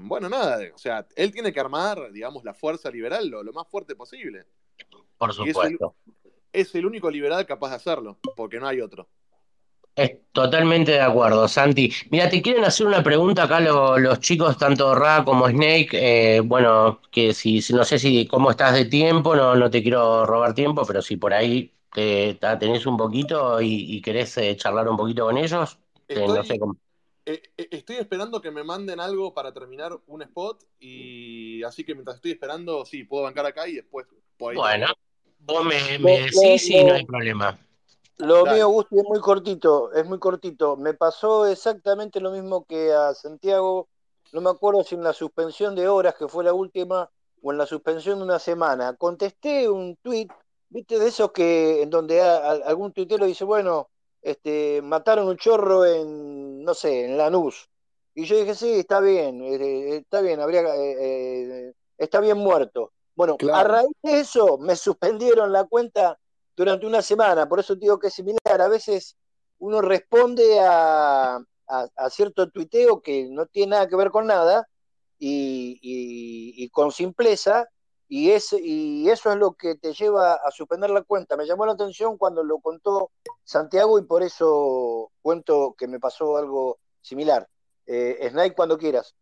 bueno, nada, o sea, él tiene que armar, digamos, la fuerza liberal lo, más fuerte posible. Por supuesto. Es el, único liberal capaz de hacerlo, porque no hay otro. Es totalmente de acuerdo, Santi. Mira, te quieren hacer una pregunta acá los chicos, tanto Ra como Snake. Eh, bueno, que si no sé si cómo estás de tiempo, no, no te quiero robar tiempo, pero si por ahí te, tenés un poquito y, querés eh, charlar un poquito con ellos, no sé cómo. Eh, eh, estoy esperando que me manden algo para terminar un spot y así que mientras estoy esperando, sí, puedo bancar acá y después Bueno, vos me, decís y no hay problema. Lo mío, Gusti, es muy cortito, es muy cortito. Me pasó exactamente lo mismo que a Santiago, no me acuerdo si en la suspensión de horas, que fue la última, o en la suspensión de una semana. Contesté un tweet, viste, de esos que en donde algún tuitero dice, bueno, este, mataron un chorro en, no sé, en Lanús. Y yo dije, sí, está bien, eh, eh, está bien, habría, eh, está bien muerto. Bueno, a raíz de eso me suspendieron la cuenta durante una semana, por eso digo que es similar. A veces uno responde a, a, cierto tuiteo que no tiene nada que ver con nada y, y con simpleza y, y eso es lo que te lleva a suspender la cuenta. Me llamó la atención cuando lo contó Santiago y por eso cuento que me pasó algo similar. Eh, Snake, cuando quieras.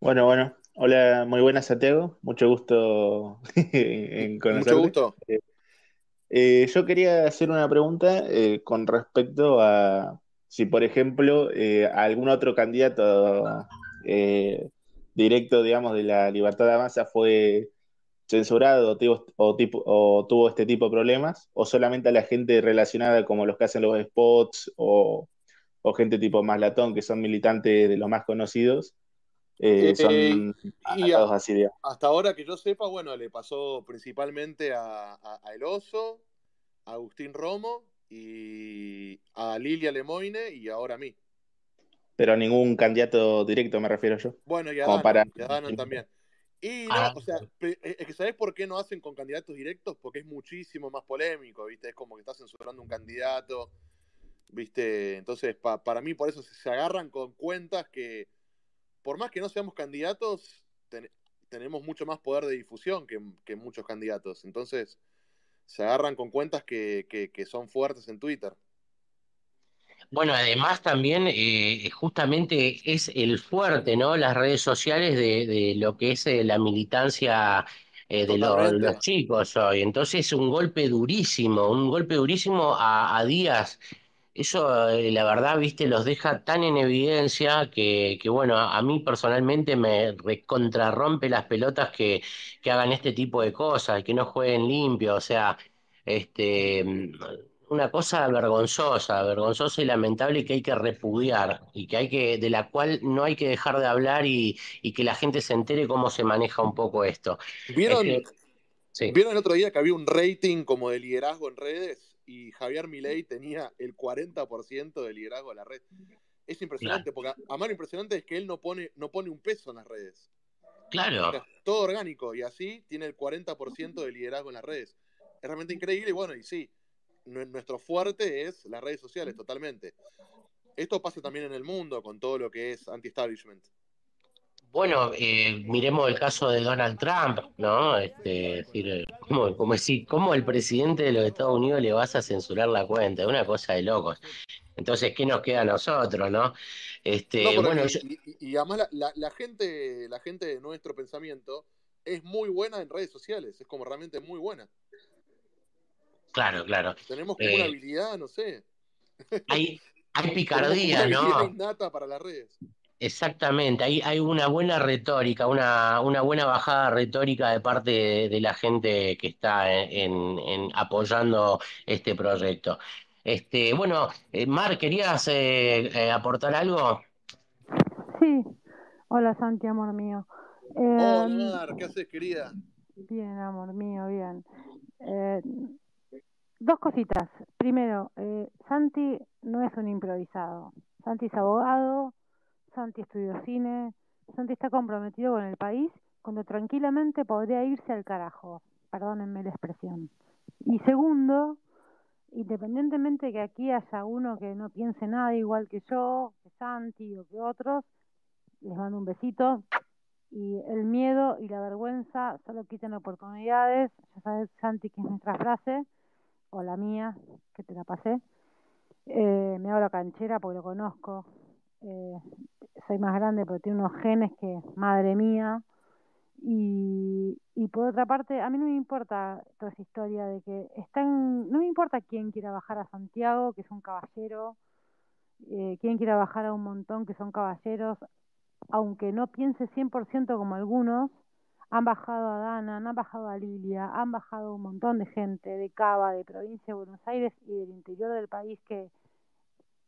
Bueno, bueno. Hola, muy buenas Santiago. Mucho gusto en conocerte. Mucho gusto. Eh, eh, yo quería hacer una pregunta eh, con respecto a si, por ejemplo, algún otro candidato directo, digamos, de la libertad de masa fue censurado o, tipo, o, tuvo este tipo de problemas, o solamente a la gente relacionada como los que hacen los spots o, gente tipo más latón, que son militantes de los más conocidos, eh, son eh, y así, Hasta ahora que yo sepa, bueno, le pasó principalmente a, a, El Oso, a Agustín Romo y a Lilia Lemoine y ahora a mí pero ningún candidato directo me refiero yo. Bueno, ya Danon, también. Y no, ah. o sea, es que ¿sabes por qué no hacen con candidatos directos? Porque es muchísimo más polémico, ¿viste? Es como que estás censurando un candidato, ¿viste? Entonces, para mí, por eso se, agarran con cuentas que, por más que no seamos candidatos, tenemos mucho más poder de difusión que, muchos candidatos. Entonces, se agarran con cuentas que son fuertes en Twitter. Bueno, además también eh, justamente es el fuerte, ¿no? Las redes sociales de, lo que es eh, la militancia eh, de los chicos hoy. Entonces, es un golpe durísimo, un golpe durísimo a, días. Eso, la verdad, viste, los deja tan en evidencia que, que bueno, a, mí personalmente me recontrarrompe las pelotas que, que hagan este tipo de cosas, que no jueguen limpio, o sea, este una cosa vergonzosa, vergonzosa y lamentable que hay que repudiar y que hay que, de la cual no hay que dejar de hablar y, que la gente se entere cómo se maneja un poco esto. ¿Vieron, ¿Vieron el otro día que había un rating como de liderazgo en redes y Javier Milei tenía el 40% de liderazgo en la red? Es impresionante, porque a mano impresionante es que él no pone, no pone un peso en las redes. Claro. todo orgánico y así tiene el 40% de liderazgo en las redes. Es realmente increíble y bueno, y sí, nuestro fuerte es las redes sociales, totalmente. Esto pasa también en el mundo con todo lo que es anti-establishment. Bueno, eh, miremos el caso de Donald Trump, ¿no? Este, decir, ¿cómo, ¿cómo el presidente de los Estados Unidos le vas a censurar la cuenta? Es una cosa de locos. Entonces, ¿qué nos queda a nosotros, no? Este, bueno, y, además la, gente, la gente de nuestro pensamiento es muy buena en redes sociales, es como realmente muy buena. Claro, claro. Tenemos como una eh, habilidad, no sé. Hay, hay picardía, ¿no? nata para las redes. Exactamente, hay, hay una buena retórica, una, una buena bajada retórica de parte de, la gente que está en, apoyando este proyecto. Este, bueno, eh, Mar, ¿querías eh, aportar algo? Sí, hola Santi, amor mío. hola em, Mar, ¿qué haces, querida? Bien, amor mío, bien. Dos cositas. Primero, eh, Santi no es un improvisado. Santi es abogado, Santi estudió cine, Santi está comprometido con el país cuando tranquilamente podría irse al carajo. Perdónenme la expresión. Y segundo, independientemente de que aquí haya uno que no piense nada igual que yo, que Santi o que otros, les mando un besito y el miedo y la vergüenza solo quitan oportunidades. Ya sabes, Santi, que es nuestra frase, o la mía, que te la pasé. Eh, me hago la canchera porque lo conozco. Eh, soy más grande, pero tiene unos genes que, madre mía. Y, y por otra parte, a mí no me importa toda esa historia de que están, no me importa quién quiera bajar a Santiago, que es un caballero, eh, quién quiera bajar a un montón, que son caballeros, aunque no piense 100% como algunos, han bajado a Dana, han bajado a Lilia, han bajado un montón de gente de Cava, de provincia de Buenos Aires y del interior del país que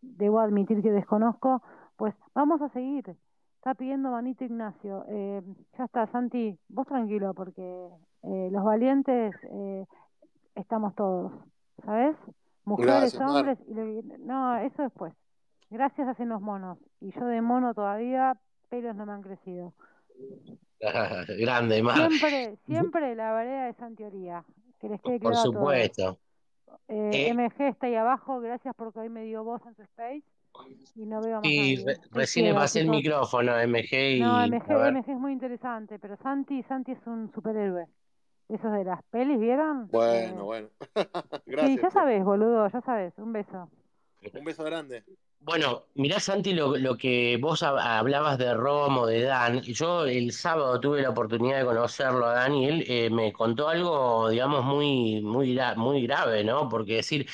debo admitir que desconozco, pues vamos a seguir. Está pidiendo Manito Ignacio. Eh, ya está, Santi, vos tranquilo, porque eh, los valientes eh, estamos todos, ¿sabes? Mujeres, hombres, y no, eso después. Gracias hacen los monos. Y yo de mono todavía, pelos no me han crecido. Grande, más. Siempre, siempre la vereda de Santioría. Que les quede claro Por supuesto. Eh, eh MG está ahí abajo, gracias porque hoy me dio voz en su space. Y no veo más Sí, recién le pasé el micrófono a MG y. No, MG, MG es muy interesante, pero Santi, Santi es un superhéroe. Esos de las pelis, ¿vieron? Bueno, eh... bueno. Gracias. Sí, ya sabes, boludo, ya sabes. Un beso. Un beso grande. Bueno, mirá Santi lo, lo, que vos hablabas de Romo, de Dan. Yo el sábado tuve la oportunidad de conocerlo a Dan eh, me contó algo, digamos, muy, muy, muy grave, ¿no? Porque decir,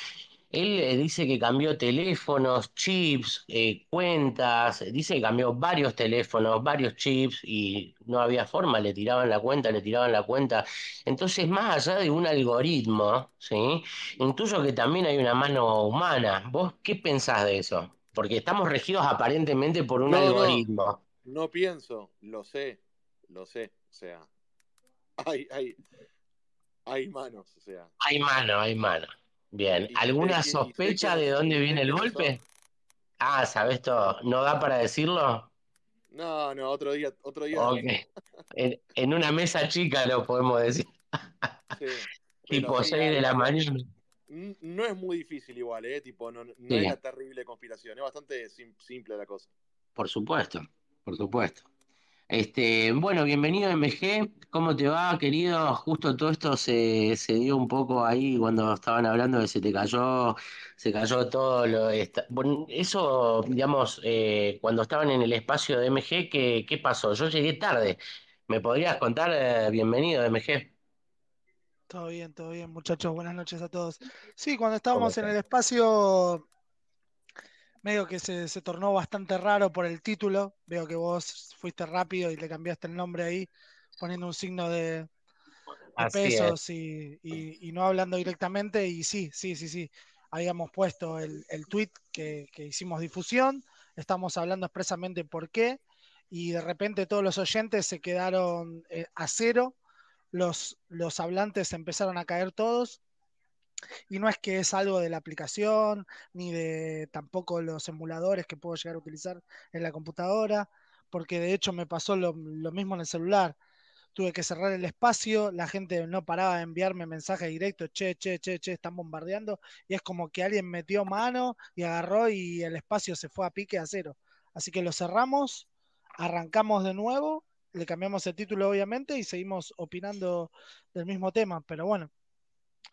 él eh, dice que cambió teléfonos, chips, eh, cuentas, dice que cambió varios teléfonos, varios chips y no había forma, le tiraban la cuenta, le tiraban la cuenta. Entonces, más allá de un algoritmo, ¿sí? Intuyo que también hay una mano humana. ¿Vos qué pensás de eso? Porque estamos regidos aparentemente por un no, algoritmo. No, no, pienso, lo sé, lo sé. O sea, hay, hay, hay manos, o sea. Hay mano, hay mano. Bien, ¿alguna sospecha de dónde viene el golpe? Ah, ¿sabes todo? ¿No da para decirlo? No, no, otro día, otro día. Okay. En, en, una mesa chica lo podemos decir. Sí, tipo 6 de la mañana. No es muy difícil igual, ¿eh? Tipo, no, no es una terrible conspiración, es bastante sim simple la cosa. Por supuesto, por supuesto. Este, bueno, bienvenido MG, ¿cómo te va, querido? Justo todo esto se, se dio un poco ahí cuando estaban hablando de se te cayó, se cayó todo lo esta, bueno, eso, digamos, eh, cuando estaban en el espacio de MG, ¿qué, ¿qué, pasó? Yo llegué tarde. ¿Me podrías contar? Eh, bienvenido, MG. Todo bien, todo bien, muchachos. Buenas noches a todos. Sí, cuando estábamos en el espacio, medio que se, se, tornó bastante raro por el título. Veo que vos fuiste rápido y le cambiaste el nombre ahí, poniendo un signo de, de pesos y, y, y, no hablando directamente. Y sí, sí, sí, sí. Habíamos puesto el, el tweet que, que, hicimos difusión. Estamos hablando expresamente por qué. Y de repente todos los oyentes se quedaron eh, a cero. Los, los hablantes empezaron a caer todos y no es que es algo de la aplicación, ni de tampoco los emuladores que puedo llegar a utilizar en la computadora, porque de hecho me pasó lo, lo, mismo en el celular. Tuve que cerrar el espacio, la gente no paraba de enviarme mensajes directos, che, che, che, che, están bombardeando, y es como que alguien metió mano y agarró y el espacio se fue a pique a cero. Así que lo cerramos, arrancamos de nuevo, le cambiamos el título obviamente y seguimos opinando del mismo tema, pero bueno,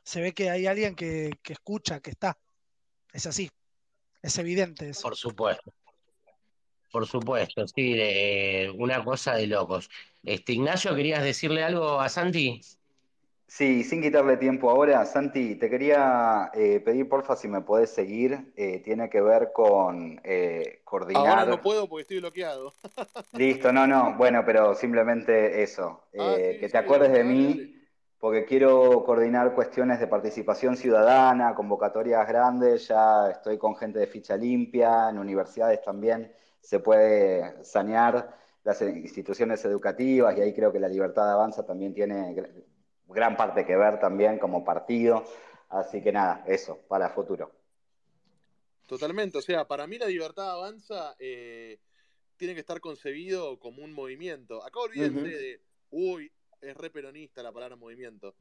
se ve que hay alguien que, que, escucha, que está. Es así. Es evidente. Eso. Por supuesto. Por supuesto, sí, eh, una cosa de locos. Este, Ignacio, ¿querías decirle algo a Santi? Sí, sin quitarle tiempo ahora, Santi, te quería eh, pedir porfa si me podés seguir. Eh, tiene que ver con coordinar. Ahora no puedo porque estoy bloqueado. Listo, no, no. Bueno, pero simplemente eso. Ah, sí, que sí, te acuerdes de mí. Porque quiero coordinar cuestiones de participación ciudadana, convocatorias grandes, ya estoy con gente de ficha limpia, en universidades también se puede sanear las instituciones educativas y ahí creo que la libertad avanza también tiene gran parte que ver también como partido, así que nada, eso, para futuro. Totalmente, o sea, para mí la libertad avanza eh, tiene que estar concebido como un movimiento. Acá olvídense uh -huh. de, uy, es re peronista la palabra movimiento.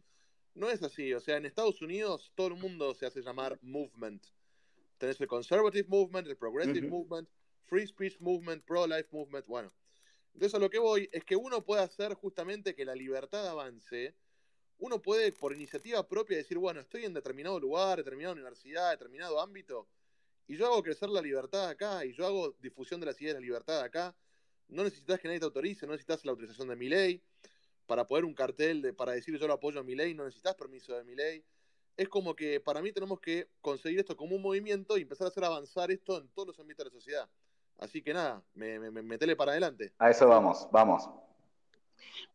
No es así, o sea, en Estados Unidos todo el mundo se hace llamar movement. Tenés el conservative movement, el progressive uh -huh. movement, free speech movement, pro-life movement, bueno. Entonces a lo que voy es que uno puede hacer justamente que la libertad avance, uno puede por iniciativa propia decir, bueno, estoy en determinado lugar, determinada universidad, determinado ámbito, y yo hago crecer la libertad acá, y yo hago difusión de las ideas de la libertad acá, no necesitas que nadie te autorice, no necesitas la autorización de mi ley, para poder un cartel de, para decir yo lo apoyo a mi ley, no necesitas permiso de mi ley. Es como que para mí tenemos que conseguir esto como un movimiento y empezar a hacer avanzar esto en todos los ámbitos de la sociedad. Así que nada, me, me, metele para adelante. A eso vamos, vamos.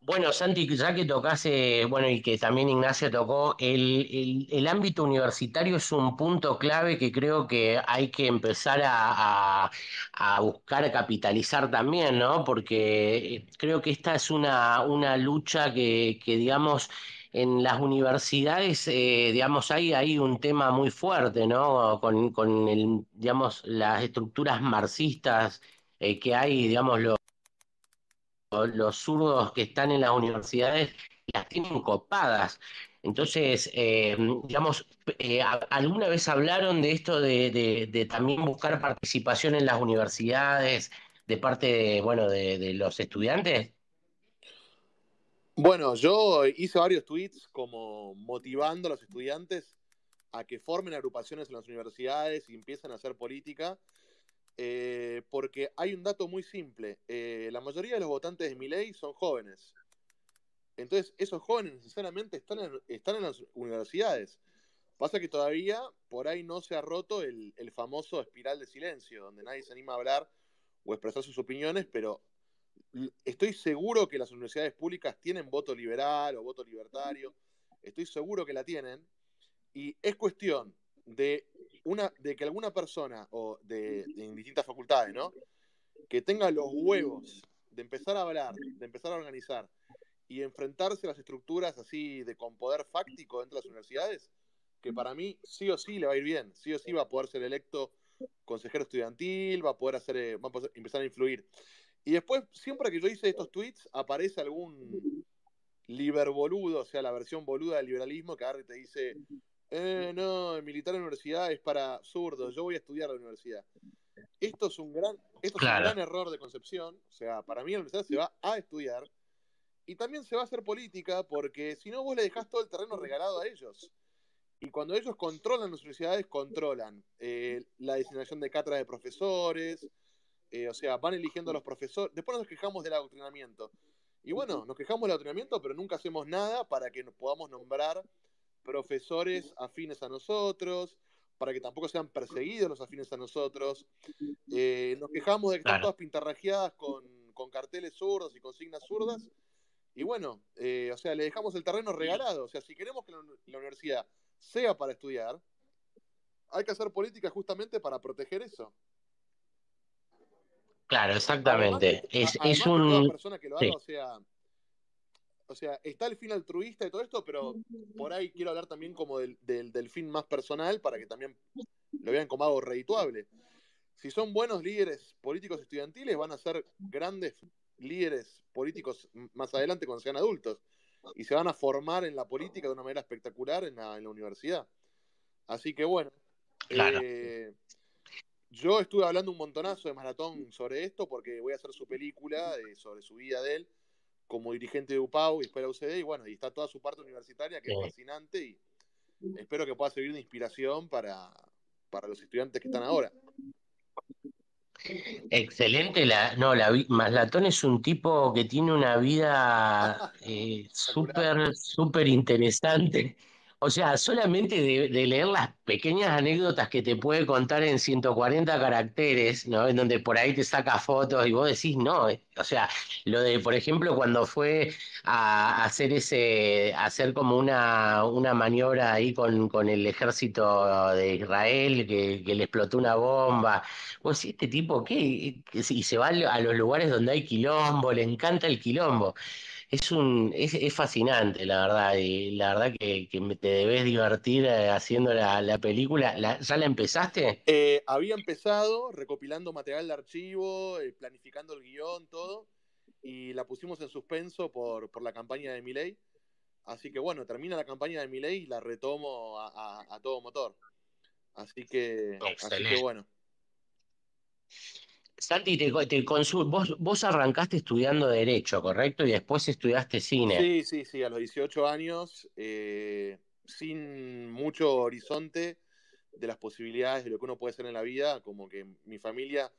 Bueno, Santi, ya que tocase, bueno, y que también Ignacio tocó, el, ámbito universitario es un punto clave que creo que hay que empezar a, buscar capitalizar también, ¿no? Porque eh, creo que esta es una, una lucha que, digamos, en las universidades, eh, digamos, hay, hay un tema muy fuerte, ¿no? Con, con el, digamos, las estructuras marxistas eh, que hay, digamos, los los zurdos que están en las universidades las tienen copadas. Entonces, eh, digamos, eh, ¿alguna vez hablaron de esto de, también buscar participación en las universidades de parte de, bueno, de, los estudiantes? Bueno, yo hice varios tweets como motivando a los estudiantes a que formen agrupaciones en las universidades y empiecen a hacer política. Eh, porque hay un dato muy simple. Eh, la mayoría de los votantes de mi ley son jóvenes. Entonces, esos jóvenes necesariamente están en, están en las universidades. Pasa que todavía por ahí no se ha roto el, famoso espiral de silencio, donde nadie se anima a hablar o expresar sus opiniones, pero estoy seguro que las universidades públicas tienen voto liberal o voto libertario. Estoy seguro que la tienen. Y es cuestión de una, de que alguna persona, o de, en distintas facultades, ¿no? Que tenga los huevos de empezar a hablar, de empezar a organizar y enfrentarse a las estructuras así de con poder fáctico dentro de las universidades, que para mí sí o sí le va a ir bien, sí o sí va a poder ser electo consejero estudiantil, va a poder hacer, eh, va a empezar a influir. Y después, siempre que yo hice estos tweets, aparece algún liber boludo, o sea, la versión boluda del liberalismo, que ahora te dice, eh, no, el militar en la universidad es para zurdos, yo voy a estudiar a la universidad. Esto es un gran, esto es un gran error de concepción. O sea, para mí la universidad se va a estudiar y también se va a hacer política porque si no vos le dejás todo el terreno regalado a ellos. Y cuando ellos controlan las universidades, controlan eh, la designación de cátedra de profesores, eh, o sea, van eligiendo a los profesores. Después nos quejamos del adoctrinamiento. Y bueno, nos quejamos del adoctrinamiento, pero nunca hacemos nada para que nos podamos nombrar profesores afines a nosotros, para que tampoco sean perseguidos los afines a nosotros. Eh, nos quejamos de que están todas pintarrajeadas con, carteles zurdos y consignas zurdas. Y bueno, eh, o sea, le dejamos el terreno regalado. O sea, si queremos que la, universidad sea para estudiar, hay que hacer política justamente para proteger eso. Claro, exactamente. es, es un. persona que lo haga, o sea, o sea, está el fin altruista y todo esto, pero por ahí quiero hablar también como del, del, fin más personal para que también lo vean como algo redituable. Si son buenos líderes políticos estudiantiles, van a ser grandes líderes políticos más adelante cuando sean adultos. Y se van a formar en la política de una manera espectacular en la, universidad. Así que bueno. Eh, yo estuve hablando un montonazo de maratón sobre esto porque voy a hacer su película sobre su vida de él como dirigente de UPAU y después de la UCD, y bueno, y está toda su parte universitaria, que es fascinante, y espero que pueda servir de inspiración para, para los estudiantes que están ahora. Excelente, la, no, la, Maslatón es un tipo que tiene una vida eh, súper, súper interesante. O sea, solamente de, leer las pequeñas anécdotas que te puede contar en 140 caracteres, ¿no? En donde por ahí te saca fotos y vos decís, no, o sea, lo de, por ejemplo, cuando fue a hacer ese, hacer como una, una maniobra ahí con, con el ejército de Israel, que, que le explotó una bomba, vos este tipo, ¿qué? Y se va a los lugares donde hay quilombo, le encanta el quilombo es un es, es, fascinante, la verdad, y la verdad que, que te debes divertir eh, haciendo la, película. ¿Ya la empezaste? Eh, había empezado recopilando material de archivo, eh, planificando el guion, todo, y la pusimos en suspenso por, por la campaña de Miley. Así que bueno, termina la campaña de Miley y la retomo a, a, todo motor. Así que, así que bueno. Santi, te, te vos, vos arrancaste estudiando Derecho, ¿correcto? Y después estudiaste cine. Sí, sí, sí, a los 18 años, eh, sin mucho horizonte de las posibilidades de lo que uno puede hacer en la vida, como que mi familia,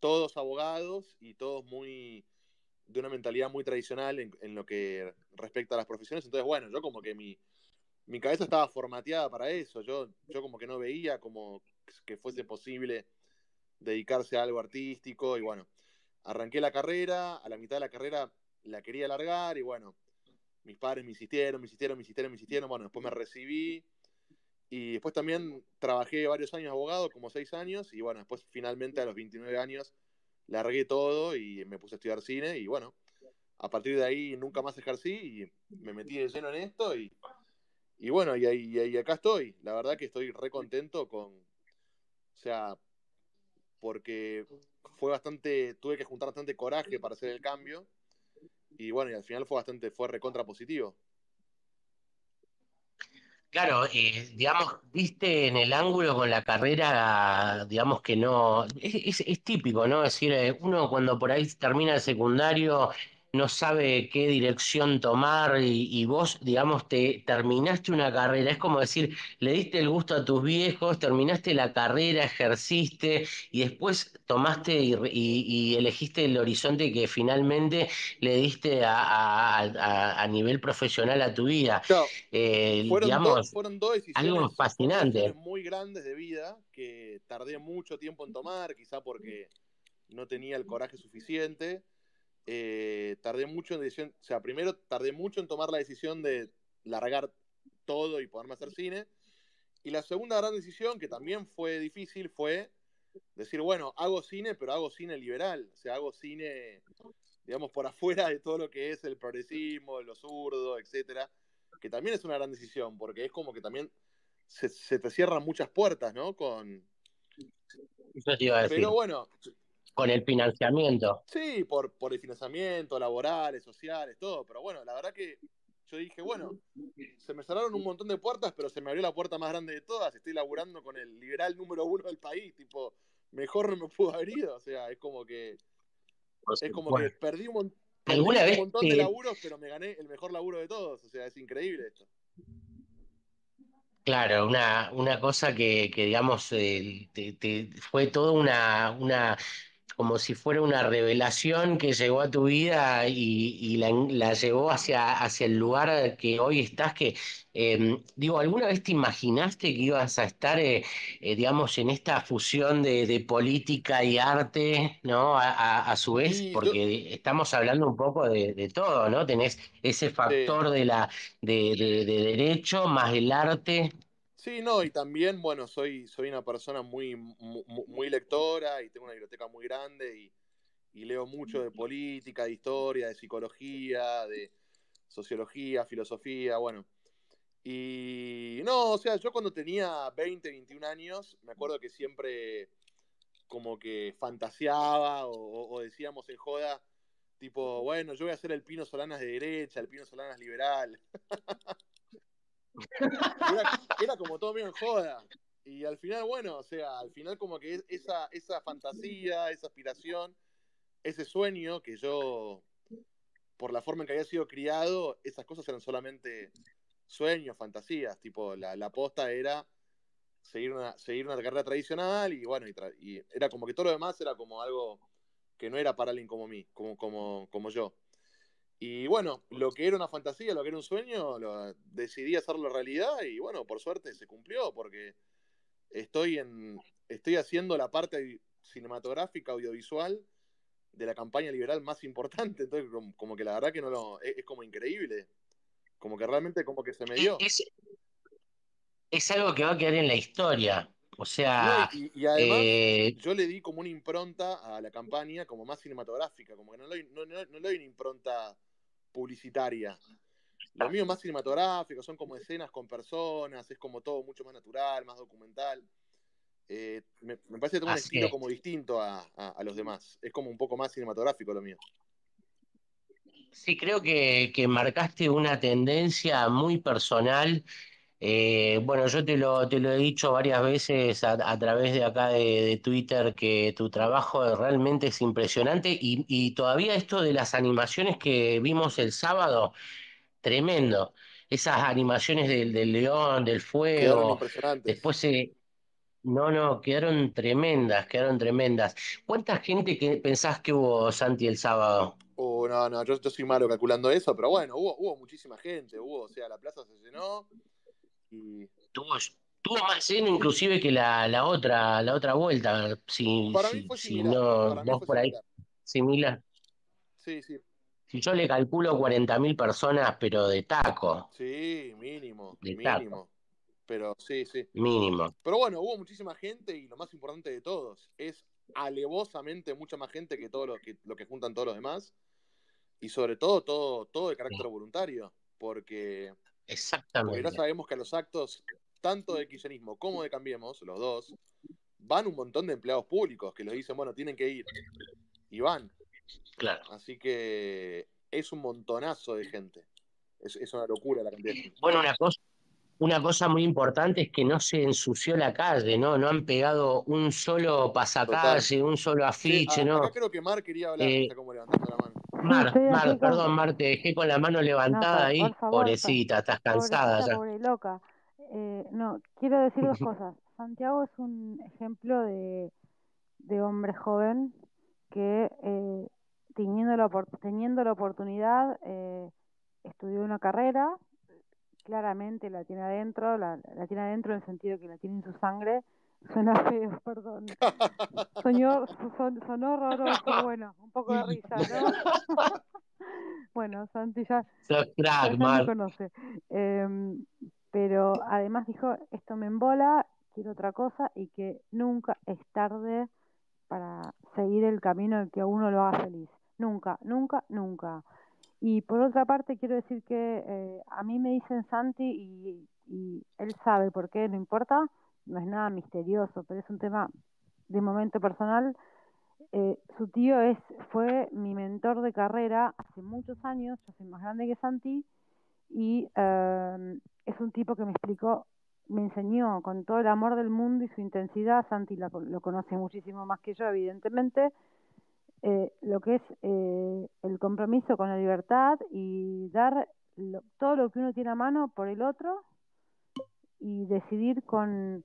todos abogados y todos muy de una mentalidad muy tradicional en, lo que respecta a las profesiones. Entonces, bueno, yo como que mi, mi cabeza estaba formateada para eso. Yo, yo como que no veía como que fuese posible dedicarse a algo artístico y bueno, arranqué la carrera, a la mitad de la carrera la quería alargar y bueno, mis padres me insistieron, me insistieron, me insistieron, me insistieron, bueno, después me recibí y después también trabajé varios años abogado, como seis años y bueno, después finalmente a los 29 años largué todo y me puse a estudiar cine y bueno, a partir de ahí nunca más ejercí y me metí de lleno en esto y, y bueno, y, y, y acá estoy. La verdad que estoy re contento con, o sea, porque fue bastante, tuve que juntar bastante coraje para hacer el cambio. Y bueno, y al final fue bastante, fue recontra positivo. Claro, eh, digamos, viste en el ángulo con la carrera, digamos que no, es, es típico, ¿no? Es decir, eh, uno cuando por ahí termina el secundario no sabe qué dirección tomar y, vos, digamos, te terminaste una carrera. Es como decir, le diste el gusto a tus viejos, terminaste la carrera, ejerciste y después tomaste y, elegiste el horizonte que finalmente le diste a, nivel profesional a tu vida. Eh, fueron, digamos, fueron dos decisiones, algo fascinante. muy grandes de vida que tardé mucho tiempo en tomar, quizá porque no tenía el coraje suficiente eh, tardé mucho en decisión, o sea, primero tardé mucho en tomar la decisión de largar todo y poderme hacer cine. Y la segunda gran decisión, que también fue difícil, fue decir, bueno, hago cine, pero hago cine liberal, o sea, hago cine, digamos, por afuera de todo lo que es el progresismo, lo zurdo, etcétera, que también es una gran decisión, porque es como que también se, te cierran muchas puertas, ¿no? Con... Pero bueno, con el financiamiento. Sí, por, por el financiamiento, laborales, sociales, todo. Pero bueno, la verdad que yo dije, bueno, se me cerraron un montón de puertas, pero se me abrió la puerta más grande de todas. Estoy laburando con el liberal número uno del país. Tipo, mejor no me pudo haber ido. O sea, es como que. Es como que perdí un, montón de laburos, pero me gané el mejor laburo de todos. O sea, es increíble esto. Claro, una, una cosa que, que digamos, eh, te, fue toda una, una como si fuera una revelación que llegó a tu vida y, la, llevó hacia, hacia el lugar que hoy estás, que em, digo, ¿alguna vez te imaginaste que ibas a estar, eh, eh, digamos, en esta fusión de, política y arte, ¿no? A, su vez, porque estamos hablando un poco de, todo, ¿no? Tenés ese factor de, la, de, de derecho más el arte. Sí, no, y también, bueno, soy, soy una persona muy, muy, lectora y tengo una biblioteca muy grande y, leo mucho de política, de historia, de psicología, de sociología, filosofía, bueno. Y no, o sea, yo cuando tenía 20, 21 años, me acuerdo que siempre como que fantaseaba o, o decíamos en joda, tipo, bueno, yo voy a hacer el Pino Solanas de derecha, el Pino Solanas liberal. Era, como todo medio en joda. Y al final, bueno, o sea, al final como que esa, esa fantasía, esa aspiración, ese sueño que yo, por la forma en que había sido criado, esas cosas eran solamente sueños, fantasías. Tipo, la, la posta era seguir una, seguir una carrera tradicional y bueno, y, era como que todo lo demás era como algo que no era para alguien como mí, como, como, como yo. Y bueno, lo que era una fantasía, lo que era un sueño, lo, decidí hacerlo realidad y bueno, por suerte se cumplió porque estoy, en, estoy haciendo la parte cinematográfica, audiovisual de la campaña liberal más importante. Entonces, como, que la verdad que no lo. Es, como increíble. Como que realmente como que se me dio. Es, algo que va a quedar en la historia. O sea. y, además, eh, yo le di como una impronta a la campaña como más cinematográfica. Como que no le, no, no, no le doy una impronta publicitaria. Lo mío más cinematográfico, son como escenas con personas, es como todo mucho más natural, más documental. Eh, me, parece que tengo un estilo como distinto a, los demás. Es como un poco más cinematográfico lo mío. Sí, creo que, marcaste una tendencia muy personal Eh, bueno, yo te lo, te lo he dicho varias veces a, través de acá de, Twitter que tu trabajo realmente es impresionante y, y, todavía esto de las animaciones que vimos el sábado, tremendo. Esas animaciones del, del león, del fuego, después se... No, no, quedaron tremendas, quedaron tremendas. ¿Cuánta gente que pensás que hubo, Santi, el sábado? Oh, no, no, yo, yo soy malo calculando eso, pero bueno, hubo, hubo muchísima gente, hubo, o sea, la plaza se llenó, Tuvo, más lleno inclusive que la, la otra la otra vuelta. Si, Para mí fue si no, vos por ahí, similar. Sí, sí. Si yo le calculo 40.000 personas, pero de taco. Sí, mínimo, mínimo. Pero sí, sí. Mínimo. Pero bueno, hubo muchísima gente y lo más importante de todos es alevosamente mucha más gente que todo lo que, lo que juntan todos los demás. Y sobre todo, todo, todo de carácter voluntario. Porque Exactamente. Porque no sabemos que a los actos, tanto de kirchnerismo como de Cambiemos, los dos, van un montón de empleados públicos que los dicen, bueno, tienen que ir. Y van. Claro. Así que es un montonazo de gente. Es, una locura la cantidad de gente. Bueno, una cosa, una cosa muy importante es que no se ensució la calle, ¿no? No han pegado un solo pasacalle, un solo afiche, ¿no? Acá creo que Mar quería hablar, eh, como levantando la mano. Mar, Mar, perdón, Mar, te dejé con la mano levantada ahí. pobrecita, estás cansada ya. Pobre loca. Eh, no, quiero decir dos cosas. Santiago es un ejemplo de, de hombre joven que eh, teniendo, la, teniendo la oportunidad eh, estudió una carrera, claramente la tiene adentro, la, la tiene adentro en el sentido que la tiene en su sangre, Suena feo, perdón. Soñó, son, sonó horroroso, bueno, un poco de risa, ¿no? bueno, Santi ya, me conoce. Em, pero además dijo, esto me embola, quiero otra cosa y que nunca es tarde para seguir el camino que a uno lo haga feliz. Nunca, nunca, nunca. Y por otra parte quiero decir que eh, a mí me dicen Santi y, y él sabe por qué, no importa, no es nada misterioso, pero es un tema de momento personal. Eh, su tío es, fue mi mentor de carrera hace muchos años, yo soy más grande que Santi, y em, es un tipo que me explicó, me enseñó con todo el amor del mundo y su intensidad, Santi lo conoce muchísimo más que yo, evidentemente, eh, lo que es eh, el compromiso con la libertad y dar todo lo que uno tiene a mano por el otro y decidir con,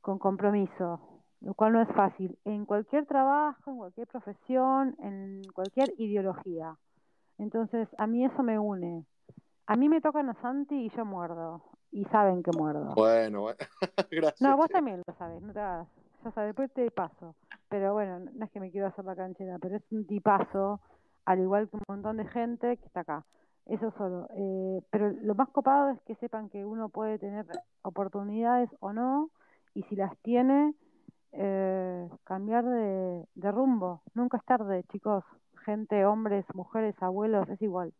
con compromiso, lo cual no es fácil, en cualquier trabajo, en cualquier profesión, en cualquier ideología. Entonces, a mí eso me une. A mí me tocan a Santi y yo muerdo. Y saben que muerdo. Bueno, bueno. gracias. No, vos también lo sabes, no te hagas. Ya sabes, después te paso. Pero bueno, no es que me quiero hacer la canchera, pero es un tipazo, al igual que un montón de gente que está acá. Eso solo. Eh, pero lo más copado es que sepan que uno puede tener oportunidades o no, y si las tiene, eh, cambiar de, de rumbo. Nunca es tarde, chicos. Gente, hombres, mujeres, abuelos, es igual.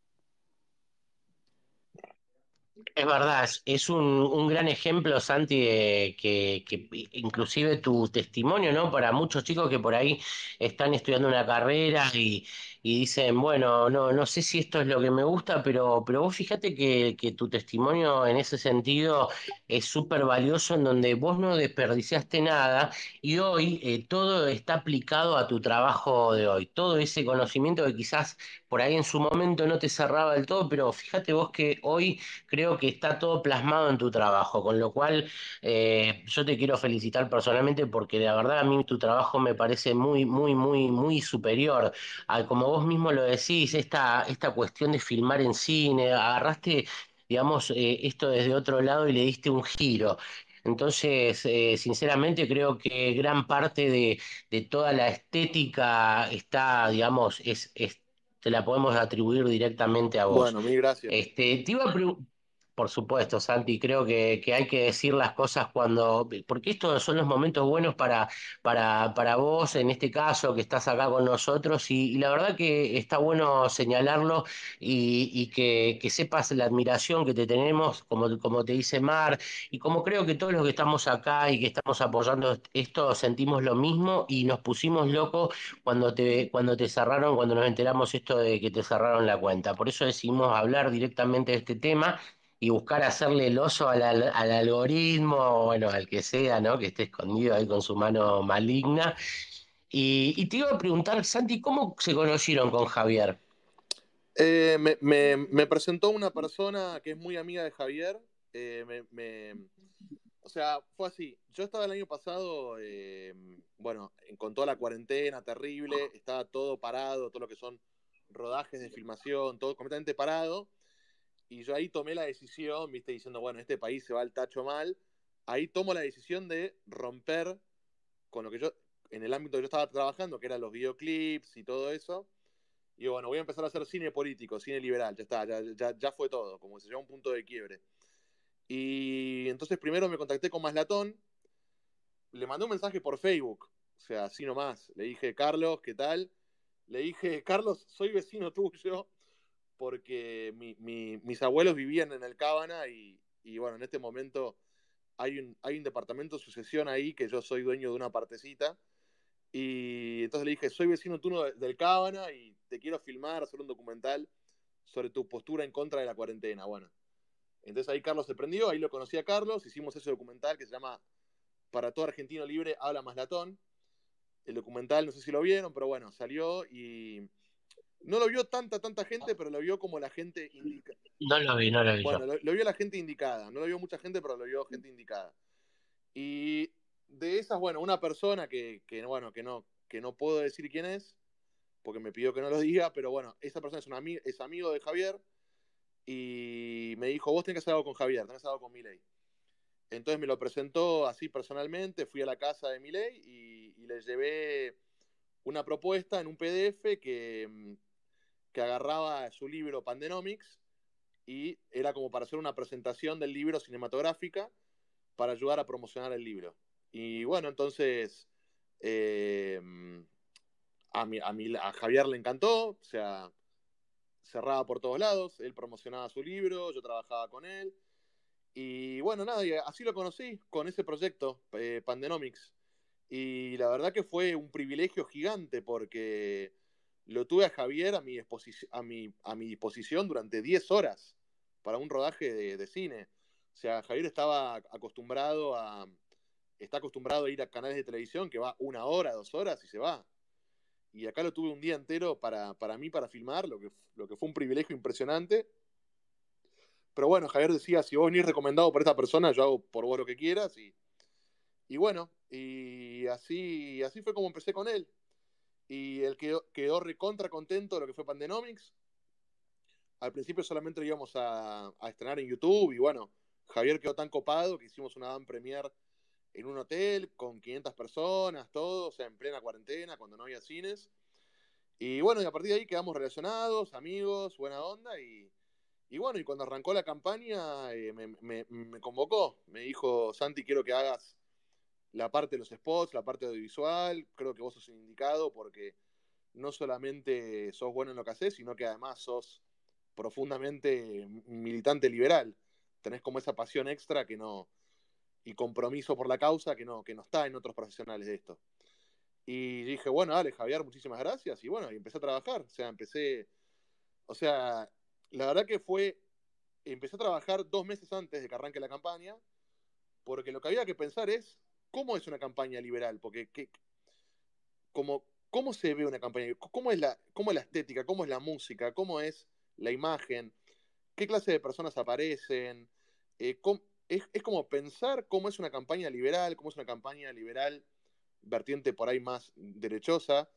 Es verdad, es un, un gran ejemplo, Santi, que, que, inclusive tu testimonio, ¿no? Para muchos chicos que por ahí están estudiando una carrera y, y dicen, bueno, no, no sé si esto es lo que me gusta, pero, pero vos fíjate que, que tu testimonio en ese sentido es súper valioso, en donde vos no desperdiciaste nada y hoy eh, todo está aplicado a tu trabajo de hoy. Todo ese conocimiento que quizás por ahí en su momento no te cerraba del todo, pero fíjate vos que hoy creo que está todo plasmado en tu trabajo, con lo cual eh, yo te quiero felicitar personalmente porque la verdad a mí tu trabajo me parece muy, muy, muy, muy superior a como vos mismo lo decís, esta, esta cuestión de filmar en cine, agarraste, digamos, eh, esto desde otro lado y le diste un giro. Entonces, eh, sinceramente creo que gran parte de, de, toda la estética está, digamos, es, es, te la podemos atribuir directamente a vos. Bueno, mil gracias. Este, te iba a por supuesto, Santi, creo que, hay que decir las cosas cuando, porque estos son los momentos buenos para, para, para vos, en este caso, que estás acá con nosotros, y, la verdad que está bueno señalarlo y, que, sepas la admiración que te tenemos, como, como te dice Mar, y como creo que todos los que estamos acá y que estamos apoyando esto sentimos lo mismo y nos pusimos locos cuando te, cuando te cerraron, cuando nos enteramos esto de que te cerraron la cuenta. Por eso decidimos hablar directamente de este tema y buscar hacerle el oso al, al, algoritmo, bueno, al que sea, ¿no? Que esté escondido ahí con su mano maligna. Y, y te iba a preguntar, Santi, ¿cómo se conocieron con Javier? Eh, me, presentó una persona que es muy amiga de Javier. Eh, o sea, fue así. Yo estaba el año pasado, eh, bueno, con toda la cuarentena terrible, estaba todo parado, todo lo que son rodajes de filmación, todo completamente parado. Y yo ahí tomé la decisión, viste, diciendo, bueno, este país se va al tacho mal. Ahí tomo la decisión de romper con lo que yo, en el ámbito que yo estaba trabajando, que eran los videoclips y todo eso y bueno, voy a empezar a hacer cine político, cine liberal, ya está, ya, ya, fue todo, como se llegó a un punto de quiebre. Y entonces primero me contacté con Maslatón, le mandé un mensaje por Facebook, o sea, así nomás. Le dije, Carlos, ¿qué tal? Le dije, Carlos, soy vecino tuyo, porque mis abuelos vivían en el Cábana y, y, bueno, en este momento hay un, hay un departamento de sucesión ahí que yo soy dueño de una partecita y entonces le dije, soy vecino tuyo del Cábana y te quiero filmar, hacer un documental sobre tu postura en contra de la cuarentena. Bueno, entonces ahí Carlos se prendió, ahí lo conocí a Carlos, hicimos ese documental que se llama Para todo argentino libre, habla más latón. El documental, no sé si lo vieron, pero bueno, salió y no lo vio tanta, tanta gente, pero lo vio como la gente indicada. No lo vi, no lo vi. Bueno, lo, lo, vio la gente indicada. No lo vio mucha gente, pero lo vio gente indicada. Y de esas, bueno, una persona que, bueno, que no, que no puedo decir quién es, porque me pidió que no lo diga, pero bueno, esa persona es, un es amigo de Javier y me dijo, vos tenés que hacer algo con Javier, tenés que hacer algo con Milei. Entonces me lo presentó así personalmente, fui a la casa de Milei y, y le llevé una propuesta en un PDF que, que agarraba su libro Pandenomics y era como para hacer una presentación del libro cinematográfica para ayudar a promocionar el libro. Y bueno, entonces eh, a, a, Javier le encantó, o sea, cerraba por todos lados, él promocionaba su libro, yo trabajaba con él. Y bueno, nada, así lo conocí con ese proyecto, eh, Pandenomics. Y la verdad que fue un privilegio gigante porque lo tuve a Javier a mi, a mi, a mi disposición durante 10 horas para un rodaje de cine. O sea, Javier estaba acostumbrado a, está acostumbrado a ir a canales de televisión que va una hora, dos horas y se va. Y acá lo tuve un día entero para, mí, para filmar, lo que, lo que fue un privilegio impresionante. Pero bueno, Javier decía, si vos venís recomendado por esta persona, yo hago por vos lo que quieras. Y, y bueno, y así, así fue como empecé con él. Y él quedó, quedó recontra contento de lo que fue Pandenomics. Al principio solamente íbamos a, a estrenar en YouTube y bueno, Javier quedó tan copado que hicimos una dan premier en un hotel con 500 personas, todo, o sea, en plena cuarentena, cuando no había cines. Y bueno, y a partir de ahí quedamos relacionados, amigos, buena onda. Y, y bueno, y cuando arrancó la campaña, eh, me, me, convocó. Me dijo, Santi, quiero que hagas la parte de los spots, la parte audiovisual. Creo que vos sos indicado porque no solamente sos bueno en lo que haces, sino que además sos profundamente militante liberal. Tenés como esa pasión extra que no, y compromiso por la causa que no, que no está en otros profesionales de esto. Y dije, bueno, dale, Javier, muchísimas gracias. Y bueno, y empecé a trabajar. O sea, empecé. O sea, la verdad que fue. Empecé a trabajar dos meses antes de que arranque la campaña, porque lo que había que pensar es cómo es una campaña liberal, porque ¿qué, cómo se ve una campaña, cómo es, la, cómo es la estética, cómo es la música, cómo es la imagen, qué clase de personas aparecen, eh, es, como pensar cómo es una campaña liberal, cómo es una campaña liberal vertiente por ahí más derechosa.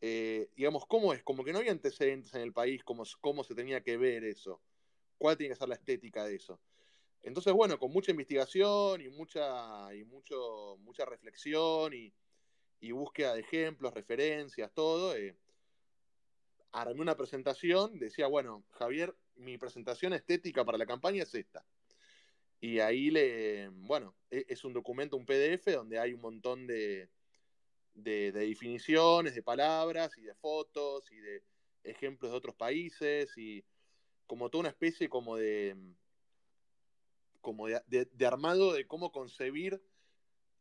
Eh, digamos, ¿cómo es? Como que no había antecedentes en el país, cómo, cómo se tenía que ver eso, cuál tiene que ser la estética de eso. Entonces, bueno, con mucha investigación y mucha, y mucho, mucha reflexión y, búsqueda de ejemplos, referencias, todo, eh, armé una presentación, decía, bueno, Javier, mi presentación estética para la campaña es esta. Y ahí le, bueno, e, es un documento, un PDF, donde hay un montón de, de, definiciones, de palabras y de fotos y de ejemplos de otros países y como toda una especie como de como de, armado de cómo concebir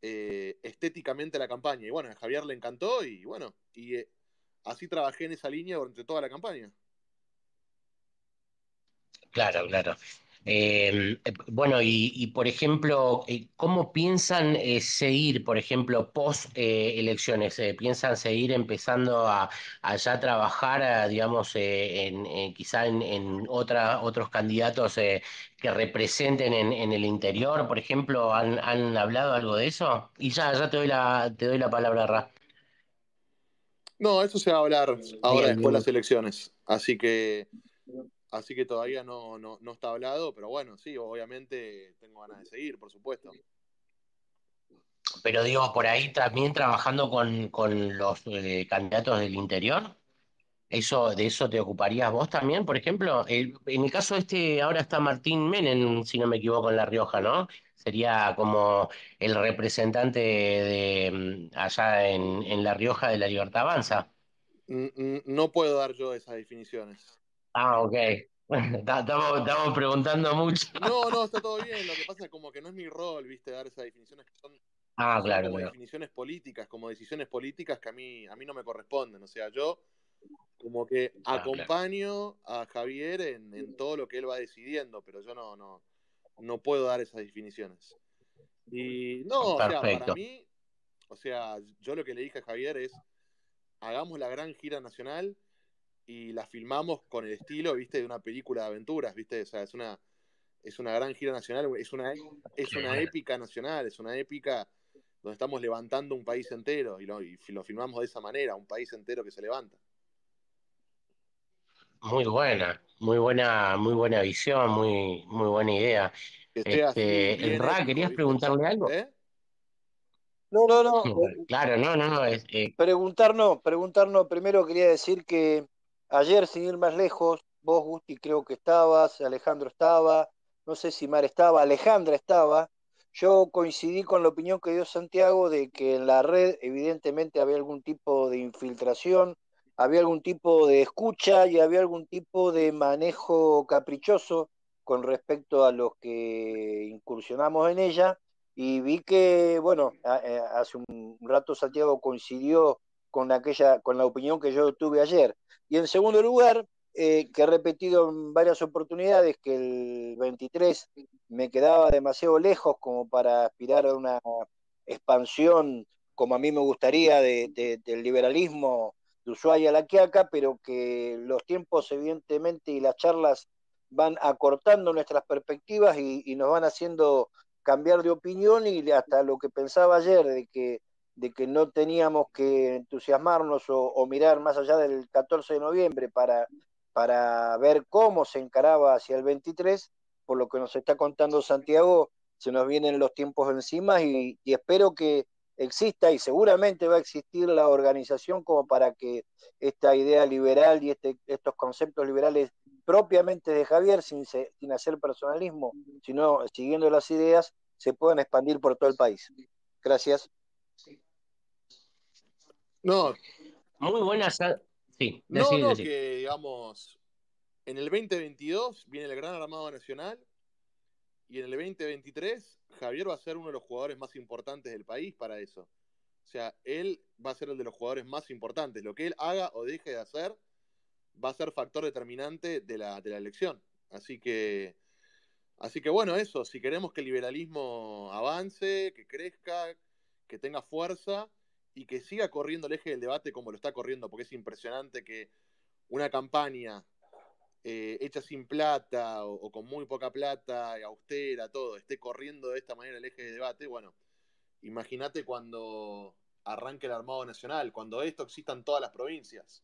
eh, estéticamente la campaña. Y bueno, a Javier le encantó y bueno, y eh, así trabajé en esa línea durante toda la campaña. Claro, claro. Eh, bueno, y, por ejemplo, eh, ¿cómo piensan eh, seguir, por ejemplo, post elecciones? ¿Piensan seguir empezando a, ya trabajar, digamos, en, quizá en, otros candidatos que representen en, el interior? Por ejemplo, ¿han, hablado algo de eso? Y ya, ya te doy la, te doy la palabra, Ra. No, eso se va a hablar ahora después de las elecciones. Así que Así que todavía no, no, no, está hablado, pero bueno, sí, obviamente tengo ganas de seguir, por supuesto. Pero digo, por ahí también trabajando con, los eh, candidatos del interior. Eso, ¿De eso te ocuparías vos también, por ejemplo? en el caso este, ahora está Martín Menem, si no me equivoco, en La Rioja, ¿no? Sería como el representante de, mm, allá en, en La Rioja de la Libertad Avanza. No puedo dar yo esas definiciones. Ah, ok. Estamos, preguntando mucho. No, no, está todo bien. Lo que pasa es como que no es mi rol, viste, dar esas definiciones que son, ah, claro, como definiciones políticas, como decisiones políticas que a mí, a mí no me corresponden. O sea, yo como que ah, acompaño a Javier en, todo lo que él va decidiendo, pero yo no, no, no puedo dar esas definiciones. Y no, o sea, para mí, o sea, yo lo que le dije a Javier es, hagamos la gran gira nacional y la filmamos con el estilo, viste, de una película de aventuras, viste, o sea, es una, es una gran gira nacional, es una, es una épica nacional, es una épica donde estamos levantando un país entero y lo, y lo filmamos de esa manera, un país entero que se levanta. Muy buena, muy buena, muy buena visión, muy, muy buena idea. Este, Ra, ¿querías preguntarle algo? ¿Eh? No, no, no. Claro, no, no, no. Es, eh... Preguntar no, preguntar no. Primero quería decir que Ayer, sin ir más lejos, vos, Gusti, creo que estabas, Alejandro estaba, no sé si Mar estaba, Alejandra estaba. Yo coincidí con la opinión que dio Santiago de que en la red evidentemente había algún tipo de infiltración, había algún tipo de escucha y había algún tipo de manejo caprichoso con respecto a los que incursionamos en ella. Y vi que, bueno, eh, hace un rato Santiago coincidió con aquella, con la opinión que yo tuve ayer. Y en segundo lugar, eh, que he repetido en varias oportunidades que el 23 me quedaba demasiado lejos como para aspirar a una expansión como a mí me gustaría del liberalismo de Ushuaia a la Quiaca, pero que los tiempos evidentemente y las charlas van acortando nuestras perspectivas y, y nos van haciendo cambiar de opinión y hasta lo que pensaba ayer de que de que no teníamos que entusiasmarnos o, mirar más allá del 14 de noviembre para, para ver cómo se encaraba hacia el 23, por lo que nos está contando Santiago, se nos vienen los tiempos encima y, espero que exista y seguramente va a existir la organización como para que esta idea liberal y este, estos conceptos liberales propiamente de Javier, sin, sin hacer personalismo, sino siguiendo las ideas, se puedan expandir por todo el país. Gracias. No. Muy buenas. Sí, no, no, que digamos, en el 2022 viene el Gran Armado Nacional y en el 2023 Javier va a ser uno de los jugadores más importantes del país para eso. O sea, él va a ser el de los jugadores más importantes. Lo que él haga o deje de hacer va a ser factor determinante de la, de la elección. Así que, así que bueno, eso, si queremos que el liberalismo avance, que crezca, que tenga fuerza, y que siga corriendo el eje del debate como lo está corriendo, porque es impresionante que una campaña eh, hecha sin plata o, con muy poca plata, austera, todo, esté corriendo de esta manera el eje de debate, bueno, imagínate cuando arranque el Armado Nacional, cuando esto exista en todas las provincias.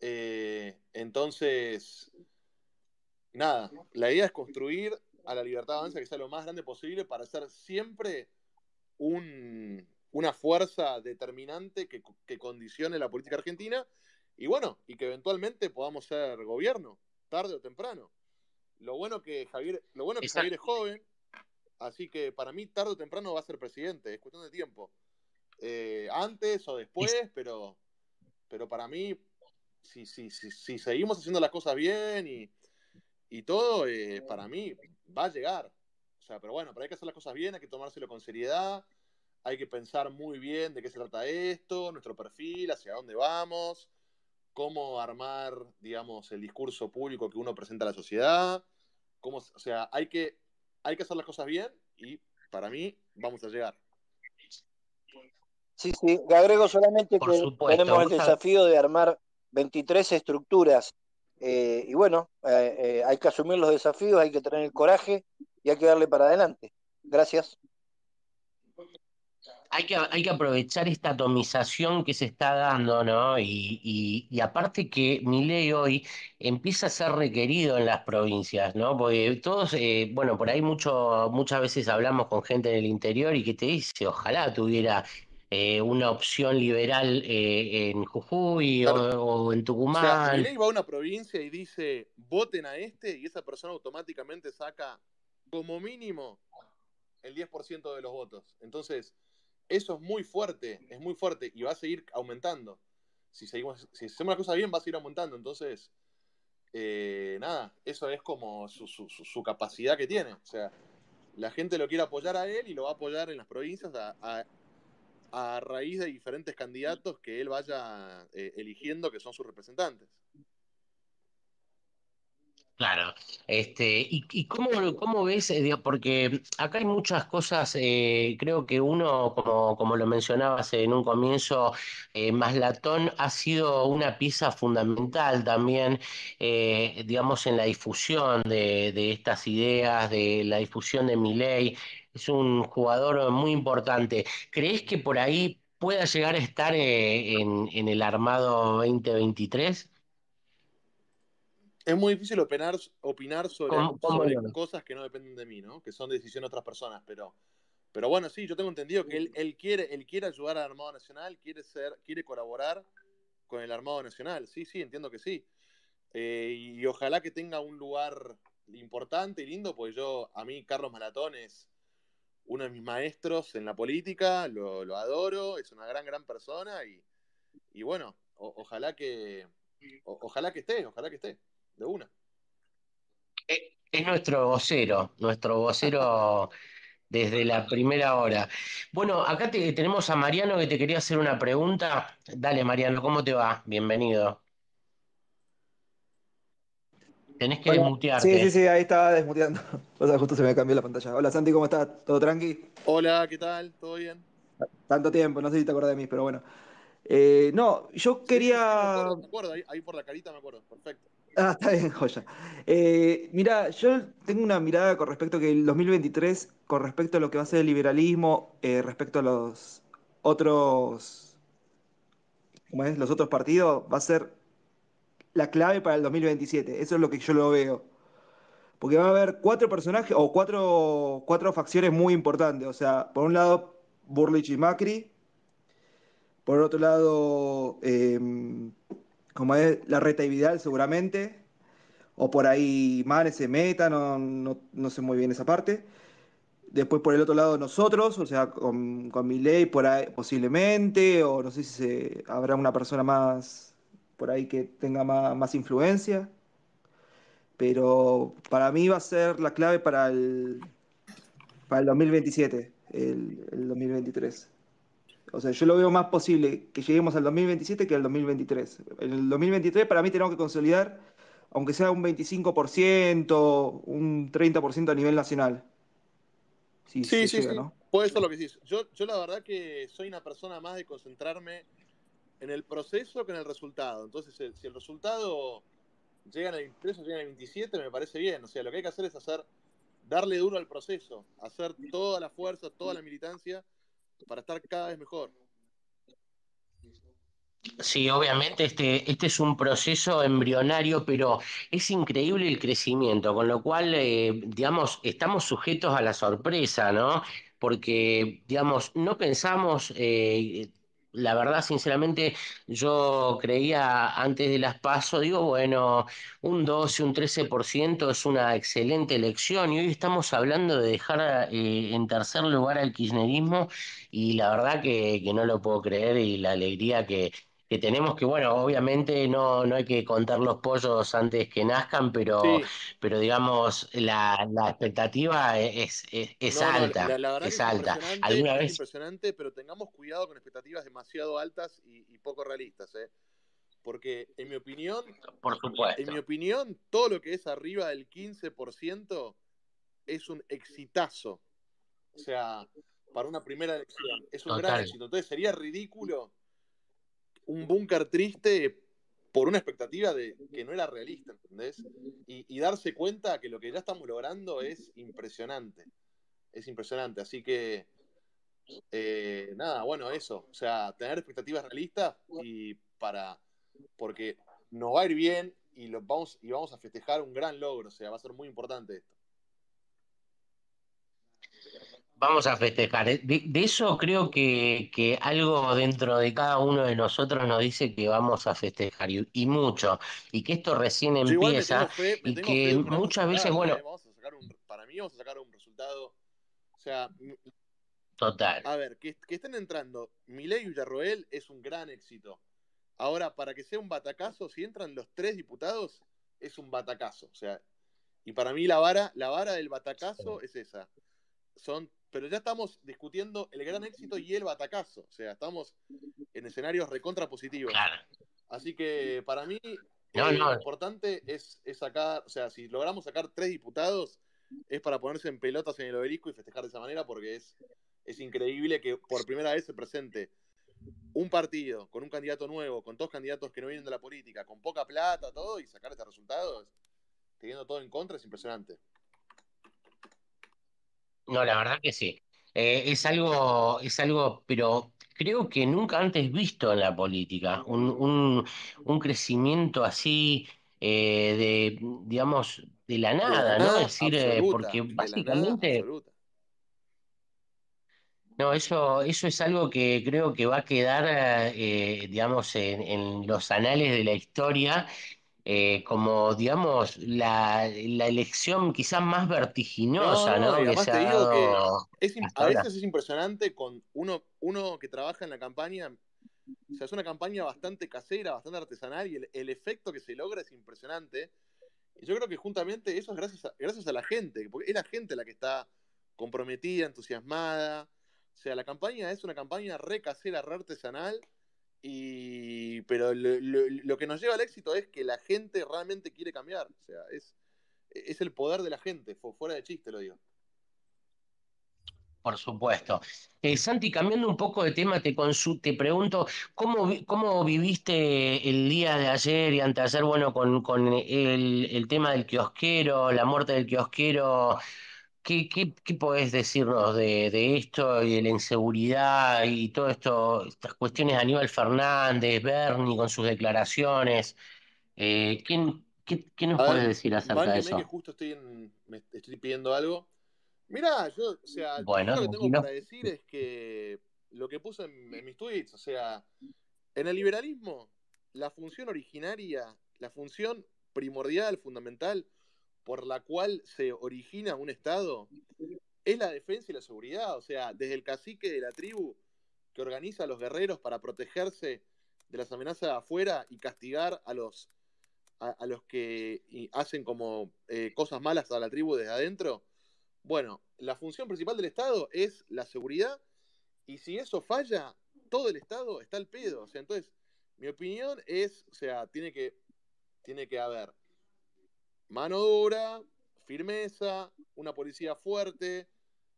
Eh, entonces, nada, la idea es construir a la libertad avanza que sea lo más grande posible para ser siempre un, una fuerza determinante que, condicione la política argentina y bueno, y que eventualmente podamos ser gobierno, tarde o temprano. Lo bueno que Javier, lo bueno que Javier es joven, así que para mí tarde o temprano va a ser presidente, es cuestión de tiempo. Eh, antes o después, pero, pero para mí, si, si, si, seguimos haciendo las cosas bien y, y todo, eh, para mí va a llegar. O sea, pero bueno, pero hay que hacer las cosas bien, hay que tomárselo con seriedad, hay que pensar muy bien de qué se trata esto, nuestro perfil, hacia dónde vamos, cómo armar, digamos, el discurso público que uno presenta a la sociedad, cómo, o sea, hay que, hay que hacer las cosas bien y para mí vamos a llegar. Sí, sí, agrego solamente que tenemos el desafío de armar 23 estructuras eh, y bueno, eh, eh, hay que asumir los desafíos, hay que tener el coraje y hay que darle para adelante. Gracias hay que, hay que aprovechar esta atomización que se está dando, ¿no? Y, y, aparte que mi ley hoy empieza a ser requerido en las provincias, ¿no? Porque todos, eh, bueno, por ahí mucho, muchas veces hablamos con gente en el interior y que te dice, ojalá tuviera eh, una opción liberal eh, en Jujuy o, en Tucumán. O sea, ley va a una provincia y dice, voten a este y esa persona automáticamente saca como mínimo el 10% de los votos. Entonces, eso es muy fuerte, es muy fuerte y va a seguir aumentando. Si, seguimos, si hacemos la cosa bien, va a seguir aumentando. Entonces, eh, nada, eso es como su, capacidad que tiene. O sea, la gente lo quiere apoyar a él y lo va a apoyar en las provincias a, raíz de diferentes candidatos que él vaya eh, eligiendo que son sus representantes. Claro, este, y, y cómo, cómo ves, eh, porque acá hay muchas cosas, eh, creo que uno, como, como lo mencionabas en un comienzo, eh, Maslatón ha sido una pieza fundamental también, eh, digamos, en la difusión de, de estas ideas, de la difusión de mi ley, es un jugador muy importante. ¿Crees que por ahí pueda llegar a estar en, en el armado 2023? Es muy difícil opinar, opinar sobre, cosas que no dependen de mí, ¿no? Que son decisiones de otras personas, pero, pero bueno, sí, yo tengo entendido que él, quiere, él quiere ayudar al Armado Nacional, quiere ser, quiere colaborar con el Armado Nacional. Sí, sí, entiendo que sí. Eh, y ojalá que tenga un lugar importante y lindo, pues yo, a mí Carlos Malatón es uno de mis maestros en la política, lo, adoro, es una gran, gran persona y, bueno, ojalá que, ojalá que esté, ojalá que esté de una. Eh, es nuestro vocero, nuestro vocero desde la primera hora. Bueno, acá tenemos a Mariano que te quería hacer una pregunta. Dale, Mariano, ¿cómo te va? Bienvenido. Tenés que desmutearte. Sí, sí, sí, ahí estaba desmuteando. O sea, justo se me cambió la pantalla. Hola Santi, ¿cómo estás? ¿Todo tranqui? Hola, ¿qué tal? ¿Todo bien? Tanto tiempo, no sé si te acuerdas de mí, pero bueno. Eh, no, yo quería. me acuerdo, ahí, por la carita me acuerdo, perfecto. Ah, está bien, joya. Eh, mira, yo tengo una mirada con respecto a que el 2023, con respecto a lo que va a ser el liberalismo, eh, respecto a los otros, ¿cómo es? Los otros partidos, va a ser la clave para el 2027. Eso es lo que yo lo veo. Porque va a haber cuatro personajes o cuatro, cuatro facciones muy importantes. O sea, por un lado, Burlich y Macri. Por otro lado, em, como es la reta y Vidal seguramente, o por ahí Manes se meta, no, no, sé muy bien esa parte. Después por el otro lado nosotros, o sea, con, con mi ley por ahí posiblemente, o no sé si habrá una persona más por ahí que tenga más, influencia. Pero para mí va a ser la clave para el, para el 2027, el, el 2023. O sea, yo lo veo más posible que lleguemos al 2027 que al 2023. En el 2023 para mí tenemos que consolidar, aunque sea un 25%, un 30% a nivel nacional. sí, sí, sí. Puede ser lo que dices. Yo, yo la verdad que soy una persona más de concentrarme en el proceso que en el resultado. Entonces, si el resultado llega en el 23 o llega el 27, me parece bien. O sea, lo que hay que hacer es hacer, darle duro al proceso, hacer toda la fuerza, toda la militancia para estar cada vez mejor. Sí, obviamente este, este es un proceso embrionario, pero es increíble el crecimiento, con lo cual, eh, digamos, estamos sujetos a la sorpresa, ¿no? Porque, digamos, no pensamos... Eh, la verdad, sinceramente, yo creía antes de las PASO, digo, bueno, un 12, un 13% es una excelente elección y hoy estamos hablando de dejar eh, en tercer lugar al kirchnerismo y la verdad que, que no lo puedo creer y la alegría que, que tenemos que, bueno, obviamente no, no hay que contar los pollos antes que nazcan, pero, pero digamos, la, la expectativa es, es, alta. la, es, alta. ¿Alguna vez? impresionante, pero tengamos cuidado con expectativas demasiado altas y, poco realistas. ¿eh? porque en mi opinión, por supuesto. En mi opinión, todo lo que es arriba del 15% es un exitazo. O sea, para una primera elección, es un gran éxito. Entonces sería ridículo un búnker triste por una expectativa de que no era realista, ¿entendés? Y, darse cuenta que lo que ya estamos logrando es impresionante. Es impresionante. Así que, eh, nada, bueno, eso. O sea, tener expectativas realistas y para. Porque nos va a ir bien y, lo vamos, y vamos a festejar un gran logro. O sea, va a ser muy importante esto. Vamos a festejar. ¿eh? De, eso creo que, algo dentro de cada uno de nosotros nos dice que vamos a festejar y, mucho. Y que esto recién empieza. y que muchas veces, bueno. ¿eh? para mí vamos a sacar un resultado. O sea. Total. A ver, que, estén entrando Milei y Villarroel es un gran éxito. Ahora, para que sea un batacazo, si entran los tres diputados, es un batacazo. O sea, y para mí la vara, la vara del batacazo es esa. Son pero ya estamos discutiendo el gran éxito y el batacazo. O sea, estamos en escenarios recontra positivos. Así que para mí lo importante es, sacar, o sea, si logramos sacar tres diputados, es para ponerse en pelotas en el obelisco y festejar de esa manera, porque es, es increíble que por primera vez se presente un partido con un candidato nuevo, con dos candidatos que no vienen de la política, con poca plata, todo, y sacar este resultado, teniendo todo en contra, es impresionante. No, la verdad que sí. Eh, es algo, es algo, pero creo que nunca antes visto en la política, un, un, crecimiento así eh, de, digamos, de la nada, ¿no? Es decir, eh, porque básicamente... No, eso, eso es algo que creo que va a quedar, digamos, en, en los anales de la historia eh, como, digamos, la, elección quizás más vertiginosa, ¿no? te digo que a veces es impresionante con uno, uno que trabaja en la campaña, o sea, es una campaña bastante casera, bastante artesanal y el, efecto que se logra es impresionante. Y yo creo que juntamente eso es gracias a, gracias a la gente, porque es la gente la que está comprometida, entusiasmada. O sea, la campaña es una campaña re casera, re artesanal y, pero lo, que nos lleva al éxito es que la gente realmente quiere cambiar. O sea, es, es el poder de la gente, fuera de chiste lo digo. Por supuesto. Eh, Santi, cambiando un poco de tema, te, te pregunto, ¿cómo, ¿cómo viviste el día de ayer y antes de ayer, bueno, con, con el, el tema del kiosquero, la muerte del kiosquero? ¿Qué, qué, podés decirnos de, esto y de la inseguridad y todo esto, estas cuestiones de Aníbal Fernández, Bernie con sus declaraciones? Eh, ¿qué, nos puedes decir acerca de eso? que justo estoy, me estoy pidiendo algo. Mira, yo, o sea, lo que tengo para decir es que lo que puse en, en mis tweets, o sea, en el liberalismo, la función originaria, la función primordial, fundamental, por la cual se origina un Estado es la defensa y la seguridad. O sea, desde el cacique de la tribu que organiza a los guerreros para protegerse de las amenazas de afuera y castigar a los, a, los que hacen como eh, cosas malas a la tribu desde adentro. Bueno, la función principal del Estado es la seguridad y si eso falla, todo el Estado está al pedo. O sea, entonces, mi opinión es, o sea, tiene que, tiene que haber mano dura, firmeza, una policía fuerte,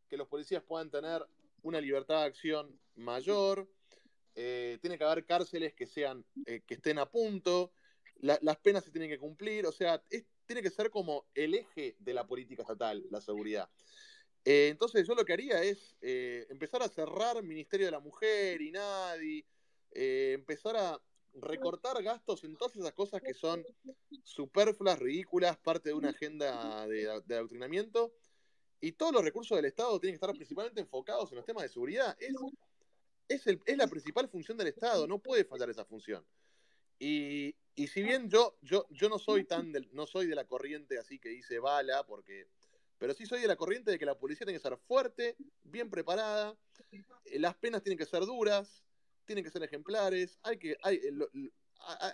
que los policías puedan tener una libertad de acción mayor, eh, tiene que haber cárceles que sean, eh, que estén a punto, las penas se tienen que cumplir, o sea, tiene que ser como el eje de la política estatal, la seguridad. Eh, entonces yo lo que haría es empezar a cerrar Ministerio de la Mujer, y nadie, empezar a recortar gastos en todas esas cosas que son superfluas, ridículas, parte de una agenda de, adoctrinamiento. Y todos los recursos del Estado tienen que estar principalmente enfocados en los temas de seguridad. Es, es, la principal función del Estado, no puede fallar esa función. Y, si bien yo, yo, yo no soy tan no soy de la corriente así que dice bala, porque, pero sí soy de la corriente de que la policía tiene que ser fuerte, bien preparada, eh, las penas tienen que ser duras, tienen que ser ejemplares, hay que, hay, eh,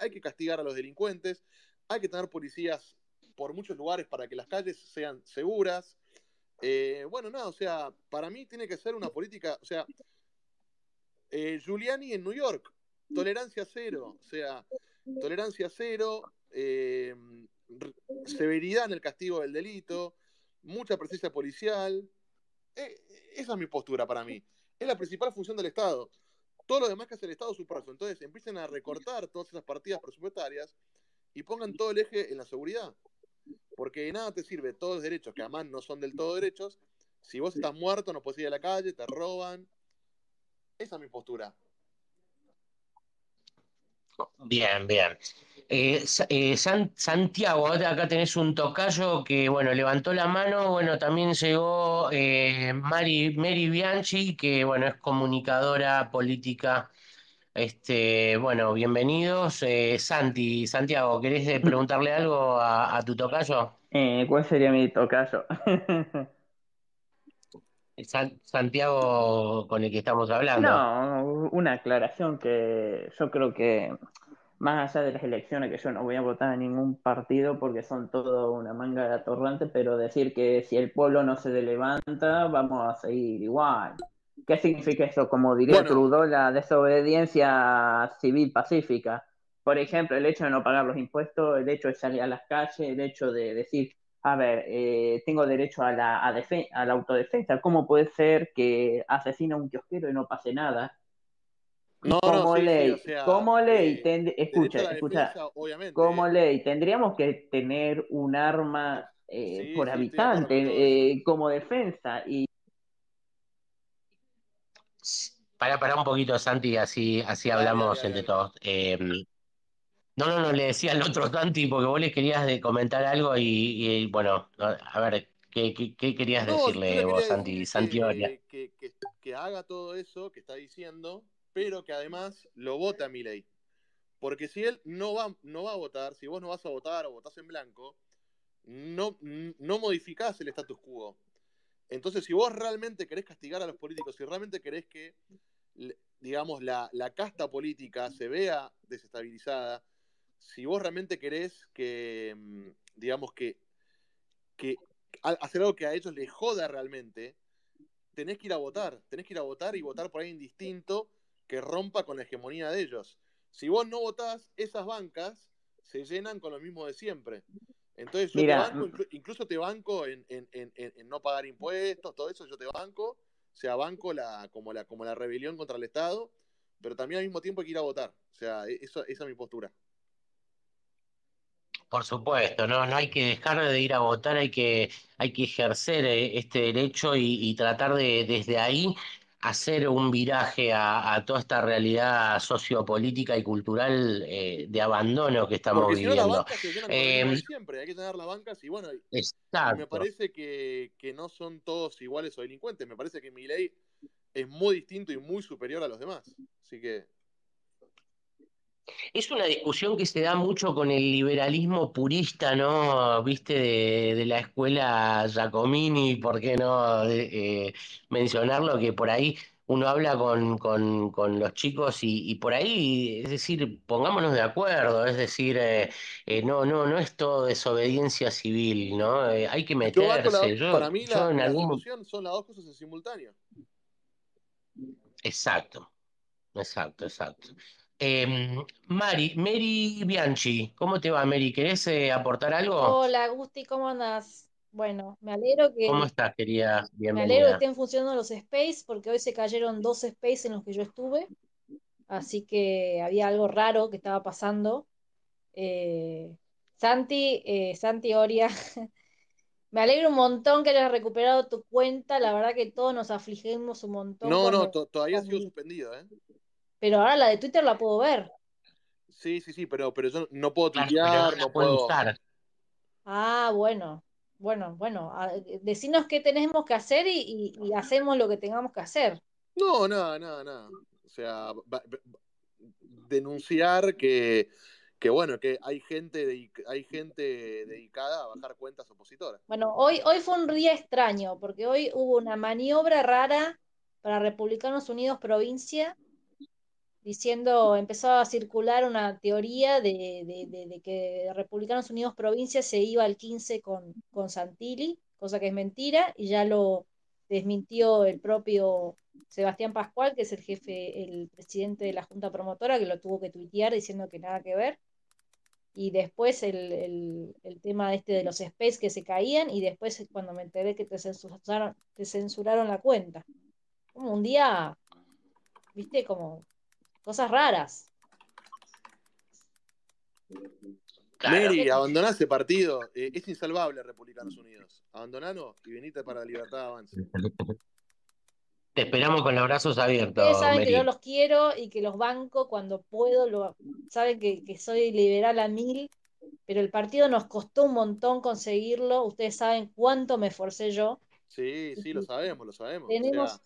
hay que castigar a los delincuentes, hay que tener policías por muchos lugares para que las calles sean seguras. Eh, bueno, nada, o sea, para mí tiene que ser una política, o sea, eh, Giuliani en New York, tolerancia cero, o sea, tolerancia cero, eh, severidad en el castigo del delito, mucha presencia policial. Esa es mi postura para mí. Es la principal función del Estado. Todo lo demás que hace el Estado su brazo. Entonces empiecen a recortar todas esas partidas presupuestarias y pongan todo el eje en la seguridad. Porque de nada te sirve todos los derechos, que además no son del todo derechos. Si vos estás muerto, no puedes ir a la calle, te roban. Esa es mi postura. Bien, bien. Eh, eh, Santiago, acá tenés un tocayo que, bueno, levantó la mano, bueno, también llegó eh, Mary Bianchi, que, bueno, es comunicadora política. Este, bueno, bienvenidos. Santi, Santiago, ¿querés preguntarle algo a, a tu tocayo? ¿Cuál sería mi tocayo? Santiago con el que estamos hablando. No, una aclaración que yo creo que más allá de las elecciones, que yo no voy a votar a ningún partido porque son todo una manga de atorrante, pero decir que si el pueblo no se levanta, vamos a seguir igual. ¿Qué significa eso? Como diría Trudeau, la desobediencia civil pacífica. Por ejemplo, el hecho de no pagar los impuestos, el hecho de salir a las calles, el hecho de decir, a ver, eh, tengo derecho a la, a, a la autodefensa. ¿Cómo puede ser que asesine a un kiosquero y no pase nada? No, como ley, como ley, eh, escucha, escucha, como ley, tendríamos que tener un arma eh, por habitante eh, como defensa y para para un poquito Santi así así hablamos entre todos no no no le decía al otro Santi porque vos le querías de comentar algo y, bueno a ver qué, qué, querías decirle vos Santi Santi que, que haga todo eso que está diciendo pero que además lo vota mi ley. Porque si él no va, no va a votar, si vos no vas a votar o votás en blanco, no, no modificás el status quo. Entonces, si vos realmente querés castigar a los políticos, si realmente querés que, digamos, la, casta política se vea desestabilizada, si vos realmente querés que, mm, digamos, que, que hacer algo que a ellos les joda realmente, tenés que ir a votar, tenés que ir a votar y votar por ahí indistinto que rompa con la hegemonía de ellos. Si vos no votás, esas bancas se llenan con lo mismo de siempre. Entonces yo te banco, incluso te banco en, no pagar impuestos, todo eso yo te banco, o sea, banco la, como, la, como la rebelión contra el Estado, pero también al mismo tiempo hay que ir a votar. O sea, e, eso, esa es mi postura. Por supuesto, no, no hay que dejar de ir a votar, hay que, hay que ejercer eh, este derecho y tratar de desde ahí hacer un viraje a, toda esta realidad sociopolítica y cultural eh, de abandono que estamos Porque viviendo. No, la banca se siempre, hay que tener las bancas y bueno, me parece que, que, no son todos iguales o delincuentes, me parece que mi ley es muy distinto y muy superior a los demás. Así que es una discusión que se da mucho con el liberalismo purista, ¿no? Viste, de, la escuela Giacomini, ¿por qué no eh, mencionarlo? Que por ahí uno habla con, con, los chicos y, por ahí, es decir, pongámonos de acuerdo, es decir, eh, eh, no, no, no es todo desobediencia civil, ¿no? hay que meterse. para mí la, la discusión son las dos cosas en simultáneo. Exacto, exacto, exacto. Em, Mari, Mary Bianchi, ¿cómo te va, Mary? ¿Querés eh, aportar algo? Hola, Gusti, ¿cómo andas? Bueno, me alegro que. ¿Cómo estás, querida? Bienvenida. Me alegro que estén funcionando los space, porque hoy se cayeron dos space en los que yo estuve. Así que había algo raro que estaba pasando. Eh, Santi, eh, Santi Oria, me alegro un montón que hayas recuperado tu cuenta. La verdad que todos nos afligimos un montón. No, no, todavía ha sido suspendido, ¿eh? Pero ahora la de Twitter la puedo ver. Sí, sí, sí, pero, pero yo no puedo tuitear, no, puedo. Usar. Ah, bueno, bueno, bueno. Decinos qué tenemos que hacer y, hacemos lo que tengamos que hacer. No, nada, nada, nada. O sea, denunciar que, que bueno, que hay gente, hay gente dedicada a bajar cuentas opositoras. Bueno, hoy, hoy fue un día extraño, porque hoy hubo una maniobra rara para Republicanos Unidos Provincia diciendo, empezó a circular una teoría de, que Republicanos Unidos Provincia se iba al 15 con, con Santilli, cosa que es mentira, y ya lo desmintió el propio Sebastián Pascual, que es el jefe, el presidente de la Junta Promotora, que lo tuvo que tuitear diciendo que nada que ver. y después el, tema este de los space que se caían y después cuando me enteré que te censuraron, te censuraron la cuenta. Como un día, viste, como cosas raras. Mary, abandoná ese partido. Eh, es insalvable Republicanos Unidos. Abandonalo y venite para la libertad avance. Te esperamos con los brazos abiertos. Ustedes saben que yo los quiero y que los banco cuando puedo. Lo, saben que, soy liberal a mil, pero el partido nos costó un montón conseguirlo. Ustedes saben cuánto me esforcé yo. Sí, sí, lo sabemos, lo sabemos. Tenemos,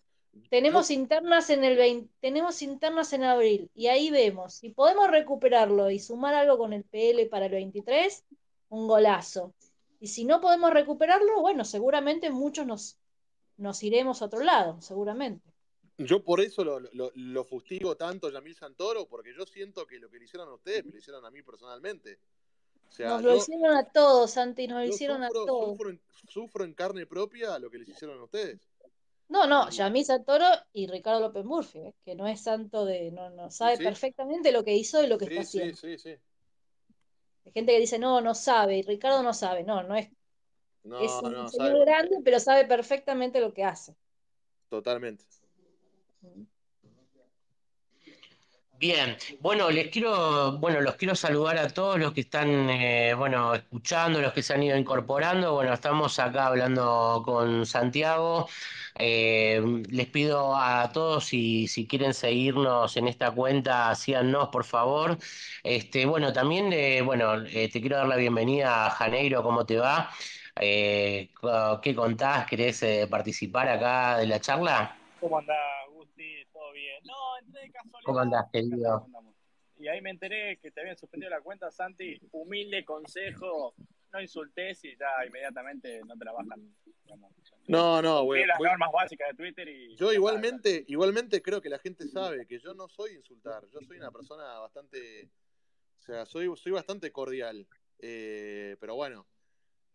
tenemos internas en el 20, tenemos internas en abril y ahí vemos si podemos recuperarlo y sumar algo con el PL para el 23, un golazo. Y si no podemos recuperarlo, bueno, seguramente muchos nos, nos iremos a otro lado, seguramente. Yo por eso lo, lo, fustigo tanto a Yamil Santoro, porque yo siento que lo que le hicieron a ustedes me lo hicieron a mí personalmente. nos lo hicieron a todos, Santi, nos lo hicieron a todos. Sufro en, carne propia lo que les hicieron a ustedes. No, no, Yamil Santoro y Ricardo López Murphy, ¿eh? que no es santo de. No, no sabe perfectamente lo que hizo y lo que está haciendo. Sí, sí, sí. Hay gente que dice, no, no sabe, y Ricardo no sabe. No, no es es un señor grande, pero sabe perfectamente lo que hace. Totalmente. Bien, bueno, les quiero, bueno, los quiero saludar a todos los que están, eh, bueno, escuchando, los que se han ido incorporando. Bueno, estamos acá hablando con Santiago. Eh, les pido a todos si, si quieren seguirnos en esta cuenta, síganos, por favor. Este, bueno, también, eh, bueno, te quiero dar la bienvenida a Janeiro, ¿cómo te va? Eh, ¿Qué contás? ¿Querés eh, participar acá de la charla? ¿Cómo andás? ¿Todo bien? No, entré de casualidad. ¿Cómo andás, querido? Y ahí me enteré que te habían suspendido la cuenta, Santi. Humilde consejo, no insultes y ya inmediatamente no te la bajan. no, no, güey. las normas básicas de Twitter y. Yo igualmente, igualmente creo que la gente sabe que yo no soy insultar. Yo soy una persona bastante. O sea, soy, soy bastante cordial. Eh, pero bueno,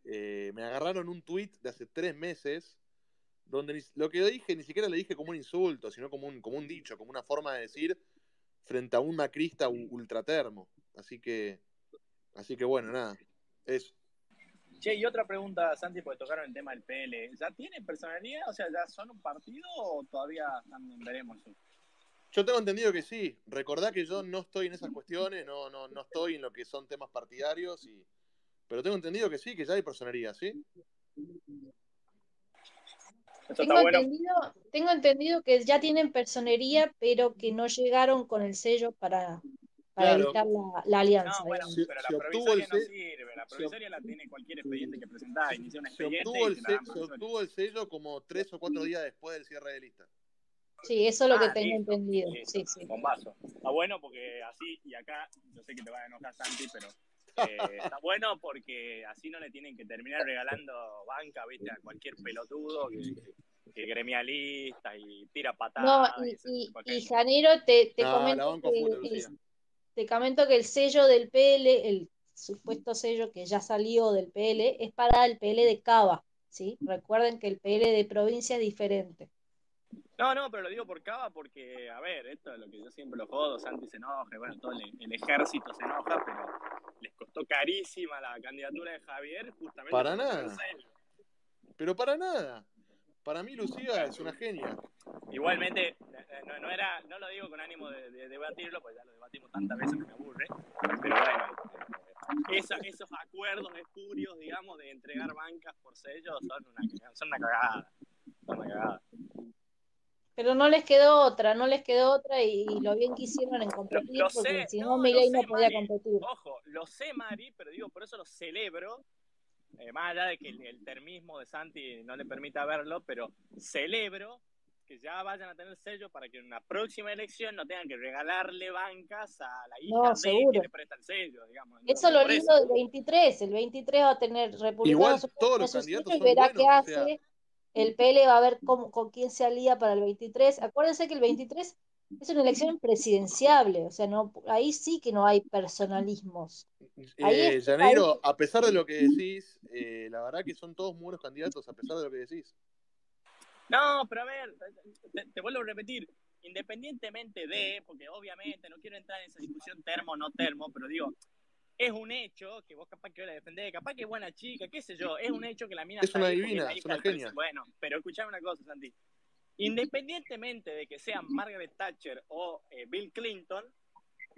eh, me agarraron un tweet de hace tres meses donde lo que dije ni siquiera le dije como un insulto, sino como un, como un dicho, como una forma de decir frente a un macrista ultratermo. Así que, así que bueno, nada, eso. Che, y otra pregunta, Santi, porque tocaron el tema del PL. ¿Ya tienen personalidad? O sea, ¿ya son un partido o todavía veremos Yo tengo entendido que sí. Recordá que yo no estoy en esas cuestiones, no, no, no estoy en lo que son temas partidarios y pero tengo entendido que sí, que ya hay personería, ¿sí? Tengo, entendido, tengo entendido que ya tienen personería, pero que no llegaron con el sello para, para evitar la, alianza. No, bueno, pero la provisoria no sirve. La provisoria la tiene cualquier expediente que presentaba. Inició un expediente. Se obtuvo, el, se obtuvo el sello como tres o cuatro días después del cierre de lista. Sí, eso es lo que ah, tengo entendido. Sí, sí. Bombazo. Está bueno porque así, y acá, yo sé que te va a enojar Santi, pero eh, está bueno porque así no le tienen que terminar regalando banca, viste, a cualquier pelotudo que, gremialista y tira patadas. No, y, y, Janero, te, te comento que, te comento que el sello del PL, el supuesto sello que ya salió del PL, es para el PL de Cava, ¿sí? Recuerden que el PL de provincia es diferente. No, no, pero lo digo por Cava porque, a ver, esto es lo que yo siempre lo jodo, Santi se enoja, bueno, todo el, ejército se enoja, pero les costó carísima la candidatura de Javier justamente. Para nada. Pero para nada. Para mí Lucía es una genia. Igualmente, eh, no, no, era, no lo digo con ánimo de, debatirlo, pues ya lo debatimos tantas veces que me aburre, pero bueno, esos acuerdos espurios, digamos, de entregar bancas por sellos son una, son una cagada. Son una cagada. Pero no les quedó otra, no les quedó otra y, lo bien que hicieron en competir, porque si no, Miguel no podía competir. Ojo, lo sé, Mari, pero digo, por eso lo celebro, eh, más allá de que el, termismo de Santi no le permita verlo, pero celebro que ya vayan a tener sello para que en una próxima elección no tengan que regalarle bancas a la hija de que le presta el sello, digamos. Eso es lo lindo del 23, el 23 va a tener republicanos Igual todos los candidatos son verá qué hace el PL va a ver cómo, con quién se alía para el 23. Acuérdense que el 23 es una elección presidenciable, o sea, no, ahí sí que no hay personalismos. Eh, Janeiro, a pesar de lo que decís, eh, la verdad que son todos muy buenos candidatos, a pesar de lo que decís. No, pero a ver, te, vuelvo a repetir, independientemente de, porque obviamente no quiero entrar en esa discusión termo no termo, pero digo, es un hecho que vos capaz que la defendés, capaz que es buena chica, qué sé yo, es un hecho que la mina es una divina, es una genia. Bueno, pero escuchame una cosa, Santi. Independientemente de que sean Margaret Thatcher o eh, Bill Clinton,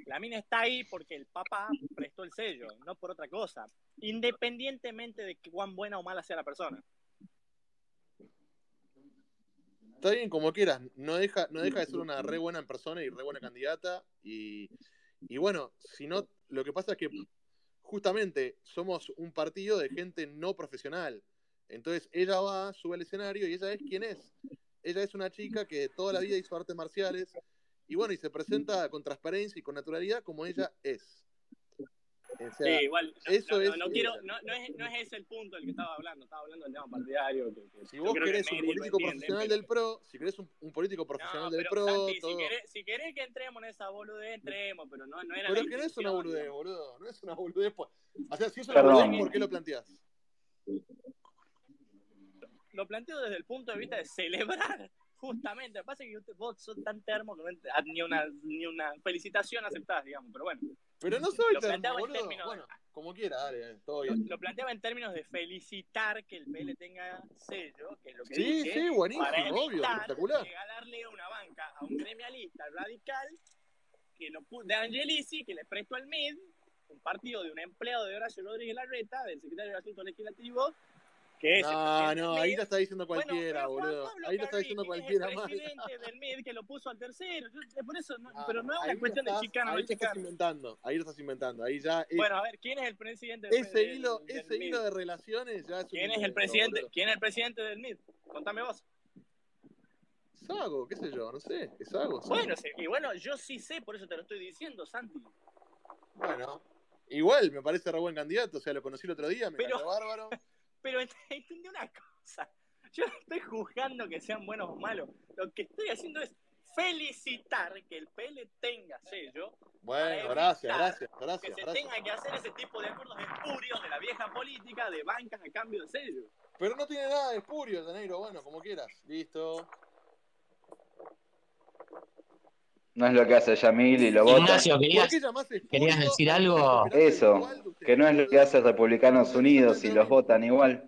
la mina está ahí porque el papá prestó el sello, no por otra cosa. Independientemente de que cuán buena o mala sea la persona. Está bien, como quieras. No deja, no deja de ser una re buena persona y re buena candidata. Y, y bueno, si no, lo que pasa es que justamente somos un partido de gente no profesional. Entonces ella va, sube al escenario y ella es quien es. Ella es una chica que toda la vida hizo artes marciales y bueno, y se presenta con transparencia y con naturalidad como ella es. Sí, igual, no, eso es, no, quiero, no, es, no, es, ese el punto del que estaba hablando, estaba hablando del tema partidario. si vos querés un político profesional del PRO, si querés un, un político profesional del PRO, todo... si, querés, si, querés, que entremos en esa boludez, entremos, pero no, no era Pero es que no es una boludez, boludo, no es una boludez. Pues. O sea, si es una boludez, ¿por qué lo planteás? Lo planteo desde el punto de vista de celebrar Justamente, lo que pasa es que vos sos tan termo que ni una, ni una felicitación aceptás, digamos, pero bueno. Pero no soy termo, boludo. bueno, como quiera, dale, todo bien. Lo planteaba en términos de felicitar que el PL tenga sello, que es lo que sí, dije, Sí, buenísimo, para obvio, espectacular. regalarle una banca a un gremialista radical que lo, de Angelici, que le prestó al MID, un partido de un empleado de Horacio Rodríguez Larreta, del secretario de Asuntos Legislativos, no, no, ahí lo está diciendo cualquiera, boludo. Ahí lo está diciendo cualquiera más. El presidente del MID que lo puso al tercero. por eso, pero no es una cuestión de chicana. Ahí lo estás inventando, ahí lo estás inventando. Ahí ya Bueno, a ver, ¿quién es el presidente del Ese hilo, ese hilo de relaciones ya es ¿Quién es el presidente? ¿Quién es el presidente del MID? Contame vos. Sago, qué sé yo, no sé, es Sago. Bueno, sí, y bueno, yo sí sé, por eso te lo estoy diciendo, Santi. Bueno, igual me parece re buen candidato, o sea, lo conocí el otro día, me pero... bárbaro. Pero entendí una cosa. Yo no estoy juzgando que sean buenos o malos. Lo que estoy haciendo es felicitar que el PL tenga sello. Bueno, gracias, gracias, gracias. Que se tenga que hacer ese tipo de acuerdos espurios de la vieja política de bancas a cambio de sello. Pero no tiene nada de espurio, Janeiro. Bueno, como quieras. Listo. No es lo que hace Yamil y lo vota. Ignacio, ¿querías, ¿querías decir algo? Eso, que no es lo que hace Republicanos Unidos y los votan igual.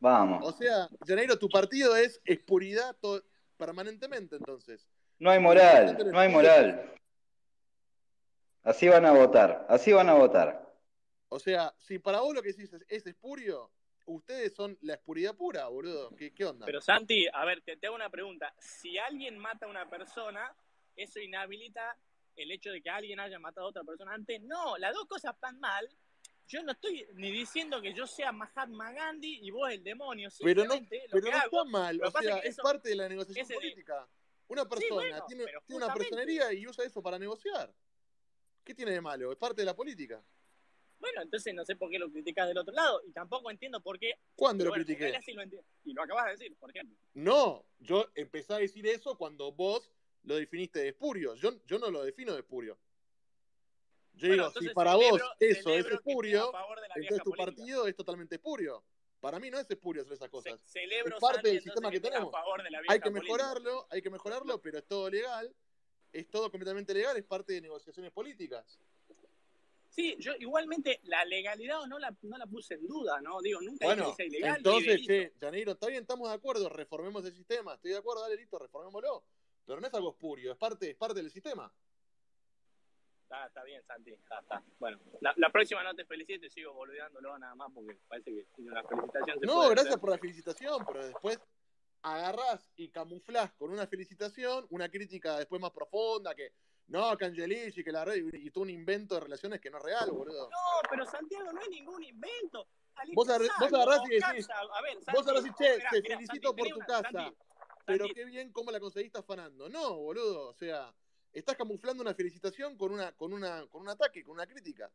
Vamos. O sea, Janeiro, tu partido es espuridad permanentemente entonces. No hay moral, no hay moral. Así van a votar, así van a votar. O sea, si para vos lo que decís es, espurio, ustedes son la espuridad pura, boludo. ¿Qué, ¿Qué, onda? Pero Santi, a ver, te, te, hago una pregunta. Si alguien mata a una persona, ¿eso inhabilita el hecho de que alguien haya matado a otra persona antes? No, las dos cosas están mal. Yo no estoy ni diciendo que yo sea Mahatma Gandhi y vos el demonio. Pero no, pero no está mal, o sea, es parte de la negociación política. Una persona tiene, tiene una personería y usa eso para negociar. ¿Qué tiene de malo? Es parte de la política. Bueno, entonces no sé por qué lo criticas del otro lado y tampoco entiendo por qué. ¿Cuándo lo critiqué? y lo acabas de decir, por ejemplo. No, yo empecé a decir eso cuando vos lo definiste de espurio. Yo, yo no lo defino de espurio. Yo digo, si para vos eso es espurio, entonces tu partido es totalmente espurio. Para mí no es espurio hacer esas cosas. es parte del sistema que, tenemos. hay que mejorarlo, hay que mejorarlo, pero es todo legal. Es todo completamente legal, es parte de negociaciones políticas. Sí, yo igualmente la legalidad o no la, no la puse en duda, ¿no? Digo, nunca bueno, dije ilegal. Entonces, che, Janeiro, está bien, estamos de acuerdo, reformemos el sistema, estoy de acuerdo, dale, listo, reformémoslo. Pero no es algo espurio, es parte, es parte del sistema. Está, está bien, Santi, está, está. Bueno, la, la, próxima no te felicito y sigo boludeándolo nada más porque parece que la felicitación se No, gracias por la felicitación, pero después agarrás y camuflás con una felicitación una crítica después más profunda que no, que Angelici, que la red, y todo un invento de relaciones que no es real, boludo. No, pero Santiago no es ningún invento. vos, agarrás y decís, a ver, vos agarrás y che, te felicito por tu casa, pero qué bien cómo la conseguiste afanando. No, boludo, o sea, estás camuflando una felicitación con una, con una, con un ataque, con una crítica.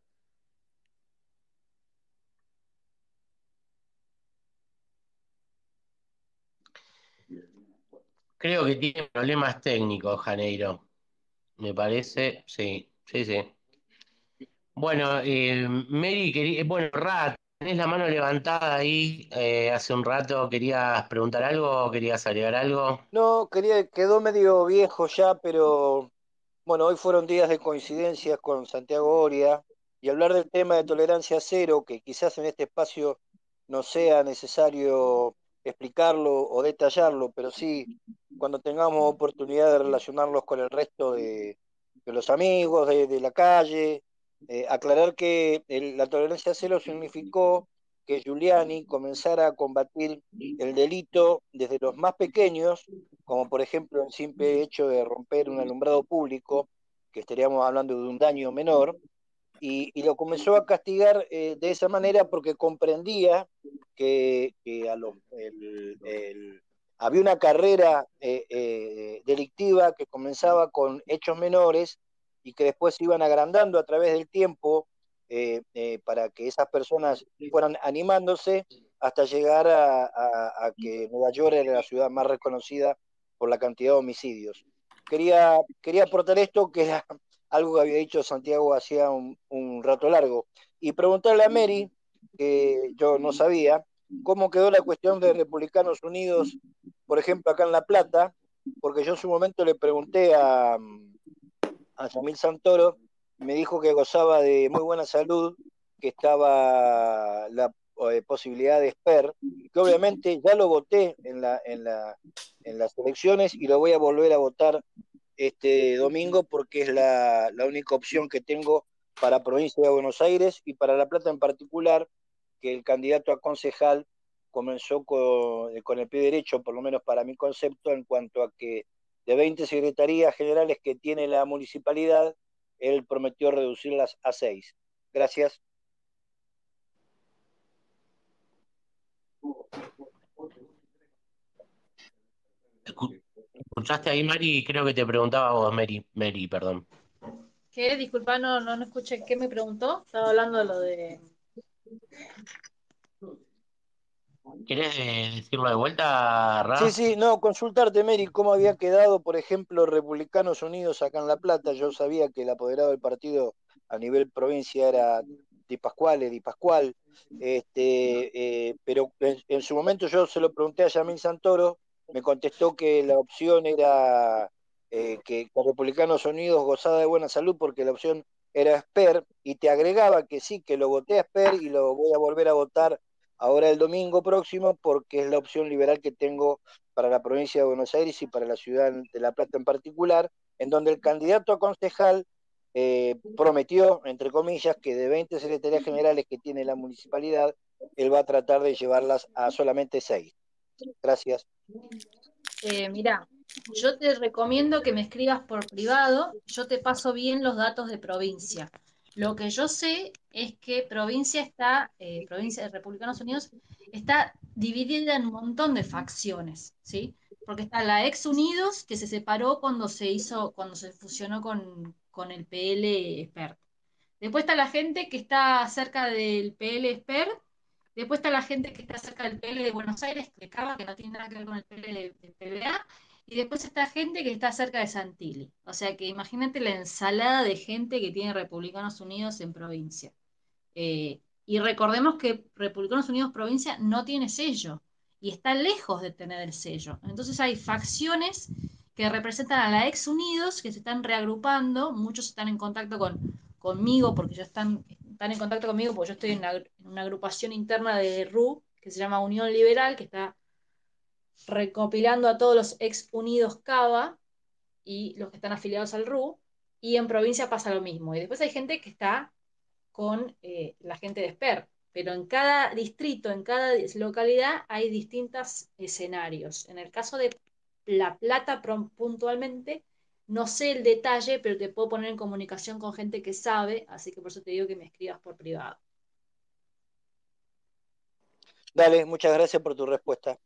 Creo que tiene problemas técnicos, Janeiro. Me parece, sí, sí, sí. Bueno, eh, Mary, quería, bueno, Rat, tenés la mano levantada ahí eh, hace un rato, ¿querías preguntar algo querías agregar algo? No, quería, quedó medio viejo ya, pero bueno, hoy fueron días de coincidencias con Santiago Oria y hablar del tema de tolerancia cero, que quizás en este espacio no sea necesario explicarlo o detallarlo, pero sí cuando tengamos oportunidad de relacionarlos con el resto de, los amigos de, la calle, eh, aclarar que la tolerancia cero significó que Giuliani comenzara a combatir el delito desde los más pequeños, como por ejemplo el simple hecho de romper un alumbrado público, que estaríamos hablando de un daño menor, y, lo comenzó a castigar eh, de esa manera porque comprendía que, había una carrera eh, eh, delictiva que comenzaba con hechos menores y que después se iban agrandando a través del tiempo para que esas personas fueran animándose hasta llegar a, que Nueva York era la ciudad más reconocida por la cantidad de homicidios. Quería, quería aportar esto, que era algo que había dicho Santiago hacía un, rato largo, y preguntarle a Mary, que yo no sabía, cómo quedó la cuestión de Republicanos Unidos, por ejemplo, acá en La Plata, porque yo en su momento le pregunté a, a Samil Santoro, me dijo que gozaba de muy buena salud, que estaba la eh, posibilidad de SPER, que obviamente ya lo voté en, la, en, la, en las elecciones y lo voy a volver a votar este domingo porque es la, única opción que tengo para provincia de Buenos Aires y para La Plata en particular, que el candidato a concejal comenzó con, el pie derecho, por lo menos para mi concepto, en cuanto a que de 20 secretarías generales que tiene la municipalidad, él prometió reducirlas a 6. Gracias. ¿Escuchaste ahí, Mari? Creo que te preguntaba vos, Mary, Mary, perdón. ¿Qué? Disculpa, no, no, no escuché. ¿Qué me preguntó? Estaba hablando de lo de... ¿Querés eh, decirlo de vuelta, Ra? Sí, sí, no, consultarte, Mary, cómo había quedado, por ejemplo, Republicanos Unidos acá en La Plata. Yo sabía que el apoderado del partido a nivel provincia era Di Pascual, Di Pascual, este, eh, pero en, su momento yo se lo pregunté a Yamil Santoro, me contestó que la opción era eh, que, los Republicanos Unidos gozaba de buena salud porque la opción era Esper y te agregaba que sí, que lo voté a Esper y lo voy a volver a votar ahora el domingo próximo porque es la opción liberal que tengo para la provincia de Buenos Aires y para la ciudad de La Plata en particular, en donde el candidato a concejal eh, prometió, entre comillas, que de 20 secretarías generales que tiene la municipalidad, él va a tratar de llevarlas a solamente 6. Gracias. Eh, mira, yo te recomiendo que me escribas por privado, yo te paso bien los datos de provincia. Lo que yo sé es que provincia está, eh, provincia de Republicanos Unidos, está dividida en un montón de facciones, ¿sí? Porque está la ex Unidos, que se separó cuando se hizo, cuando se fusionó con, con el PL Expert. Después está la gente que está cerca del PL Expert, Después está la gente que está cerca del PL de Buenos Aires, que Cava, que no tiene nada que ver con el PL de, PBA. Y después está gente que está cerca de Santilli. O sea que imagínate la ensalada de gente que tiene Republicanos Unidos en provincia. Eh, y recordemos que Republicanos Unidos provincia no tiene sello y está lejos de tener el sello. Entonces hay facciones que representan a la ex Unidos que se están reagrupando, muchos están en contacto con, conmigo porque ya están están en contacto conmigo porque yo estoy en una, agrupación interna de RU que se llama Unión Liberal, que está recopilando a todos los ex unidos CABA y los que están afiliados al RU, y en provincia pasa lo mismo. Y después hay gente que está con eh, la gente de SPER, pero en cada distrito, en cada localidad hay distintos escenarios. En el caso de La Plata puntualmente, no sé el detalle, pero te puedo poner en comunicación con gente que sabe, así que por eso te digo que me escribas por privado. Dale, muchas gracias por tu respuesta.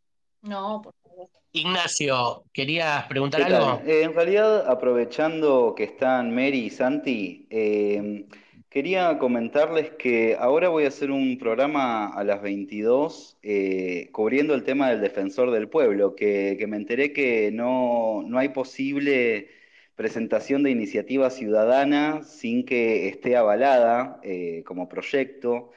No, por favor. Ignacio, ¿querías preguntar algo? Eh, en realidad, aprovechando que están Mary y Santi, eh, quería comentarles que ahora voy a hacer un programa a las 22 eh, cubriendo el tema del defensor del pueblo, que, que me enteré que no, no hay posible presentación de iniciativa ciudadana sin que esté avalada eh, como proyecto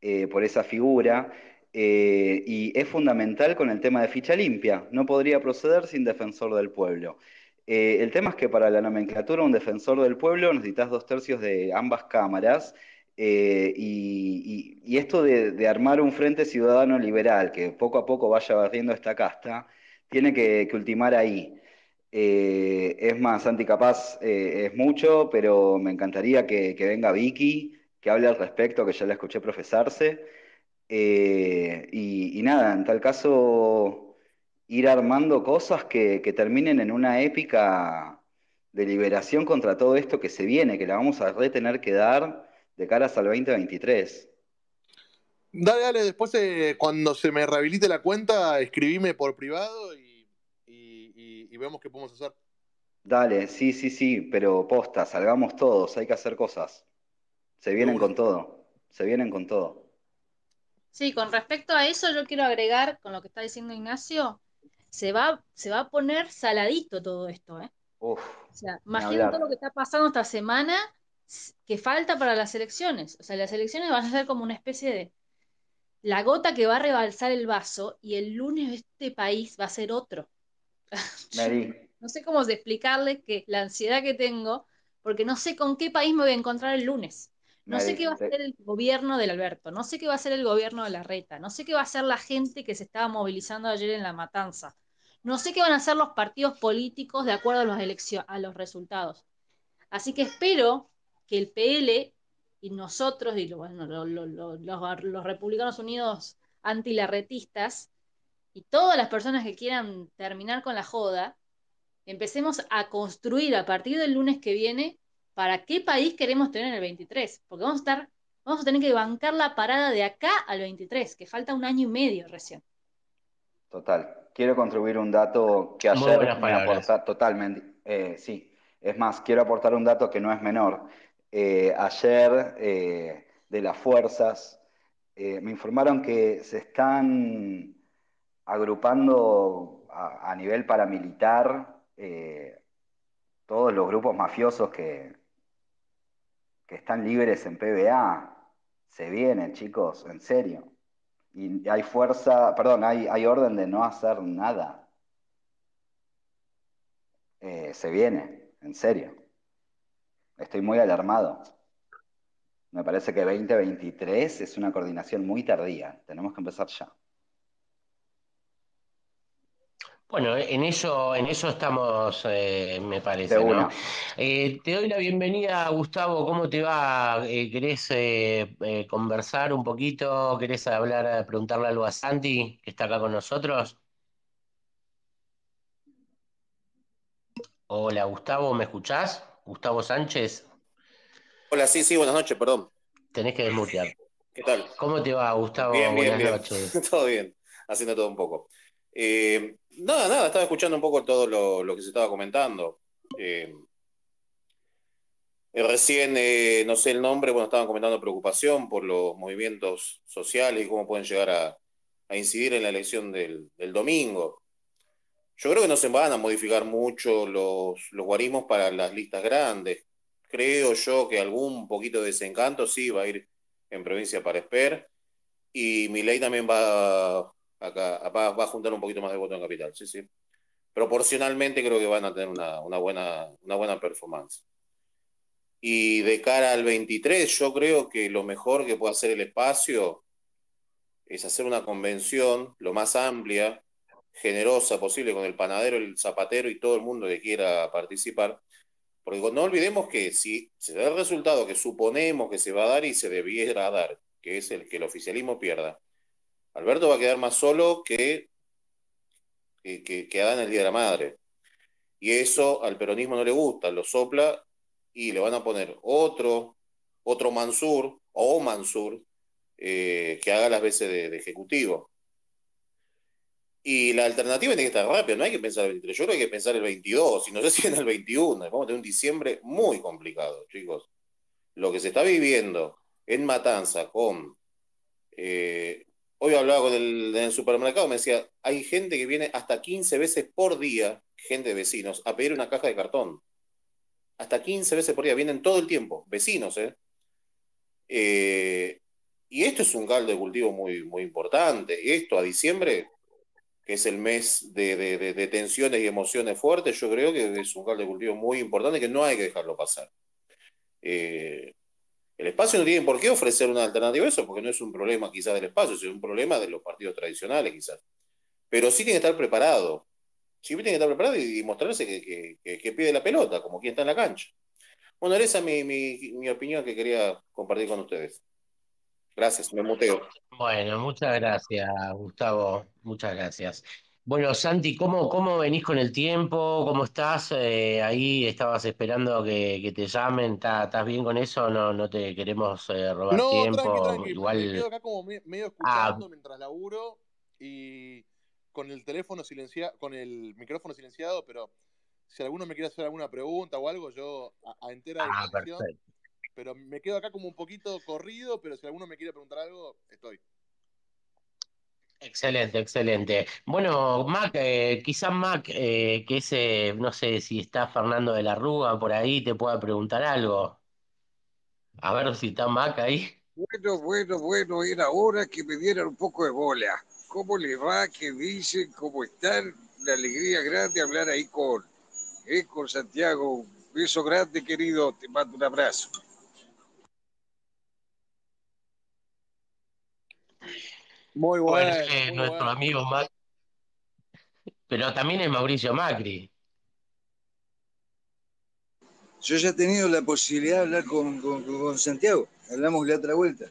eh, por esa figura. Eh, y es fundamental con el tema de ficha limpia. No podría proceder sin defensor del pueblo. el tema es que para la nomenclatura un defensor del pueblo necesitas dos tercios de ambas cámaras y, esto de, armar un frente ciudadano liberal que poco a poco vaya barriendo esta casta, tiene que, ultimar ahí. Eh, es más, anticapaz eh, es mucho, pero me encantaría que, venga Vicky, que hable al respecto, que ya la escuché profesarse. Y, nada, en tal caso, ir armando cosas que, que terminen en una épica de liberación contra todo esto que se viene, que la vamos a retener que dar de caras al 2023. Dale, dale, después eh, cuando se me rehabilite la cuenta, escribime por privado y, vemos qué podemos hacer. Dale, sí, sí, sí, pero posta, salgamos todos, hay que hacer cosas. Se vienen con todo, se vienen con todo. Sí, con respecto a eso, yo quiero agregar con lo que está diciendo Ignacio, se va, se va a poner saladito todo esto, ¿eh? o sea, imaginen todo lo que está pasando esta semana que falta para las elecciones. O sea, las elecciones van a ser como una especie de la gota que va a rebalsar el vaso y el lunes este país va a ser otro. no sé cómo explicarles que la ansiedad que tengo, porque no sé con qué país me voy a encontrar el lunes. No sé qué va a hacer el gobierno del Alberto, no sé qué va a hacer el gobierno de la Reta, no sé qué va a hacer la gente que se estaba movilizando ayer en la matanza. No sé qué van a hacer los partidos políticos de acuerdo a los, a los resultados. Así que espero que el PL y nosotros, y bueno, los, republicanos unidos antilarretistas, y todas las personas que quieran terminar con la joda, empecemos a construir a partir del lunes que viene para qué país queremos tener en el 23, porque vamos a estar, vamos a tener que bancar la parada de acá al 23, que falta un año y medio recién. Total. Quiero contribuir un dato que ayer me aportar totalmente, eh, sí, es más, quiero aportar un dato que no es menor. Eh, ayer eh, de las fuerzas eh, me informaron que se están agrupando a, nivel paramilitar todos los grupos mafiosos que, que están libres en PBA. Se vienen, chicos, en serio. Y hay fuerza, perdón, hay, hay orden de no hacer nada. se viene, en serio. Estoy muy alarmado. Me parece que 2023 es una coordinación muy tardía. Tenemos que empezar ya. Bueno, en eso, en eso estamos, eh, me parece. Eh, te doy la bienvenida, Gustavo. ¿Cómo te va? Eh, ¿Querés conversar un poquito? ¿Querés hablar, preguntarle algo a Santi, que está acá con nosotros? Hola, Gustavo, ¿me escuchás? Gustavo Sánchez. Hola, sí, sí, buenas noches, perdón. Tenés que desmutear. ¿Qué tal? ¿Cómo te va, Gustavo? Bien, bien, buenas noches. todo bien, haciendo todo un poco. Eh, nada, nada, estaba escuchando un poco todo lo, que se estaba comentando. Eh, recién, eh, no sé el nombre, bueno, estaban comentando preocupación por los movimientos sociales y cómo pueden llegar a, incidir en la elección del, del domingo. Yo creo que no se van a modificar mucho los, los guarismos para las listas grandes. Creo yo que algún poquito de desencanto sí va a ir en provincia para Esper. Y mi ley también va a, va, a juntar un poquito más de voto en capital, sí, sí. Proporcionalmente creo que van a tener una, buena, una buena performance. Y de cara al 23, yo creo que lo mejor que puede hacer el espacio es hacer una convención lo más amplia generosa posible con el panadero, el zapatero y todo el mundo que quiera participar. Porque no olvidemos que si se da el resultado que suponemos que se va a dar y se debiera dar, que es el que el oficialismo pierda, Alberto va a quedar más solo que, que, que, Adán el Día de la Madre. Y eso al peronismo no le gusta, lo sopla y le van a poner otro, otro Mansur o Mansur eh, que haga las veces de ejecutivo. Y la alternativa tiene que estar rápida, no hay que pensar el 23, yo creo que hay que pensar el 22, y no sé si en el 21, vamos a tener un diciembre muy complicado, chicos. Lo que se está viviendo en Matanza con... Eh, hoy hablaba con el, supermercado, me decía, hay gente que viene hasta 15 veces por día, gente de vecinos, a pedir una caja de cartón. Hasta 15 veces por día, vienen todo el tiempo, vecinos, ¿eh? eh y esto es un caldo de cultivo muy, muy importante. Esto a diciembre que es el mes de, tensiones y emociones fuertes, yo creo que es un caldo de cultivo muy importante que no hay que dejarlo pasar. Eh, El espacio no tiene por qué ofrecer una alternativa a eso, porque no es un problema quizás del espacio, es un problema de los partidos tradicionales quizás. Pero sí tiene que estar preparado. Sí tiene que estar preparado y, mostrarse que, pide la pelota, como quien está en la cancha. Bueno, esa es mi, mi opinión que quería compartir con ustedes. Gracias, me muteo. Bueno, muchas gracias, Gustavo. Muchas gracias. Bueno, Santi, ¿cómo, cómo venís con el tiempo? ¿Cómo estás? Eh, ahí estabas esperando que, te llamen. ¿Estás bien con eso? No, no te queremos eh, robar no, tiempo. Tranqui, tranqui. Igual... Me quedo acá como medio ah. escuchando mientras laburo y con el teléfono silenciado, con el micrófono silenciado, pero si alguno me quiere hacer alguna pregunta o algo, yo a, entera ah, pero me quedo acá como un poquito corrido, pero si alguno me quiere preguntar algo, estoy. Excelente, excelente. Bueno, Mac, eh, quizás Mac, eh, que ese, no sé si está Fernando de la Rúa por ahí, te pueda preguntar algo. A ver si está Mac ahí. Bueno, bueno, bueno, era hora que me dieran un poco de bola. ¿Cómo le va? ¿Qué dicen? ¿Cómo están? La alegría grande hablar ahí con, eh, con Santiago. Un beso grande, querido. Te mando un abrazo. Muy bueno. nuestro amigo Macri. Pero también es Mauricio Macri. Yo ya he tenido la posibilidad de hablar con, Santiago. Hablamos la otra vuelta.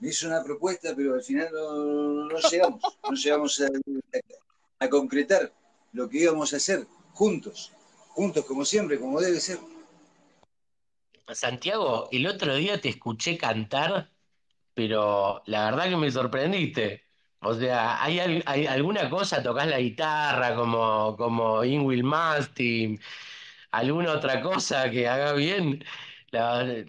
Me hizo una propuesta, pero al final no, llegamos. No llegamos a, concretar lo que íbamos a hacer juntos. Juntos, como siempre, como debe ser. Santiago, el otro día te escuché cantar pero la verdad que me sorprendiste. O sea, ¿hay, hay alguna cosa? ¿Tocas la guitarra como, como Ingwill Mastin? ¿Alguna otra cosa que haga bien? La,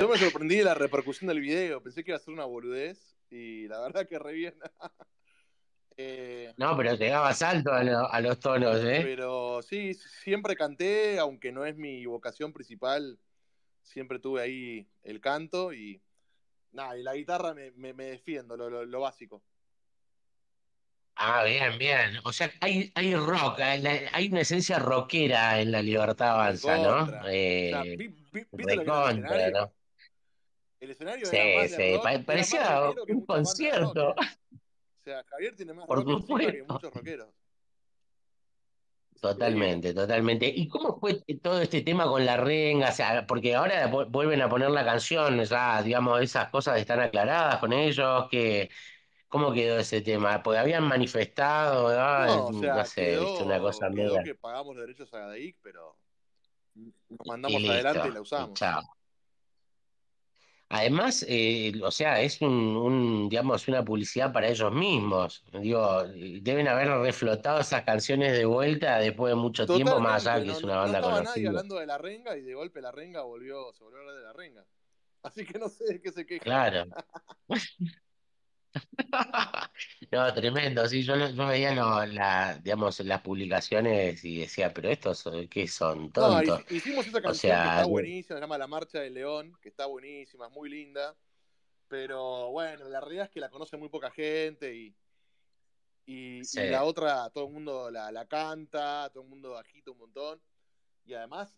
Yo me sorprendí de la repercusión del video. Pensé que iba a ser una boludez y la verdad que re bien. Eh, no, pero llegabas alto a, a, los tonos, ¿eh? Pero sí, siempre canté, aunque no es mi vocación principal. Siempre tuve ahí el canto y Nada, y la guitarra me, me, defiendo, lo, lo, básico. Ah, bien, bien. O sea, hay, hay rock, hay una esencia rockera en la libertad avanza, ¿no? Eh, ¿viste contra, ¿no? El escenario sí, sí, parecía un concierto. O sea, Javier tiene más Por rock que muchos rockeros. Totalmente, totalmente. ¿Y cómo fue todo este tema con la renga? O sea, porque ahora vuelven a poner la canción, ya, digamos, esas cosas están aclaradas con ellos, que ¿cómo quedó ese tema? Porque habían manifestado, ¿no? o sea, sé, una cosa quedó que pagamos derechos a DAIC, pero nos mandamos adelante y la usamos. Chao. Además, eh, o sea, es un, digamos, una publicidad para ellos mismos. Digo, deben haber reflotado esas canciones de vuelta después de mucho tiempo, más allá que es una banda no estaba nadie hablando de la renga y de golpe la renga volvió, se volvió a hablar de la renga. Así que no sé de qué se queja. Claro. No, tremendo, sí, yo, yo veía la, digamos, las publicaciones y decía, pero estos, ¿qué son? Tontos. hicimos esa canción que está buenísima, se llama La Marcha del León, que está buenísima, es muy linda, pero bueno, la realidad es que la conoce muy poca gente y, y, la otra, todo el mundo la, la, canta, todo el mundo agita un montón, y además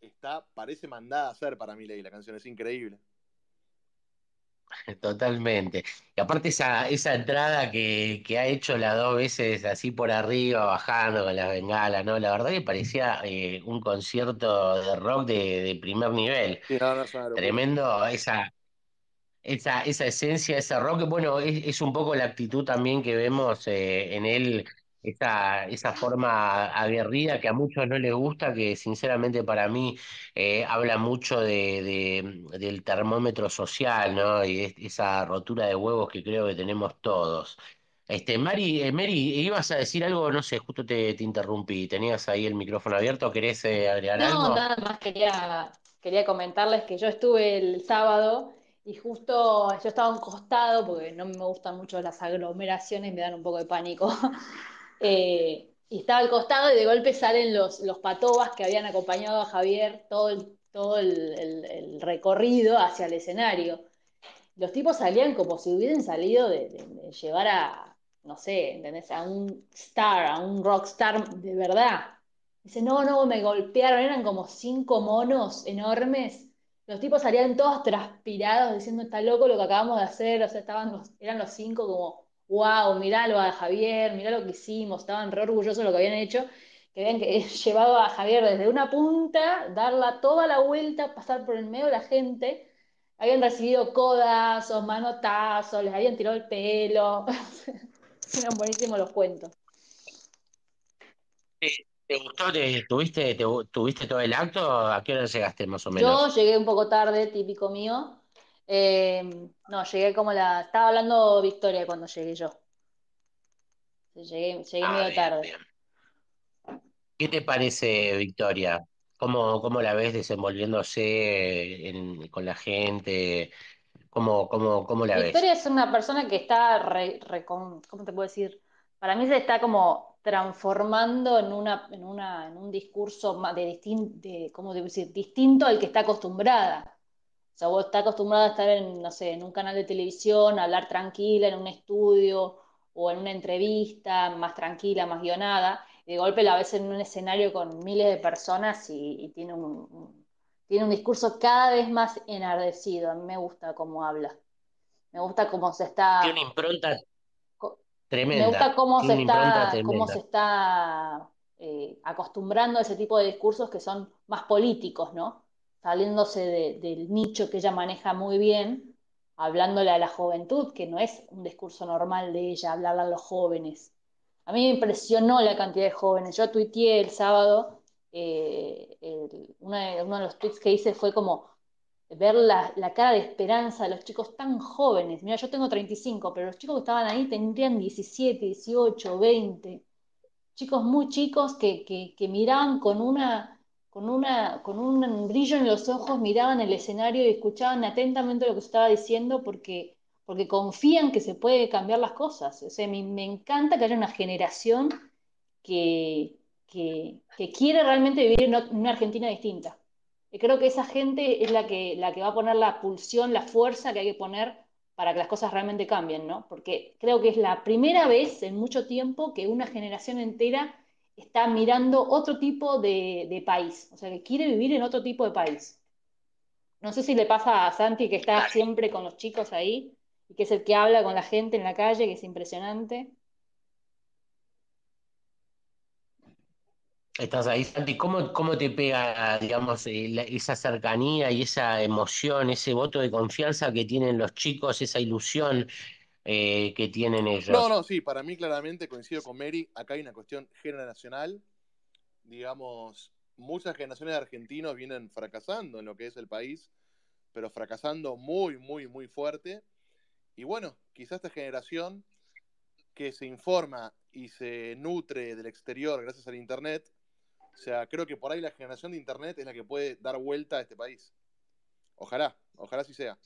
está, parece mandada a hacer para mí la canción, es increíble. Totalmente. Y aparte esa, esa entrada que, que ha hecho las dos veces así por arriba, bajando con las bengalas, ¿no? La verdad que parecía eh, un concierto de rock de, de primer nivel. Tremendo esa, esa, esa esencia, ese rock. Bueno, es, es un poco la actitud también que vemos eh, en él esa, esa forma aguerrida que a muchos no les gusta, que sinceramente para mí eh, habla mucho de, del termómetro social, ¿no? Y esa rotura de huevos que creo que tenemos todos. Este, Mari, eh, Mary, ibas a decir algo, no sé, justo te, te interrumpí, tenías ahí el micrófono abierto, ¿querés eh, agregar algo? No, nada más quería, quería comentarles que yo estuve el sábado y justo yo estaba a un costado, porque no me gustan mucho las aglomeraciones, me dan un poco de pánico. Eh, y estaba al costado y de golpe salen los, los patobas que habían acompañado a Javier todo el, todo el, recorrido hacia el escenario. Los tipos salían como si hubiesen salido de, llevar a, no sé, ¿entendés? A un star, a un rockstar de verdad. Dice, no, no, me golpearon, eran como cinco monos enormes los tipos salían todos transpirados diciendo, está loco lo que acabamos de hacer, o sea, estaban eran los cinco como, wow, mirá lo a Javier, mirá lo que hicimos, estaban re orgullosos de lo que habían hecho, que habían que, llevado a Javier desde una punta, darla toda la vuelta, pasar por el medio de la gente, habían recibido codazos, manotazos, les habían tirado el pelo, eran buenísimos los cuentos. ¿Te gustó? tuviste, tuviste todo el acto? ¿A qué hora llegaste más o menos? Yo llegué un poco tarde, típico mío. Eh, no, llegué como la. Estaba hablando Victoria cuando llegué yo. Llegué, llegué ah, medio tarde. ¿Qué te parece, Victoria? ¿Cómo, cómo la ves desenvolviéndose con la gente? ¿Cómo, cómo, cómo la ves? Victoria es una persona que está, re, ¿cómo te puedo decir? Para mí se está como transformando en, una, en, una, en un discurso de, distin, de, ¿cómo decir? distinto al que está acostumbrada. O sea, vos estás acostumbrada a estar en, no sé, en un canal de televisión, a hablar tranquila en un estudio o en una entrevista más tranquila, más guionada, y de golpe la ves en un escenario con miles de personas y, tiene, un, tiene un discurso cada vez más enardecido. A mí me gusta cómo habla. Me gusta cómo se está... Tiene una impronta me gusta cómo se está, cómo se está eh, acostumbrando a ese tipo de discursos que son más políticos, ¿no? Saliéndose del nicho que ella maneja muy bien, hablándole a la juventud, que no es un discurso normal de ella, hablarle a los jóvenes. A mí me impresionó la cantidad de jóvenes. Yo tuiteé el sábado, eh, uno de los tweets que hice fue como, ver la, cara de esperanza de los chicos tan jóvenes. Mira, yo tengo 35, pero los chicos que estaban ahí tendrían 17, 18, 20. Chicos muy chicos que, que, miraban con una, con, una, con un brillo en los ojos, miraban el escenario y escuchaban atentamente lo que estaba diciendo porque, porque confían que se puede cambiar las cosas. O me, me encanta que haya una generación que, que, que quiere realmente vivir en una Argentina distinta creo que esa gente es la que, la que va a poner la pulsión, la fuerza que hay que poner para que las cosas realmente cambien, ¿no? Porque creo que es la primera vez en mucho tiempo que una generación entera está mirando otro tipo de, país, o sea, que quiere vivir en otro tipo de país. No sé si le pasa a Santi que está siempre con los chicos ahí y que es el que habla con la gente en la calle, que es impresionante. Estás ahí, Santi. ¿Cómo, cómo te pega, digamos, eh, esa cercanía y esa emoción, ese voto de confianza que tienen los chicos, esa ilusión eh, que tienen ellos? No, no, sí, para mí claramente coincido con Mary. Acá hay una cuestión generacional. Digamos, muchas generaciones de argentinos vienen fracasando en lo que es el país, pero fracasando muy, muy, muy fuerte. Y bueno, quizás esta generación que se informa y se nutre del exterior gracias al Internet, o sea, creo que por ahí la generación de Internet es la que puede dar vuelta a este país. Ojalá, ojalá sí sea.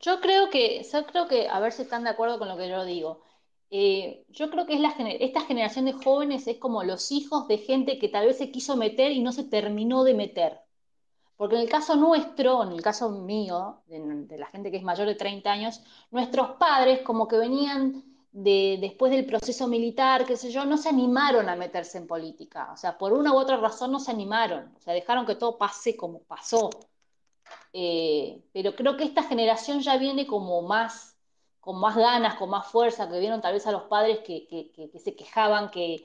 Yo creo que, yo creo que, a ver si están de acuerdo con lo que yo digo. Eh, yo creo que es la, esta generación de jóvenes es como los hijos de gente que tal vez se quiso meter y no se terminó de meter. Porque en el caso nuestro, en el caso mío, de, de la gente que es mayor de 30 años, nuestros padres como que venían de, después del proceso militar, qué sé yo, no se animaron a meterse en política. O sea, por una u otra razón no se animaron. O sea, dejaron que todo pase como pasó. Eh, pero creo que esta generación ya viene como más, con más ganas, con más fuerza, que vieron tal vez a los padres que, se quejaban, que,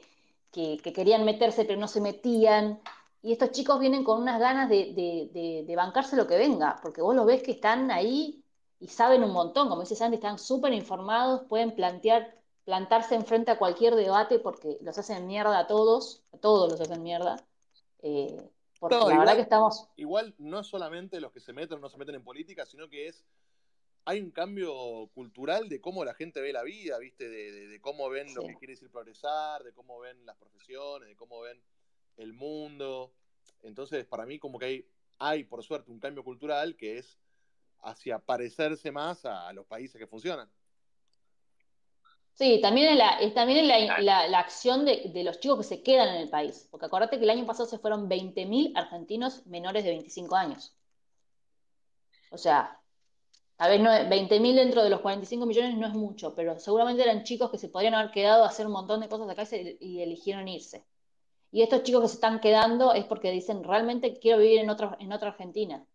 querían meterse pero no se metían. Y estos chicos vienen con unas ganas de, de bancarse lo que venga, porque vos lo ves que están ahí y saben un montón, como dice Sandy, están súper informados, pueden plantear, plantarse enfrente a cualquier debate porque los hacen mierda a todos, a todos los hacen mierda. Eh, porque la verdad que estamos. Igual no es solamente los que se meten o no se meten en política, sino que es. Hay un cambio cultural de cómo la gente ve la vida, ¿viste? De, cómo ven lo que quiere decir progresar, de cómo ven las profesiones, de cómo ven el mundo. Entonces, para mí, como que hay, hay por suerte, un cambio cultural que es hacia parecerse más a, los países que funcionan. Sí, también es la, también la, acción de, los chicos que se quedan en el país. Porque acordate que el año pasado se fueron 20.000 argentinos menores de 25 años. O sea, tal vez no, 20.000 dentro de los 45 millones no es mucho, pero seguramente eran chicos que se podrían haber quedado a hacer un montón de cosas acá y, eligieron irse. Y estos chicos que se están quedando es porque dicen, realmente quiero vivir en otra, en otra Argentina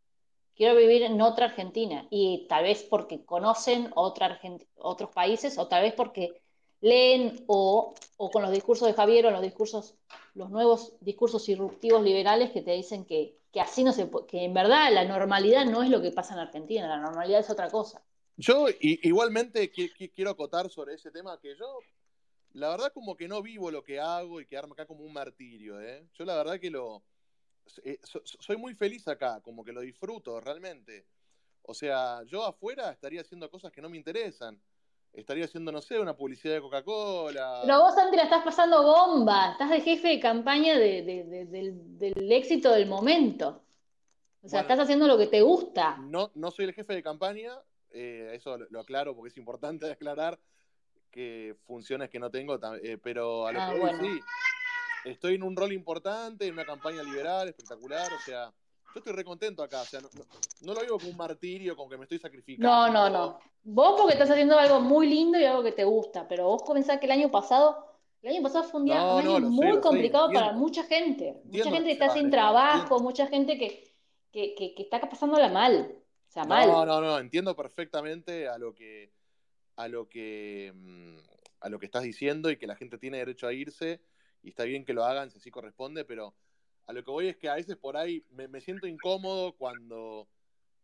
quiero vivir en otra Argentina. Y tal vez porque conocen otra otros países o tal vez porque leen o, con los discursos de Javier o los discursos, los nuevos discursos disruptivos liberales que te dicen que, así no se que en verdad la normalidad no es lo que pasa en Argentina, la normalidad es otra cosa. Yo igualmente quiero acotar sobre ese tema que yo, la verdad como que no vivo lo que hago y quedarme acá como un martirio, ¿eh? Yo la verdad que lo, eh, soy muy feliz acá, como que lo disfruto realmente. O sea, yo afuera estaría haciendo cosas que no me interesan estaría haciendo, no sé, una publicidad de Coca-Cola. Pero vos, Santi, la estás pasando bomba. Estás de jefe de campaña del, éxito del momento. O sea, estás haciendo lo que te gusta. No, no soy el jefe de campaña, eh, eso lo, aclaro porque es importante aclarar que funciones que no tengo, eh, pero a lo ah, que voy, sí. Estoy en un rol importante, en una campaña liberal, espectacular, o sea, yo estoy recontento acá, o sea, no, lo digo como un martirio, como que me estoy sacrificando. No, no, no. Vos porque estás haciendo algo muy lindo y algo que te gusta, pero vos pensás que el año pasado, el año pasado fue un, día, año muy complicado para mucha gente. mucha gente que está sin trabajo, mucha gente que, que, que, que está pasándola mal. O sea, mal. No, no, no, entiendo perfectamente a lo que, a lo que, mm, a lo que estás diciendo y que la gente tiene derecho a irse y está bien que lo hagan si así corresponde, pero a lo que voy es que a veces por ahí me, siento incómodo cuando,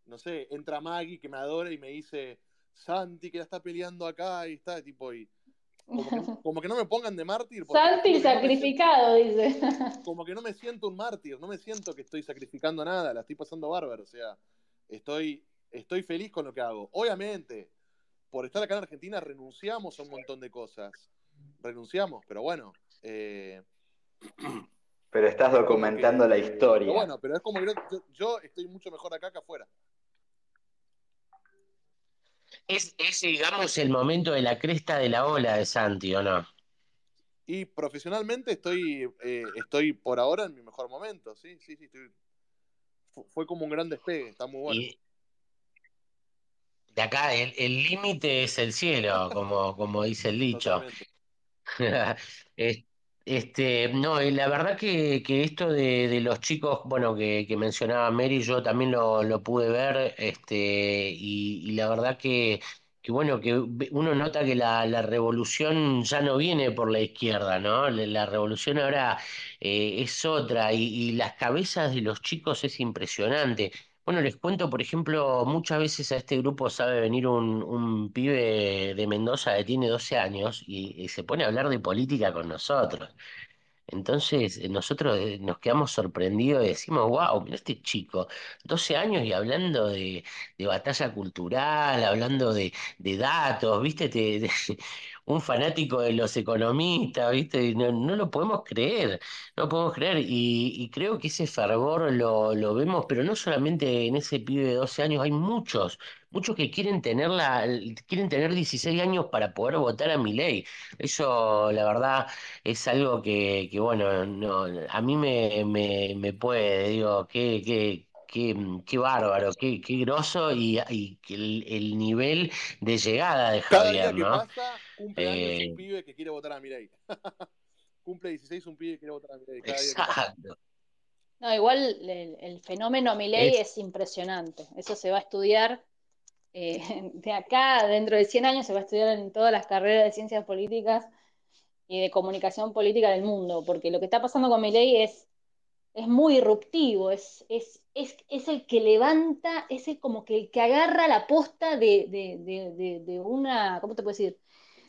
no sé, entra Maggie que me adora y me dice, Santi que la está peleando acá y está tipo y como que, no me pongan de mártir. Santi sacrificado, dice. Como que no me siento un mártir, no me siento que estoy sacrificando nada, la estoy pasando bárbaro, o sea, estoy, estoy feliz con lo que hago. Obviamente, por estar acá en Argentina renunciamos a un montón de cosas, renunciamos, pero bueno. Eh, pero estás documentando la historia. bueno, pero es como que yo, estoy mucho mejor acá que afuera. Es, digamos, el momento de la cresta de la ola de Santi, ¿o no? Y profesionalmente estoy, eh, estoy por ahora en mi mejor momento, sí, sí, sí. fue como un gran despegue, está muy bueno. de acá, el límite es el cielo, como, como dice el dicho. Este, no, y la verdad que, que esto de, de los chicos, bueno, que, que mencionaba Mary, yo también lo, lo pude ver, este, y, la verdad que, que, bueno, que uno nota que la, la revolución ya no viene por la izquierda, ¿no? La, revolución ahora eh, es otra, y, y las cabezas de los chicos es impresionante. Bueno, les cuento, por ejemplo, muchas veces a este grupo sabe venir un, un pibe de Mendoza que tiene 12 años y, se pone a hablar de política con nosotros. Entonces, eh, nosotros eh, nos quedamos sorprendidos y decimos, wow, mira este chico, 12 años y hablando de, de batalla cultural, hablando de, de datos, ¿viste? Te, un fanático de los economistas, ¿viste? No, no lo podemos creer, no lo podemos creer. Y, creo que ese fervor lo, lo, vemos, pero no solamente en ese pibe de 12 años, hay muchos, muchos que quieren tener, la, quieren tener 16 años para poder votar a mi ley. Eso, la verdad, es algo que, que bueno, no, a mí me, me, me puede, digo, que, que qué, bárbaro, qué, qué groso y, y el, el, nivel de llegada de Javier, Cada día que pasa, cumple años un eh, pibe que quiere votar a Milei. cumple 16 un pibe que quiere votar a Milei. Exacto. No, igual el, fenómeno Milei es... impresionante. Eso se va a estudiar eh, de acá, dentro de 100 años, se va a estudiar en todas las carreras de ciencias políticas y de comunicación política del mundo, porque lo que está pasando con Milei es es muy irruptivo, es, es, es, es, el que levanta, es el, como que el que agarra la posta de, de, de, una, ¿cómo te puedo decir?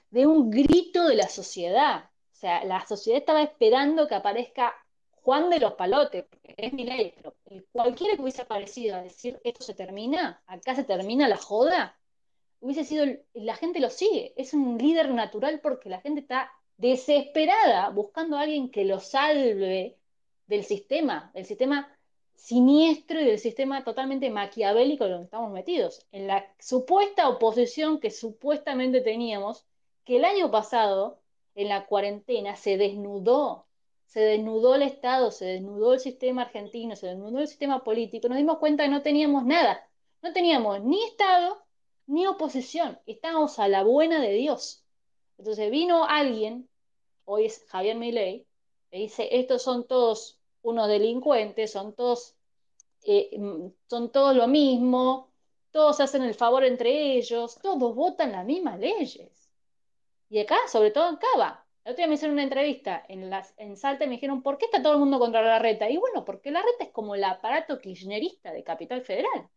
De un grito de la sociedad. O sea, la sociedad estaba esperando que aparezca Juan de los Palotes, porque es mi ley, pero cualquiera que hubiese aparecido a decir esto se termina, acá se termina la joda, hubiese sido, la gente lo sigue, es un líder natural porque la gente está desesperada buscando a alguien que lo salve del sistema, del sistema siniestro y del sistema totalmente maquiavélico en el que estamos metidos, en la supuesta oposición que supuestamente teníamos, que el año pasado, en la cuarentena, se desnudó, se desnudó el Estado, se desnudó el sistema argentino, se desnudó el sistema político, nos dimos cuenta que no teníamos nada, no teníamos ni Estado ni oposición, estábamos a la buena de Dios. Entonces vino alguien, hoy es Javier Milei, dice, estos son todos unos delincuentes, son todos eh, son todos lo mismo, todos hacen el favor entre ellos, todos votan las mismas leyes. Y acá, sobre todo en Cava. El otro día me hicieron una entrevista en, las, en Salta y me dijeron, ¿por qué está todo el mundo contra la reta? Y bueno, porque la reta es como el aparato kirchnerista de Capital Federal.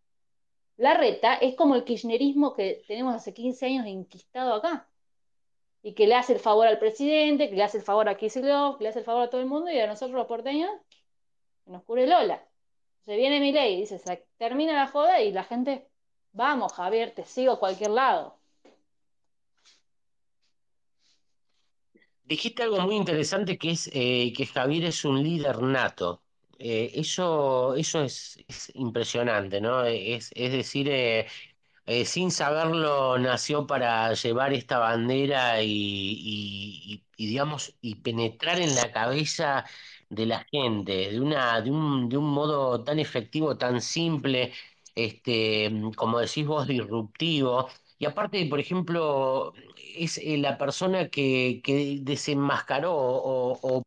La reta es como el kirchnerismo que tenemos hace 15 años enquistado acá. Y que le hace el favor al presidente, que le hace el favor a Kicillof, que le hace el favor a todo el mundo y a nosotros los porteños nos cure Lola. Se viene mi ley y dice, termina la joda y la gente, vamos Javier, te sigo a cualquier lado. Dijiste algo muy interesante que es eh, que Javier es un líder nato. Eh, eso eso es, impresionante, ¿no? Es, es decir, eh, sin saberlo nació para llevar esta bandera y, digamos, y penetrar en la cabeza de la gente de, una, de, un, de un modo tan efectivo, tan simple, este, como decís vos, disruptivo. Y aparte, por ejemplo, es eh, la persona que, desenmascaró o,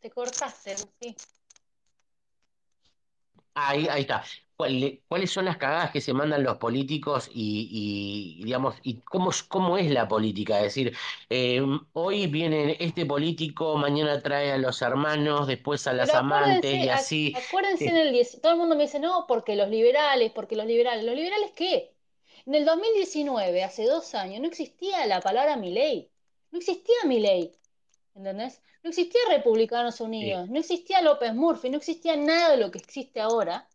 Te cortaste, sí. Ahí, ahí está. ¿Cuáles son las cagadas que se mandan los políticos y, digamos, y cómo, cómo es la política? Es decir, eh, hoy viene este político, mañana trae a los hermanos, después a las amantes y así. Acuérdense en el 10, todo el mundo me dice, no, porque los liberales, porque los liberales. ¿Los liberales qué? En el 2019, hace dos años, no existía la palabra mi ley. No existía mi ley. ¿Entendés? No existía Republicanos Unidos, no existía López Murphy, no existía nada de lo que existe ahora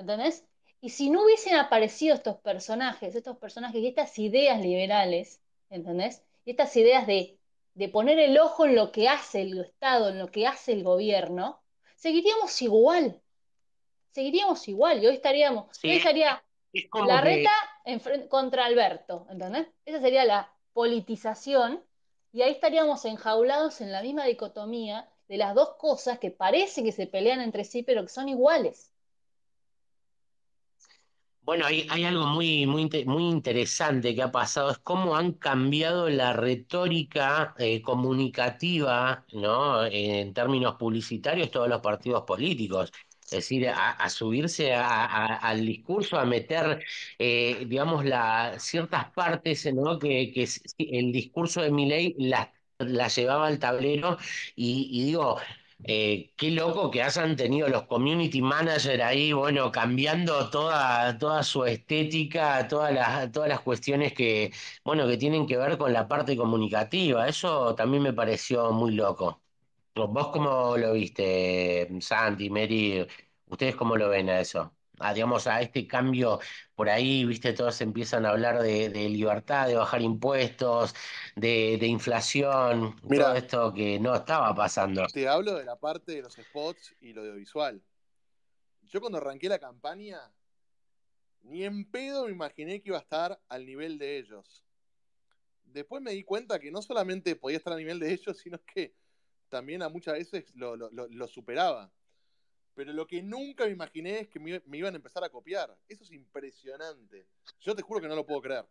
¿entendés? Y si no hubiesen aparecido estos personajes, estos personajes y estas ideas liberales, ¿entendés? Y estas ideas de, poner el ojo en lo que hace el Estado, en lo que hace el gobierno, seguiríamos igual. Seguiríamos igual. Y hoy estaríamos, hoy estaría la reta contra Alberto, ¿entendés? Esa sería la politización. Y ahí estaríamos enjaulados en la misma dicotomía de las dos cosas que parece que se pelean entre sí, pero que son iguales. Bueno, hay, hay algo muy, muy, muy interesante que ha pasado, es cómo han cambiado la retórica eh, comunicativa, ¿no? En términos publicitarios, todos los partidos políticos. Es decir, a, subirse al discurso, a meter, eh, digamos, la, ciertas partes, ¿no? Que, que el discurso de Milei las la llevaba al tablero y, y digo, eh, qué loco que hayan tenido los community managers ahí, bueno, cambiando toda, toda su estética, todas las, todas las cuestiones que, bueno, que tienen que ver con la parte comunicativa. Eso también me pareció muy loco. ¿Vos cómo lo viste, Santi, Mary? ¿Ustedes cómo lo ven a eso? A, digamos, a este cambio por ahí, viste, todos empiezan a hablar de, libertad, de bajar impuestos, de, inflación, todo esto que no estaba pasando. Te hablo de la parte de los spots y lo audiovisual. Yo cuando arranqué la campaña, ni en pedo me imaginé que iba a estar al nivel de ellos. Después me di cuenta que no solamente podía estar al nivel de ellos, sino que también a muchas veces lo superaba. Pero lo que nunca me imaginé es que me, iban a empezar a copiar. Eso es impresionante. Yo te juro que no lo puedo creer.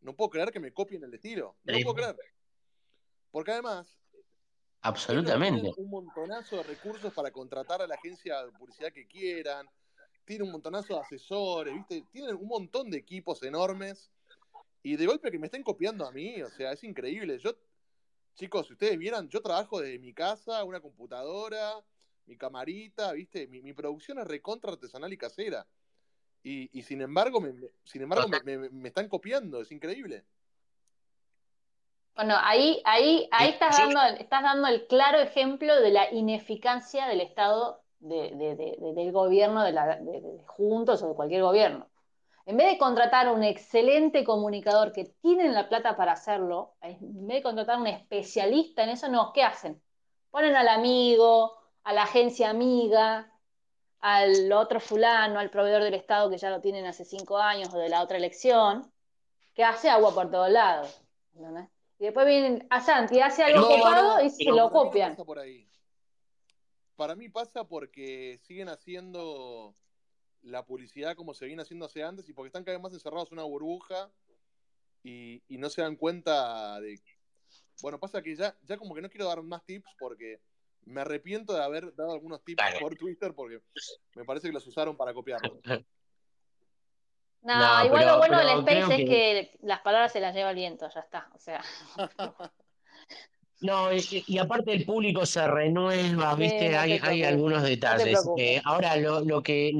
No puedo creer que me copien el estilo. No lo puedo creer. Porque además. Absolutamente. un montonazo de recursos para contratar a la agencia de publicidad que quieran. Tienen un montonazo de asesores, ¿viste? Tienen un montón de equipos enormes. Y de golpe que me estén copiando a mí, o sea, es increíble. Yo, chicos, si ustedes vieran, yo trabajo desde mi casa, una computadora, mi camarita, ¿viste? Mi, producción es recontra artesanal y casera. Y, sin embargo, me, sin embargo me, están copiando, es increíble. Bueno, ahí, ahí, ahí estás, dando, estás dando el claro ejemplo de la ineficacia del Estado, del gobierno, de, la, de, Juntos o de cualquier gobierno. En vez de contratar a un excelente comunicador que tienen la plata para hacerlo, en vez de contratar a un especialista en eso, no, ¿qué hacen? Ponen al amigo, a la agencia amiga, al otro fulano, al proveedor del Estado que ya lo tienen hace cinco años o de la otra elección, que hace agua por todos lados. Y después vienen a Santi, hace algo copado y se lo copian. por ahí. Para mí pasa porque siguen haciendo la publicidad como se viene haciendo hace antes y porque están cada vez más encerrados en una burbuja y, y no se dan cuenta de Bueno, pasa que ya, ya como que no quiero dar más tips porque me arrepiento de haber dado algunos tips por Twitter porque me parece que los usaron para copiarlo. No, igual lo bueno del Space es que... las palabras se las lleva el viento, ya está. O sea. No, y, aparte el público se renueva, ¿viste? hay, hay algunos detalles. Eh, ahora, lo, lo que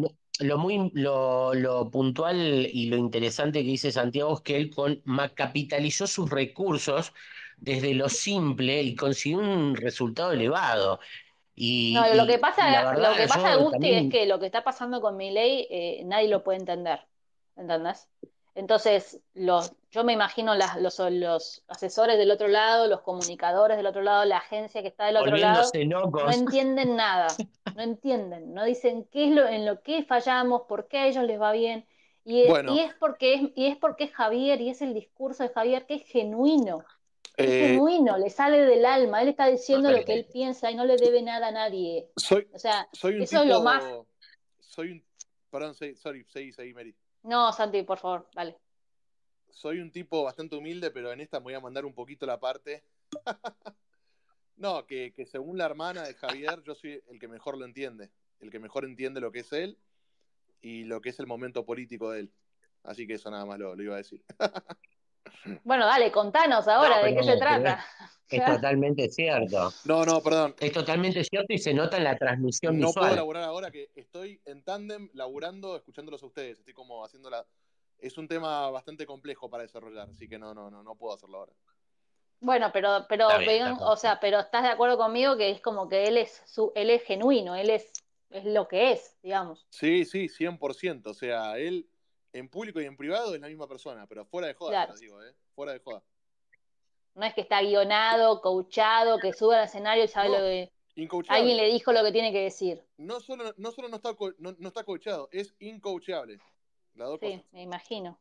lo, muy lo, lo, puntual y lo interesante que dice Santiago es que él con, capitalizó sus recursos desde lo simple y consiguió un resultado elevado. Y, no, lo que pasa, lo que pasa Gusti, es que lo que está pasando con mi ley eh, nadie lo puede entender. ¿Entendés? Entonces, los, yo me imagino las, los, los, asesores del otro lado, los comunicadores del otro lado, la agencia que está del otro lado, no entienden nada, no entienden, no dicen qué es lo en lo que fallamos, por qué a ellos les va bien. Y, y es porque es, y es porque es Javier y es el discurso de Javier que es genuino. Es eh, genuino, le sale del alma, él está diciendo lo que él piensa y no le debe nada a nadie. Soy, o sea, soy un eso es lo más. Soy un. Perdón, sorry, seguí, seguí, Mary. No, Santi, por favor, dale. Soy un tipo bastante humilde, pero en esta me voy a mandar un poquito la parte. no, que, según la hermana de Javier, yo soy el que mejor lo entiende. El que mejor entiende lo que es él y lo que es el momento político de él. Así que eso nada más lo, iba a decir. bueno, dale, contanos ahora de qué se trata. Es, totalmente cierto. No, no, perdón. Es totalmente cierto y se nota en la transmisión no visual. puedo laburar ahora que estoy en tándem laburando, escuchándolos a ustedes. Estoy como haciendo la, es un tema bastante complejo para desarrollar, así que no, no, no, no puedo hacerlo ahora. Bueno, pero, pero, o sea, pero estás de acuerdo conmigo que es como que él es su, él es genuino, él es, es lo que es, digamos. Sí, sí, 100%. O sea, él en público y en privado es la misma persona, pero fuera de joda, digo, ¿eh? Fuera de joda. No es que está guionado, coachado, que sube al escenario y sabe lo que. Alguien le dijo lo que tiene que decir. No solo no, solo no está, no, no está coachado, es incoachable sí, me imagino.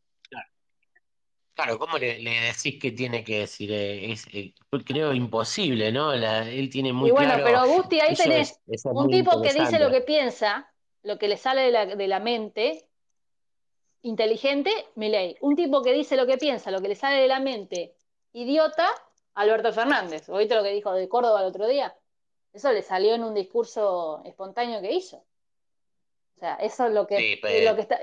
Claro. ¿cómo le, decís que tiene que decir? Eh, es, eh, creo imposible, ¿no? él tiene muy y bueno, claro. pero Gusti, ahí tenés un tipo que dice lo que piensa, lo que le sale de la, de la mente, inteligente, Milei. Un tipo que dice lo que piensa, lo que le sale de la mente, idiota, Alberto Fernández. ¿Oíste lo que dijo de Córdoba el otro día? Eso le salió en un discurso espontáneo que hizo. O sea, eso es lo que, lo, que está,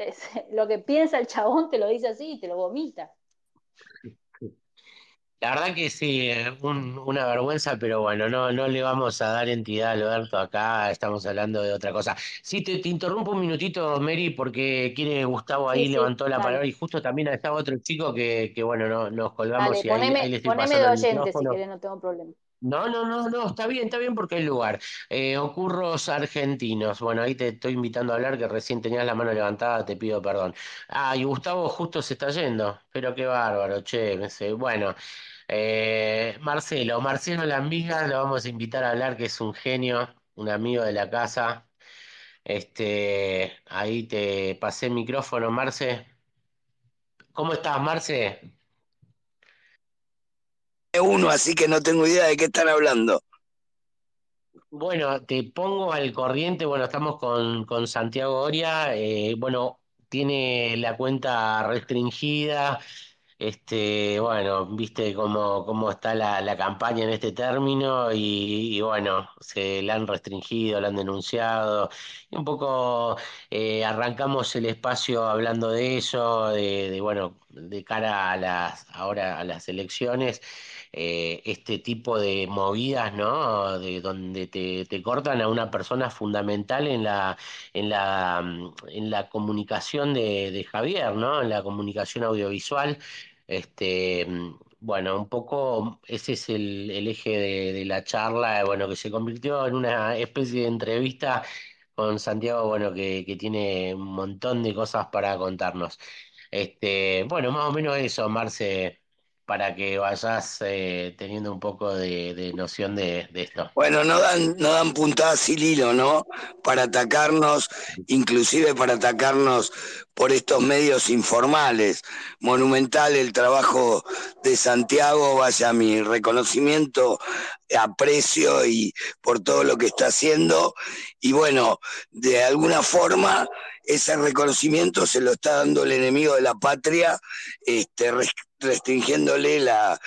lo que piensa el chabón, te lo dice así y te lo vomita. La verdad que sí, una vergüenza, pero bueno, no, no le vamos a dar entidad a Alberto acá, estamos hablando de otra cosa. Sí, te, interrumpo un minutito, Mary, porque quiere Gustavo ahí levantó la palabra y justo también estaba otro chico que, que bueno, no, nos colgamos y poneme, ahí, le estoy poneme de oyente si querés, no tengo problema. No, no, no, no, está bien, está bien porque hay lugar. Eh, ocurros argentinos. Bueno, ahí te estoy invitando a hablar que recién tenías la mano levantada, te pido perdón. Ah, y Gustavo justo se está yendo, pero qué bárbaro, che. Bueno, eh, Marcelo, Marcelo Lambiga, lo vamos a invitar a hablar, que es un genio, un amigo de la casa. Este, ahí te pasé el micrófono, Marce. ¿Cómo estás, Marce? Uno, así que no tengo idea de qué están hablando. Bueno, te pongo al corriente, bueno, estamos con, con Santiago Oria, eh, bueno, tiene la cuenta restringida, este, bueno, viste cómo, cómo está la, campaña en este término y, bueno, se la han restringido, la han denunciado. Y un poco eh, arrancamos el espacio hablando de eso, de, bueno, de cara a las, ahora a las elecciones. Eh, este tipo de movidas, ¿no? De donde te, te, cortan a una persona fundamental en la, en la, mm, en la comunicación de, Javier, ¿no? En la comunicación audiovisual. Este, mm, bueno, un poco ese es el, eje de, la charla, bueno, que se convirtió en una especie de entrevista con Santiago, bueno, que, que tiene un montón de cosas para contarnos. Este, bueno, más o menos eso, Marce, para que vayas eh, teniendo un poco de, noción de, esto. Bueno, no dan, no dan puntadas sin hilo, ¿no? Para atacarnos, inclusive para atacarnos por estos medios informales. Monumental el trabajo de Santiago, vaya mi reconocimiento, aprecio y por todo lo que está haciendo. Y bueno, de alguna forma ese reconocimiento se lo está dando el enemigo de la patria, este, restringiéndole la,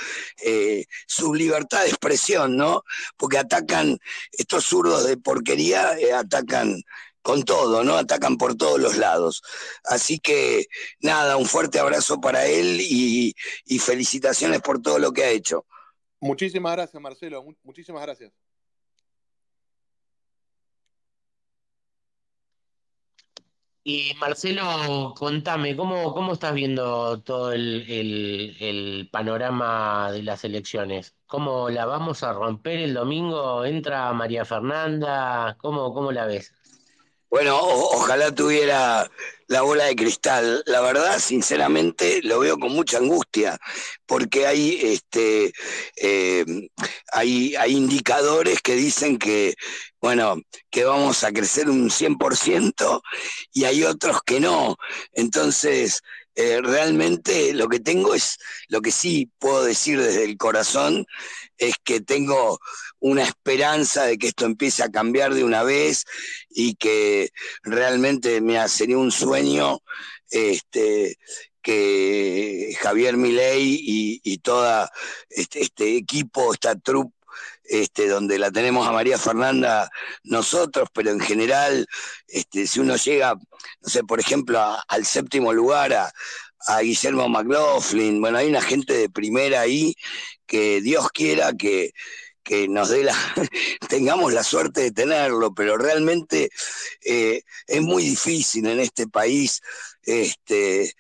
eh, su libertad de expresión, ¿no? Porque atacan, estos zurdos de porquería, eh, atacan con todo, ¿no? Atacan por todos los lados. Así que nada, un fuerte abrazo para él y, y felicitaciones por todo lo que ha hecho. Muchísimas gracias, Marcelo. Muchísimas gracias. Y Marcelo, contame, ¿cómo, cómo estás viendo todo el, panorama de las elecciones? ¿Cómo la vamos a romper el domingo? ¿Entra María Fernanda? ¿Cómo, cómo la ves? Bueno, ojalá tuviera la bola de cristal. La verdad, sinceramente, lo veo con mucha angustia, porque hay, este, eh, hay, hay indicadores que dicen que, bueno, que vamos a crecer un 100% y hay otros que no. Entonces, eh, realmente lo que tengo es, lo que sí puedo decir desde el corazón, es que tengo una esperanza de que esto empiece a cambiar de una vez y que realmente me sería un sueño este, que Javier Milei y, y toda este, este, equipo, esta troupe, este, donde la tenemos a María Fernanda nosotros, pero en general, este, si uno llega, no sé, por ejemplo, al séptimo lugar, a, a Guillermo McLaughlin, bueno, hay una gente de primera ahí que Dios quiera que, nos dé la, tengamos la suerte de tenerlo, pero realmente eh, es muy difícil en este país este,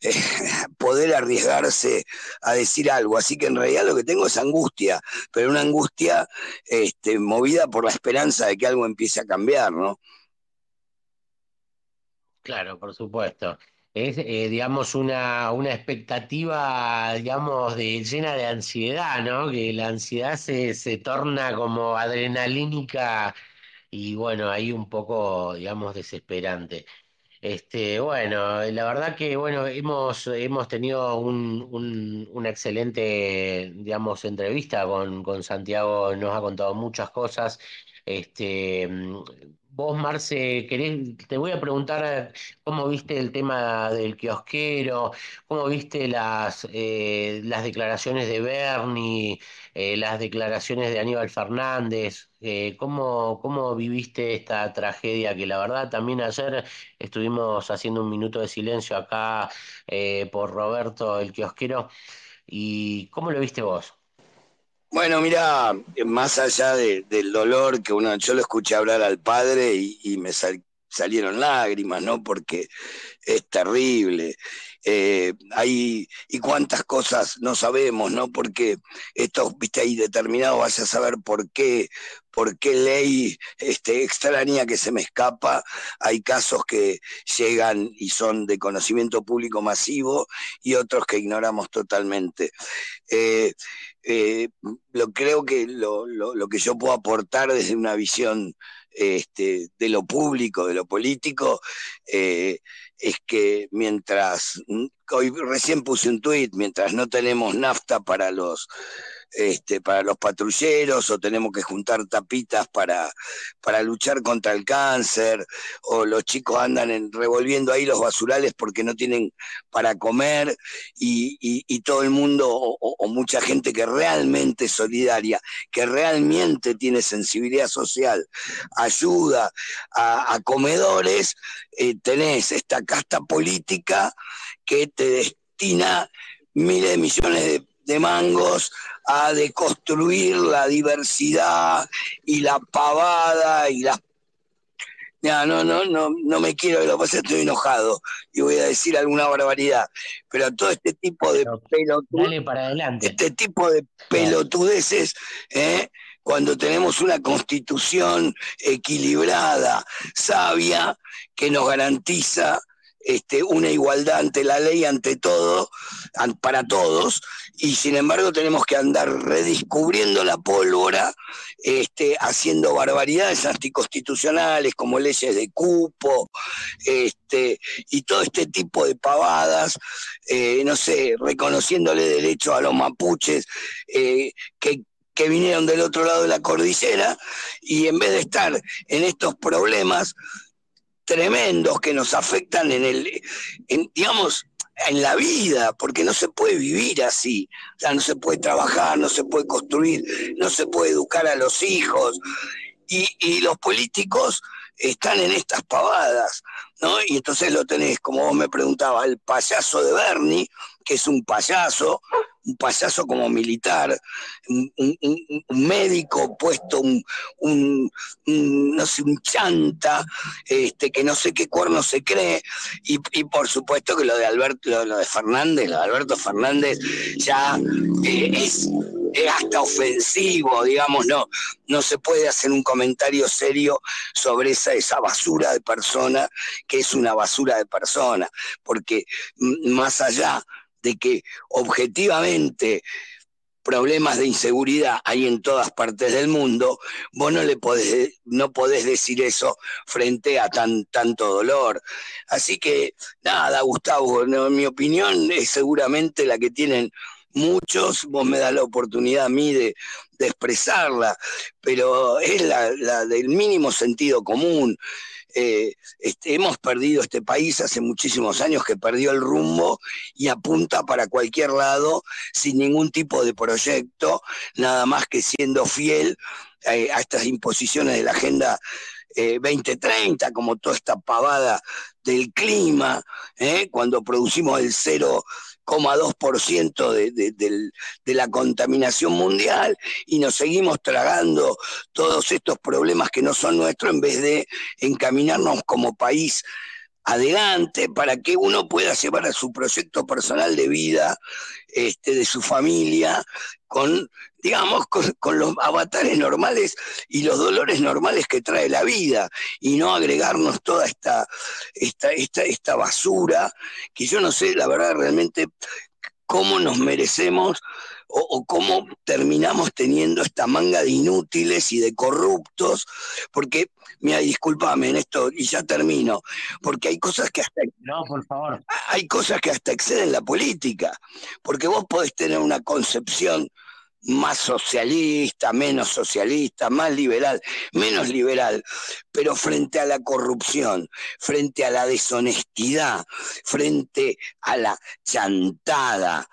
poder arriesgarse a decir algo. Así que en realidad lo que tengo es angustia, pero una angustia este, movida por la esperanza de que algo empiece a cambiar, ¿no? Claro, por supuesto es, eh, digamos, una, una expectativa, digamos, de, llena de ansiedad, ¿no? Que la ansiedad se, se torna como adrenalínica y bueno, ahí un poco, digamos, desesperante. Este, bueno, la verdad que bueno, hemos, hemos tenido un, una excelente, digamos, entrevista con, con Santiago, nos ha contado muchas cosas. Este, Vos, Marce, querés, te voy a preguntar cómo viste el tema del kiosquero, cómo viste las, eh, las declaraciones de Bernie, eh, las declaraciones de Aníbal Fernández, eh, cómo, cómo viviste esta tragedia que la verdad también ayer estuvimos haciendo un minuto de silencio acá por Roberto el kiosquero, y ¿cómo lo viste vos? Bueno, mira, más allá del dolor que uno, yo lo escuché hablar al padre y, me salieron lágrimas, ¿no? Porque es terrible. Eh, hay, y cuántas cosas no sabemos, ¿no? Porque esto, viste, ahí determinado, vas a saber por qué, por qué ley este, extraña que se me escapa. Hay casos que llegan y son de conocimiento público masivo y otros que ignoramos totalmente. Eh, eh, lo creo que lo, lo, que yo puedo aportar desde una visión este, de lo público, de lo político, eh, es que mientras, hoy recién puse un tuit, mientras no tenemos nafta para los este, para los patrulleros o tenemos que juntar tapitas para, para luchar contra el cáncer o los chicos andan revolviendo ahí los basurales porque no tienen para comer y, todo el mundo o, mucha gente que realmente es solidaria, que realmente tiene sensibilidad social, ayuda a, comedores, eh, tenés esta casta política que te destina miles de millones de de mangos a deconstruir la diversidad y la pavada y las no, no, no, no, no me quiero, lo que pasa estoy enojado y voy a decir alguna barbaridad. Pero todo este tipo de pelotudeces, para adelante. este tipo de pelotudeces, ¿eh? cuando tenemos una constitución equilibrada, sabia, que nos garantiza este, una igualdad ante la ley, ante todo, para todos, y sin embargo tenemos que andar redescubriendo la pólvora, este, haciendo barbaridades anticonstitucionales como leyes de cupo, este, y todo este tipo de pavadas, eh, no sé, reconociéndole derecho a los mapuches eh, que que vinieron del otro lado de la cordillera y en vez de estar en estos problemas, tremendos que nos afectan en el, digamos, en la vida, porque no se puede vivir así. O sea, no se puede trabajar, no se puede construir, no se puede educar a los hijos. Y, y los políticos están en estas pavadas, ¿no? Y entonces lo tenés, como vos me preguntabas, el payaso de Bernie, que es un payaso, un payaso como militar, un, médico puesto, un, no sé, un chanta, este, que no sé qué cuerno se cree, y, por supuesto que lo de Alberto, lo, de Fernández, lo de Alberto Fernández ya eh, es es hasta ofensivo, digamos, no, no se puede hacer un comentario serio sobre esa, esa basura de persona, que es una basura de persona, porque más allá de que objetivamente problemas de inseguridad hay en todas partes del mundo, vos no le podés, no decir eso frente a tan, tanto dolor. Así que nada, Gustavo, mi opinión es seguramente la que tienen muchos, vos me das la oportunidad a mí de, expresarla, pero es la, del mínimo sentido común. Eh, hemos perdido este país hace muchísimos años que perdió el rumbo y apunta para cualquier lado sin ningún tipo de proyecto, nada más que siendo fiel eh, a estas imposiciones de la Agenda 2030, eh, como toda esta pavada del clima, cuando producimos el cero 2% de, de, de, la contaminación mundial y nos seguimos tragando todos estos problemas que no son nuestros en vez de encaminarnos como país adelante para que uno pueda llevar a su proyecto personal de vida, este, de su familia, con, digamos, con, los avatares normales y los dolores normales que trae la vida, y no agregarnos toda esta, esta, esta, esta basura, que yo no sé, la verdad, realmente cómo nos merecemos o, cómo terminamos teniendo esta manga de inútiles y de corruptos, porque, mira, discúlpame en esto y ya termino, porque hay cosas que hasta... No, por favor. Hay cosas que hasta exceden la política, porque vos podés tener una concepción más socialista, menos socialista, más liberal, menos liberal, pero frente a la corrupción, frente a la deshonestidad, frente a la chantada,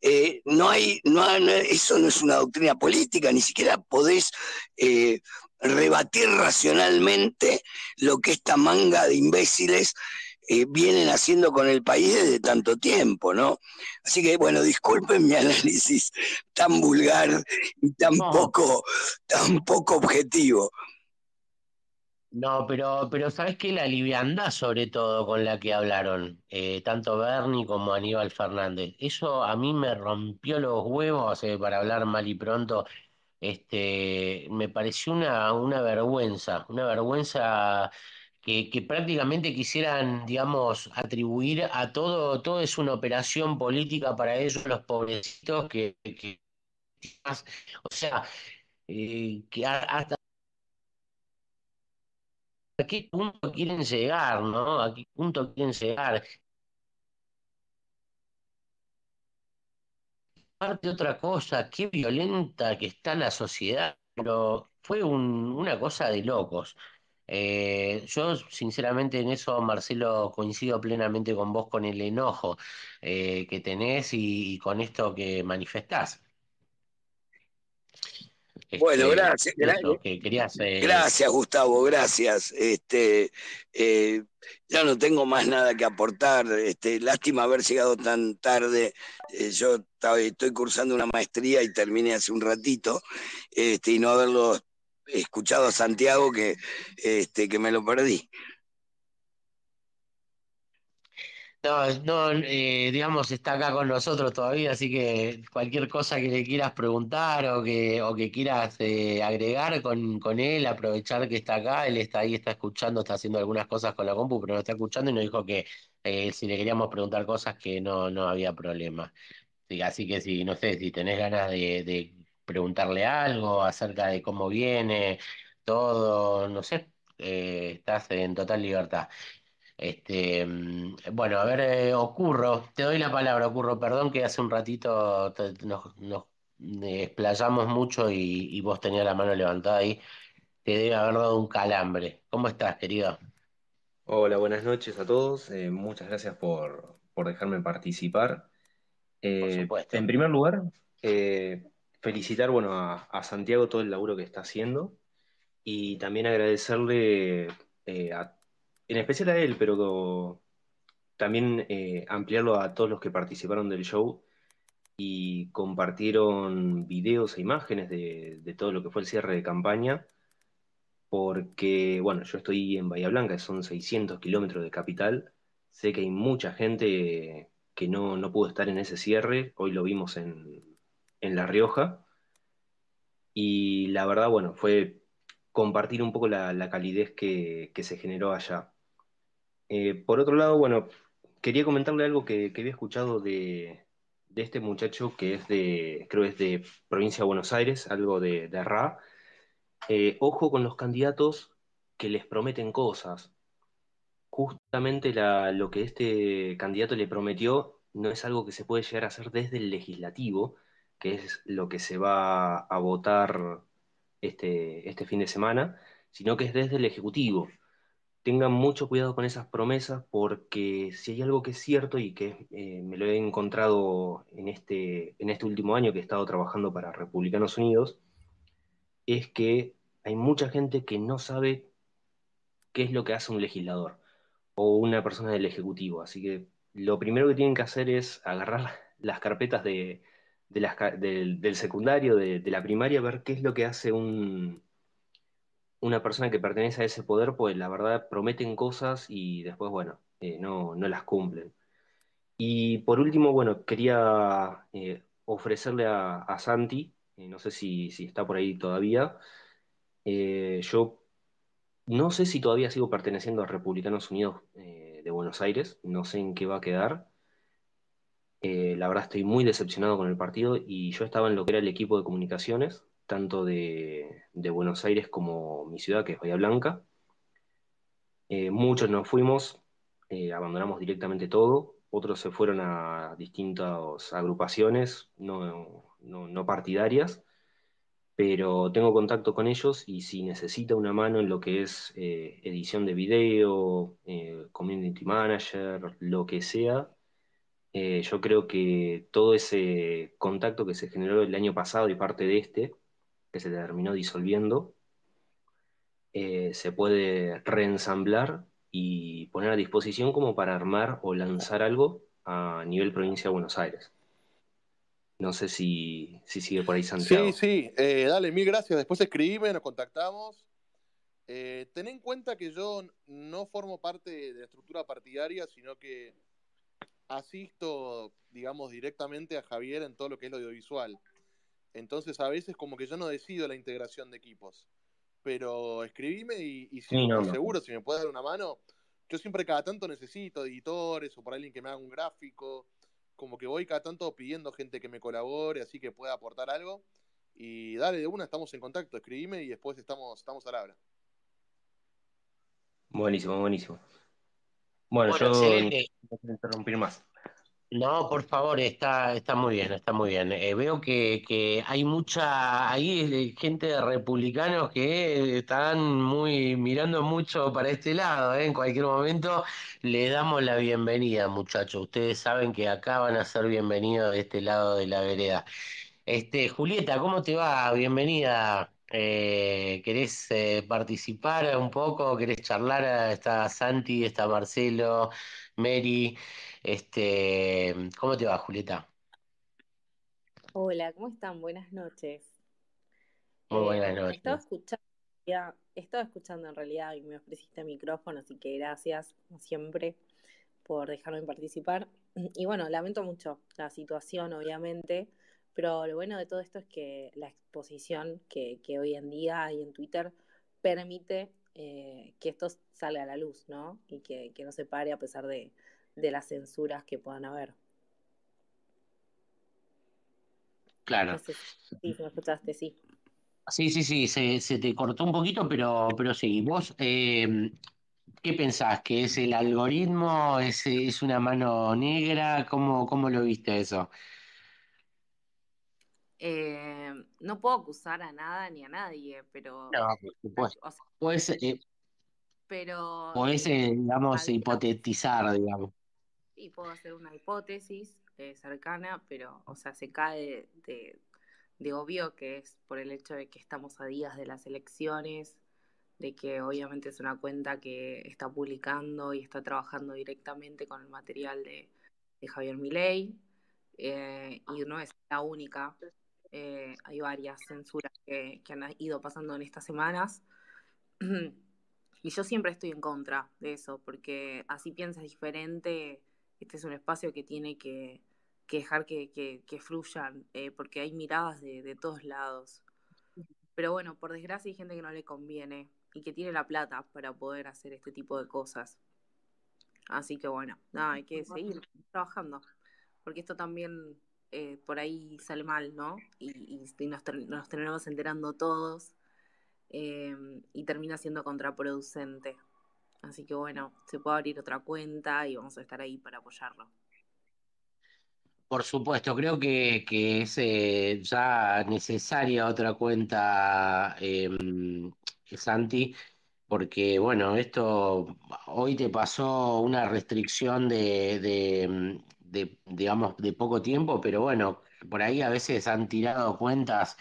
eh, no, hay, no, eso no es una doctrina política, ni siquiera podés eh, rebatir racionalmente lo que esta manga de imbéciles eh, vienen haciendo con el país desde tanto tiempo, ¿no? Así que, bueno, disculpen mi análisis tan vulgar y tan, poco, tan poco objetivo. No, pero, pero ¿sabes qué? La liviandad sobre todo con la que hablaron, eh, tanto Bernie como Aníbal Fernández, eso a mí me rompió los huevos, eh, para hablar mal y pronto, este, me pareció una, una vergüenza, una vergüenza que, prácticamente quisieran, digamos, atribuir a todo, todo es una operación política para ellos, los pobrecitos, que, que o sea, eh, que hasta a qué punto quieren llegar, ¿no? A qué punto quieren llegar. Parte otra cosa, qué violenta que está la sociedad, pero fue una cosa de locos. Eh, yo, sinceramente, en eso, Marcelo, coincido plenamente con vos con el enojo eh, que tenés y, con esto que manifestás. Bueno, este, gracias. Eh, gracias, Gustavo, gracias. Este, eh, ya no tengo más nada que aportar. Este, lástima haber llegado tan tarde. Eh, yo estoy cursando una maestría y terminé hace un ratito, este, y no haberlo escuchado a Santiago que, este, que me lo perdí. No, no, eh, digamos, está acá con nosotros todavía, así que cualquier cosa que le quieras preguntar o que, o que quieras eh, agregar con, con él, aprovechar que está acá, él está ahí, está escuchando, está haciendo algunas cosas con la compu, pero no está escuchando y nos dijo que eh, si le queríamos preguntar cosas que no, no había problema. Sí, así que si, no sé, si tenés ganas de, de preguntarle algo acerca de cómo viene, todo, no sé, estás en total libertad. Este, mm, bueno, a ver, eh, Ocurro, te doy la palabra, Ocurro, perdón que hace un ratito nos, explayamos mucho y, vos tenías la mano levantada ahí, te debe haber dado un calambre. ¿Cómo estás, querido? Hola, buenas noches a todos. Eh, muchas gracias por, por dejarme participar. Eh, en primer lugar, eh, felicitar bueno, a, a Santiago todo el laburo que está haciendo y también agradecerle, a- en especial a él, pero también ampliarlo a todos los que participaron del show y compartieron videos e imágenes de, de todo lo que fue el cierre de campaña porque, bueno, yo estoy en Bahía Blanca, son 600 kilómetros de capital, sé que hay mucha gente que no, no pudo estar en ese cierre, hoy lo vimos en, en La Rioja, y la verdad, bueno, fue compartir un poco la, la calidez que, que se generó allá. Eh, por otro lado, bueno, quería comentarle algo que, había escuchado de, este muchacho que es de, creo es de provincia de Buenos Aires, algo de, Ra, eh, ojo con los candidatos que les prometen cosas. Justamente lo que este candidato le prometió no es algo que se puede llegar a hacer desde el legislativo, que es lo que se va a votar este, este fin de semana, sino que es desde el ejecutivo. Tengan mucho cuidado con esas promesas porque si hay algo que es cierto y que eh, me lo he encontrado en este, en este último año que he estado trabajando para Republicanos Unidos, es que hay mucha gente que no sabe qué es lo que hace un legislador o una persona del Ejecutivo. Así que lo primero que tienen que hacer es agarrar las carpetas del secundario, de, de la primaria, ver qué es lo que hace un, una persona que pertenece a ese poder, pues la verdad prometen cosas y después, bueno, eh, no, no las cumplen. Y por último, bueno, quería eh, ofrecerle a, a Santi, eh, no sé si, si está por ahí todavía, yo no sé si todavía sigo perteneciendo a Republicanos Unidos de Buenos Aires, no sé en qué va a quedar. La verdad estoy muy decepcionado con el partido y yo estaba en lo que era el equipo de comunicaciones, tanto de, Buenos Aires como mi ciudad, que es Bahía Blanca. Eh, muchos nos fuimos, eh, abandonamos directamente todo, otros se fueron a distintas agrupaciones no, no, no partidarias pero tengo contacto con ellos y si necesita una mano en lo que es eh, edición de video, community manager, lo que sea, yo creo que todo ese contacto que se generó el año pasado y parte de este, que se terminó disolviendo, eh, se puede reensamblar y poner a disposición como para armar o lanzar algo a nivel provincia de Buenos Aires. No sé si, si sigue por ahí Santiago. Sí, sí, eh, dale, mil gracias. Después escribime, nos contactamos. Eh, ten en cuenta que yo no formo parte de la estructura partidaria, sino que asisto, digamos, directamente a Javier en todo lo que es lo audiovisual. Entonces, a veces como que yo no decido la integración de equipos. Pero escribime y, y si, Sí, no, y no. seguro, si me puedes dar una mano, yo siempre cada tanto necesito editores o por alguien que me haga un gráfico como que voy cada tanto pidiendo gente que me colabore, así que pueda aportar algo. Y dale, de una, estamos en contacto, escribime y después estamos, estamos al habla. Buenísimo, buenísimo. Bueno, Bueno, yo excelente. no quiero interrumpir más. No, por favor, está, está muy bien, está muy bien. Eh, veo que, que hay mucha, ahí eh, gente de republicanos que están muy mirando mucho para este lado, ¿eh? En cualquier momento les damos la bienvenida, muchachos. Ustedes saben que acá van a ser bienvenidos de este lado de la vereda. Este, Julieta, ¿cómo te va? Bienvenida. Eh, ¿querés participar un poco? ¿Querés charlar? Está Santi, está Marcelo, Mary. Este, ¿cómo te va, Julieta? Hola, ¿cómo están? Buenas noches. Muy buenas Eh, estaba noches. escuchando, ya, estaba escuchando en realidad y me ofreciste micrófono, así que gracias, como siempre, por dejarme participar. Y bueno, lamento mucho la situación, obviamente, pero lo bueno de todo esto es que la exposición que, que hoy en día hay en Twitter permite eh, que esto salga a la luz, ¿no? Y que, que no se pare a pesar de, de las censuras que puedan haber. Claro. No sé si si me escuchaste, sí. Sí, sí, sí, se, se te cortó un poquito, pero, pero sí. ¿Vos eh, qué pensás? ¿Que es el algoritmo? ¿Es, es una mano negra? ¿Cómo, cómo lo viste eso? Eh, no puedo acusar a nada ni a nadie, pero No, por supuesto. o sea, Pues, eh, Pero. Podés, eh, digamos, hipotetizar, digamos. Y puedo hacer una hipótesis eh, cercana, pero, o sea, se cae de, obvio que es por el hecho de que estamos a días de las elecciones, de que obviamente es una cuenta que está publicando y está trabajando directamente con el material de, Javier Milei, eh, y no es la única, eh, hay varias censuras que han ido pasando en estas semanas. Y yo siempre estoy en contra de eso, porque así piensas diferente, este es un espacio que tiene que, que dejar que, que, que fluyan, eh, porque hay miradas de, de todos lados. Pero bueno, por desgracia hay gente que no le conviene y que tiene la plata para poder hacer este tipo de cosas. Así que bueno, nada, hay que seguir trabajando, porque esto también eh, por ahí sale mal, ¿no? Y, y nos, nos terminamos enterando todos eh, y termina siendo contraproducente. Así que bueno, se puede abrir otra cuenta y vamos a estar ahí para apoyarlo. Por supuesto, creo que, que es eh, ya necesaria otra cuenta, eh, Santi, porque bueno, esto hoy te pasó una restricción de, de, de, digamos, de poco tiempo, pero bueno, por ahí a veces han tirado cuentas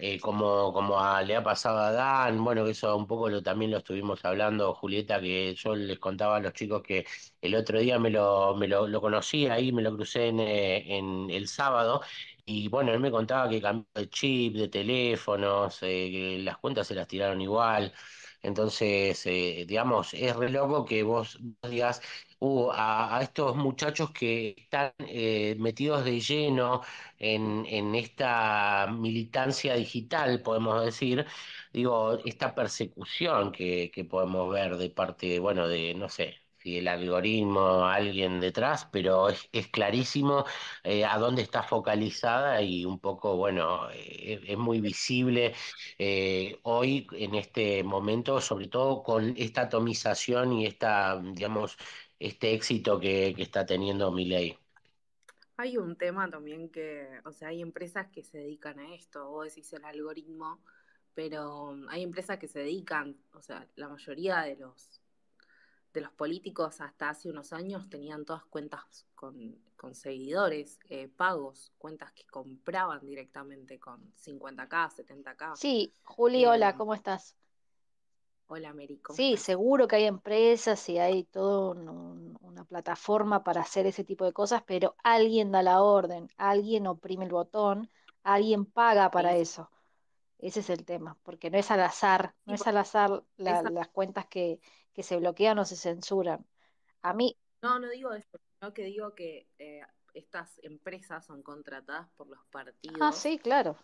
eh, como, como le ha pasado a Dan, bueno, que eso un poco lo, también lo estuvimos hablando, Julieta, que yo les contaba a los chicos que el otro día me lo, me lo, lo conocí ahí, me lo crucé en, eh, en el sábado, y bueno, él me contaba que cambió de chip, de teléfonos, eh, que las cuentas se las tiraron igual. Entonces, eh, digamos, es re loco que vos digas, uh, a, estos muchachos que están eh, metidos de lleno en, en esta militancia digital, podemos decir, digo, esta persecución que, que podemos ver de parte, bueno, de, no sé, si el algoritmo, alguien detrás, pero es, es clarísimo eh, a dónde está focalizada y un poco, bueno, eh, es muy visible hoy en este momento, sobre todo con esta atomización y esta, digamos, este éxito que, que está teniendo Milei. Hay un tema también que, o sea, hay empresas que se dedican a esto, vos decís el algoritmo, pero hay empresas que se dedican, o sea, la mayoría de los de los políticos hasta hace unos años tenían todas cuentas con, con seguidores, eh, pagos, cuentas que compraban directamente con 50k, 70k. Sí, Juli, Eh, hola, ¿cómo estás? Hola, Mary, ¿cómo Sí, seguro que hay empresas y hay toda una plataforma para hacer ese tipo de cosas, pero alguien da la orden, alguien oprime el botón, alguien paga para Sí, eso. Ese es el tema, porque no es al azar, no es al azar la- las cuentas que, que se bloquean o se censuran. A mí, no, no digo eso, sino que digo que eh, estas empresas son contratadas por los ah, partidos sí, claro.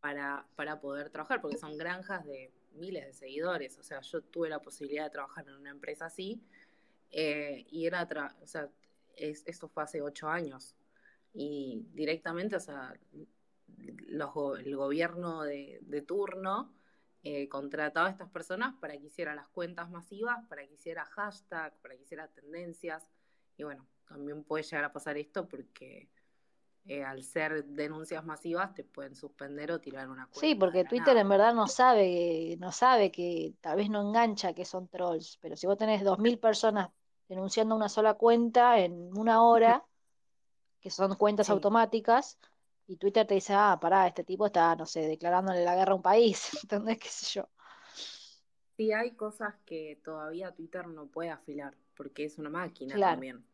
para, para poder trabajar, porque son granjas de miles de seguidores. O sea, yo tuve la posibilidad de trabajar en una empresa así, eh, y era, tra- o sea, es, esto fue hace ocho años, y directamente, o sea, los el gobierno de, turno eh, contrataba a estas personas para que hiciera las cuentas masivas, para que hiciera hashtag, para que hiciera tendencias, y bueno, también puede llegar a pasar esto porque eh, al ser denuncias masivas te pueden suspender o tirar una Sí, cuenta de porque Twitter nada. en verdad no sabe, no sabe que tal vez no engancha que son trolls, pero si vos tenés dos mil personas denunciando una sola cuenta en una hora, que son cuentas Sí, automáticas, y Twitter te dice, ah, pará, este tipo está, no sé, declarándole la guerra a un país, ¿entendés? ¿Qué sé yo? sí hay cosas que todavía Twitter no puede afilar, porque es una máquina Claro. también.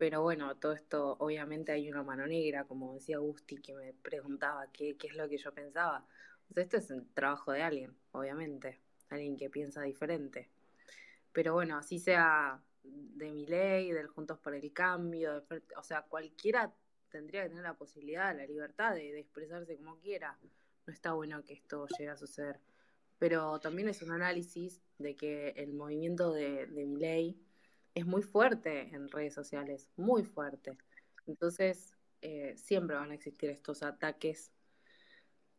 Pero bueno, todo esto, obviamente hay una mano negra, como decía Gusti, que me preguntaba qué, qué es lo que yo pensaba. O sea, esto es el trabajo de alguien, obviamente, alguien que piensa diferente. Pero bueno, así sea de mi ley, del Juntos por el Cambio, o sea, cualquiera tendría que tener la posibilidad, la libertad de, de expresarse como quiera. No está bueno que esto llegue a suceder. Pero también es un análisis de que el movimiento de, de mi ley es muy fuerte en redes sociales, muy fuerte. Entonces, eh, siempre van a existir estos ataques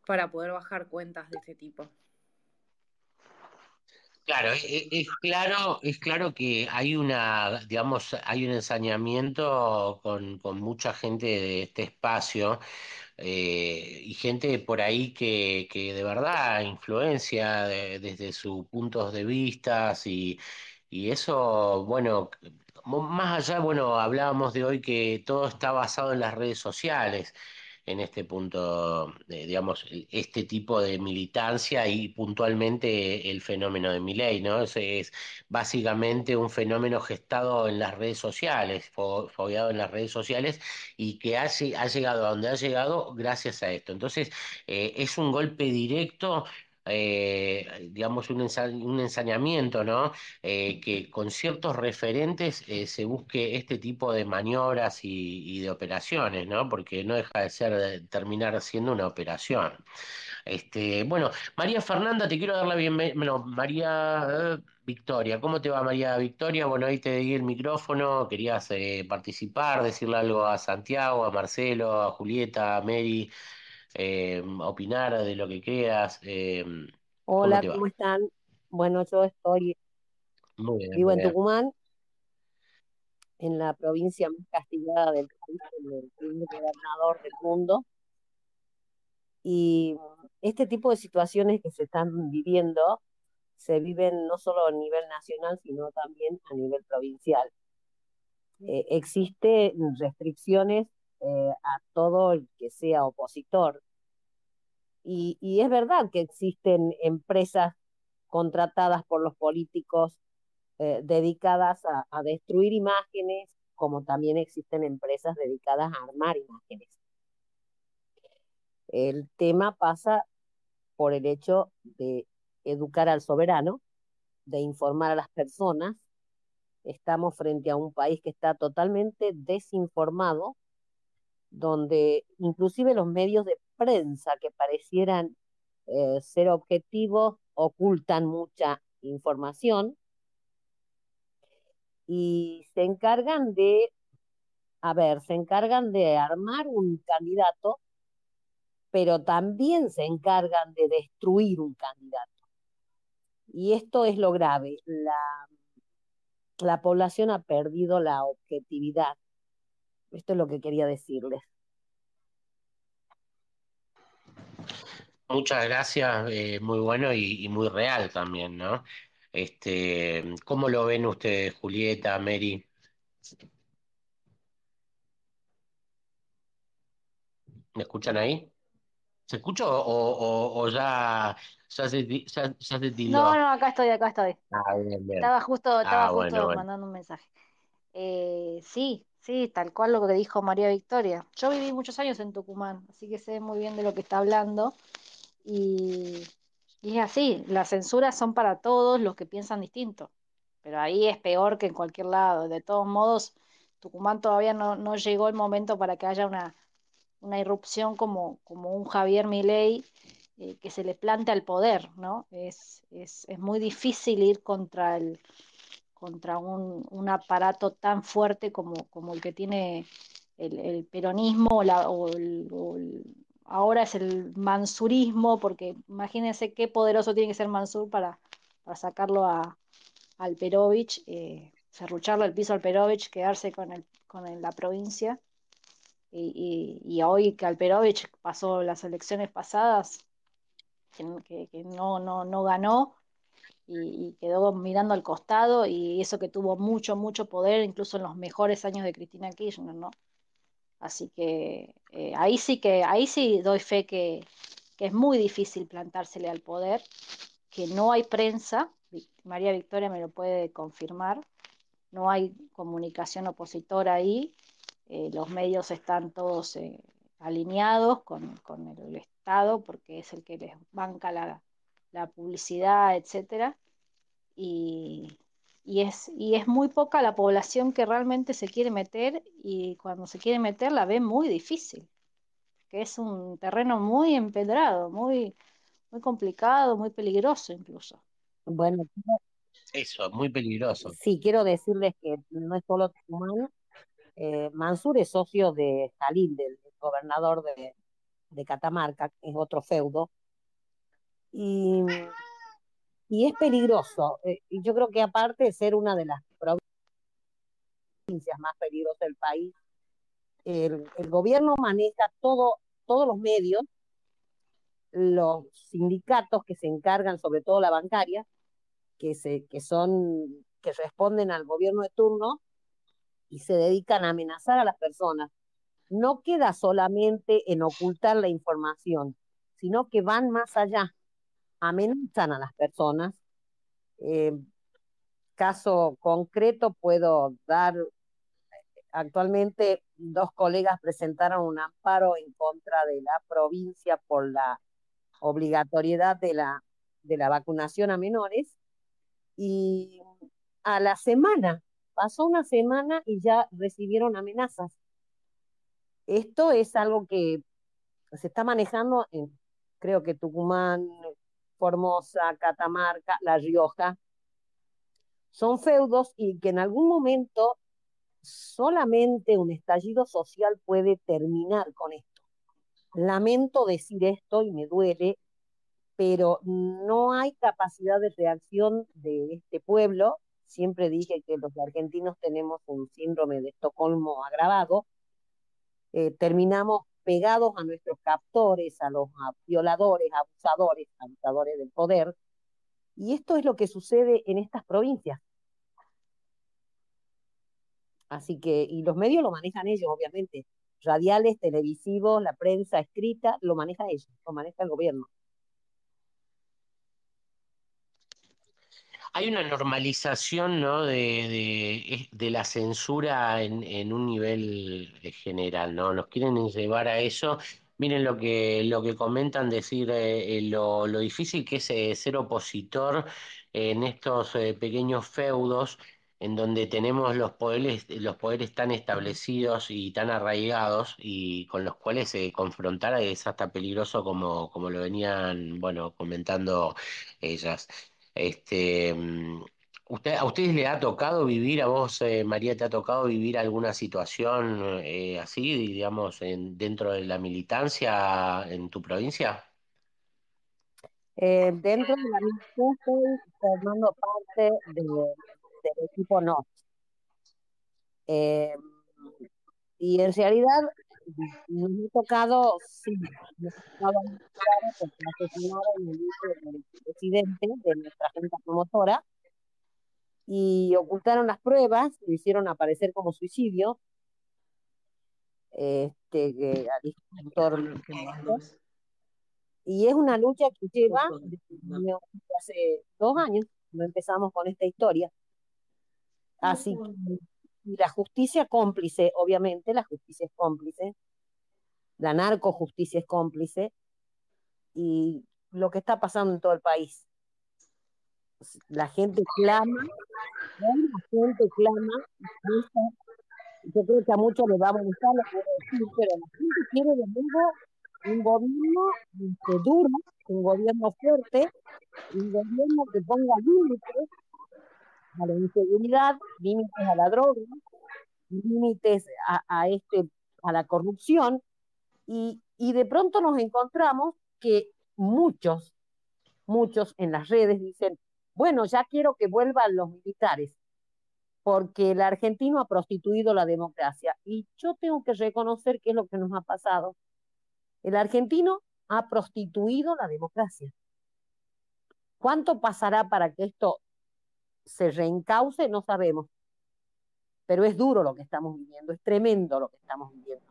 para poder bajar cuentas de este tipo. Claro, es, claro, es claro que hay una, digamos, hay un ensañamiento con, con mucha gente de este espacio, eh, y gente por ahí que, que de verdad influencia desde sus puntos de vista y, y eso, bueno, más allá, bueno, hablábamos de hoy que todo está basado en las redes sociales en este punto, digamos, este tipo de militancia y puntualmente el fenómeno de Milei, ¿no? Es, es básicamente un fenómeno gestado en las redes sociales, fogueado en las redes sociales y que ha, ha llegado a donde ha llegado gracias a esto. Entonces, eh, es un golpe directo eh, digamos, un, ensañamiento, ¿no? Eh, que con ciertos referentes eh, se busque este tipo de maniobras y, de operaciones, ¿no? Porque no deja de ser, terminar siendo una operación. Este, bueno, María Fernanda, te quiero dar la bienvenida. Bueno, María Victoria, ¿cómo te va María Victoria? Bueno, ahí te di el micrófono, querías participar, decirle algo a Santiago, a Marcelo, a Julieta, a Mary. Eh, opinar de lo que creas. Eh, Hola, ¿cómo, están? Bueno, yo estoy, vivo en Tucumán, en la provincia más castigada del país, el primer gobernador del mundo. Y este tipo de situaciones que se están viviendo se viven no solo a nivel nacional, sino también a nivel provincial. Eh, existen restricciones eh, a todo el que sea opositor. Y, es verdad que existen empresas contratadas por los políticos eh, dedicadas a, destruir imágenes, como también existen empresas dedicadas a armar imágenes. El tema pasa por el hecho de educar al soberano, de informar a las personas. Estamos frente a un país que está totalmente desinformado donde inclusive los medios de prensa que parecieran eh, ser objetivos ocultan mucha información y se encargan de, a ver, se encargan de armar un candidato, pero también se encargan de destruir un candidato. Y esto es lo grave. La, la población ha perdido la objetividad esto es lo que quería decirles. Muchas gracias, eh, muy bueno y, muy real también, ¿no? Este, ¿cómo lo ven ustedes, Julieta, Mary? ¿Me escuchan ahí? ¿Se escucha o, ya, ya, se, ya, No, no, acá estoy, acá estoy. Ah, estaba justo, estaba ah, justo mandando un mensaje. Eh, sí, Sí, tal cual lo que dijo María Victoria. Yo viví muchos años en Tucumán, así que sé muy bien de lo que está hablando. Y, es así, las censuras son para todos los que piensan distinto, pero ahí es peor que en cualquier lado. De todos modos, Tucumán todavía no, llegó el momento para que haya una, irrupción como, como un Javier Milei eh, que se le plante al poder, ¿no? Es, es, es muy difícil ir contra el contra un, aparato tan fuerte como, como el que tiene el, peronismo o, ahora es el mansurismo, porque imagínense qué poderoso tiene que ser Mansur para, para sacarlo a, al Perovich, eh, cerrucharlo el piso al Perovich, quedarse con, el, con la provincia. Y, y, hoy que Alperovich pasó las elecciones pasadas, que, que no, no, no ganó, y, quedó mirando al costado y eso que tuvo mucho, mucho poder, incluso en los mejores años de Cristina Kirchner, ¿no? Así que eh, ahí sí que, ahí sí doy fe que, es muy difícil plantársele al poder, que no hay prensa, María Victoria me lo puede confirmar, no hay comunicación opositora ahí, eh, los medios están todos eh, alineados con, con, el Estado porque es el que les banca la, la publicidad, etcétera, y, es, y es muy poca la población que realmente se quiere meter y cuando se quiere meter la ve muy difícil, que es un terreno muy empedrado, muy, muy complicado, muy peligroso incluso. Bueno, eso, muy peligroso. Sí, quiero decirles que no es solo Tucumán. Eh, Mansur es socio de Jalil, del gobernador de, de Catamarca, es otro feudo, y, y es peligroso. Eh, y yo creo que aparte de ser una de las provincias más peligrosas del país, el, gobierno maneja todo, todos los medios, los sindicatos que se encargan, sobre todo la bancaria, que, se, que son, que responden al gobierno de turno y se dedican a amenazar a las personas. No queda solamente en ocultar la información, sino que van más allá, amenazan a las personas. Eh, caso concreto puedo dar, actualmente dos colegas presentaron un amparo en contra de la provincia por la obligatoriedad de la, de la vacunación a menores y a la semana, pasó una semana y ya recibieron amenazas. Esto es algo que se está manejando en, creo que Tucumán, Formosa, Catamarca, La Rioja. Son feudos y que en algún momento solamente un estallido social puede terminar con esto. Lamento decir esto y me duele, pero no hay capacidad de reacción de este pueblo. Siempre dije que los argentinos tenemos un síndrome de Estocolmo agravado. Eh, terminamos pegados a nuestros captores, a los violadores, abusadores, abusadores del poder. Y esto es lo que sucede en estas provincias. Así que, y los medios lo manejan ellos, obviamente radiales, televisivos, la prensa escrita, lo maneja ellos, lo maneja el gobierno. Hay una normalización ¿no? de, de, la censura en, en, un nivel general, ¿no? Nos quieren llevar a eso. Miren lo que, lo que comentan, decir eh, eh, lo, lo, difícil que es eh, ser opositor en estos pequeños feudos en donde tenemos los poderes, los poderes tan establecidos y tan arraigados y con los cuales eh, confrontar es hasta peligroso como, como lo venían, bueno, comentando ellas. Este, mm, ¿usted, ¿A ustedes le ha tocado vivir, a vos, eh, María, te ha tocado vivir alguna situación eh, así, digamos, en, dentro de la militancia en tu provincia? dentro de la militancia estoy formando parte de del equipo no. Eh, y en realidad nos ha tocado, sí, nos ha tocado porque asesinaron el hijo del presidente de nuestra junta promotora y ocultaron las pruebas, lo hicieron aparecer como suicidio. Este, que, y es una lucha que lleva desde hace dos años, no empezamos con esta historia. Así que la justicia cómplice, obviamente, la justicia es cómplice, la narcojusticia es cómplice, y lo que está pasando en todo el país. La gente clama, la gente clama, yo creo que a muchos les va a molestar lo que voy a decir, pero la gente quiere de nuevo un gobierno este, duro, un gobierno fuerte, un gobierno que ponga límites a la inseguridad, límites a la droga, límites a, este, a la corrupción, y, y de pronto nos encontramos que muchos, muchos en las redes dicen, bueno, ya quiero que vuelvan los militares, porque el argentino ha prostituido la democracia. Y yo tengo que reconocer qué es lo que nos ha pasado. El argentino ha prostituido la democracia. ¿Cuánto pasará para que esto se reencauce, no sabemos. Pero es duro lo que estamos viviendo, es tremendo lo que estamos viviendo.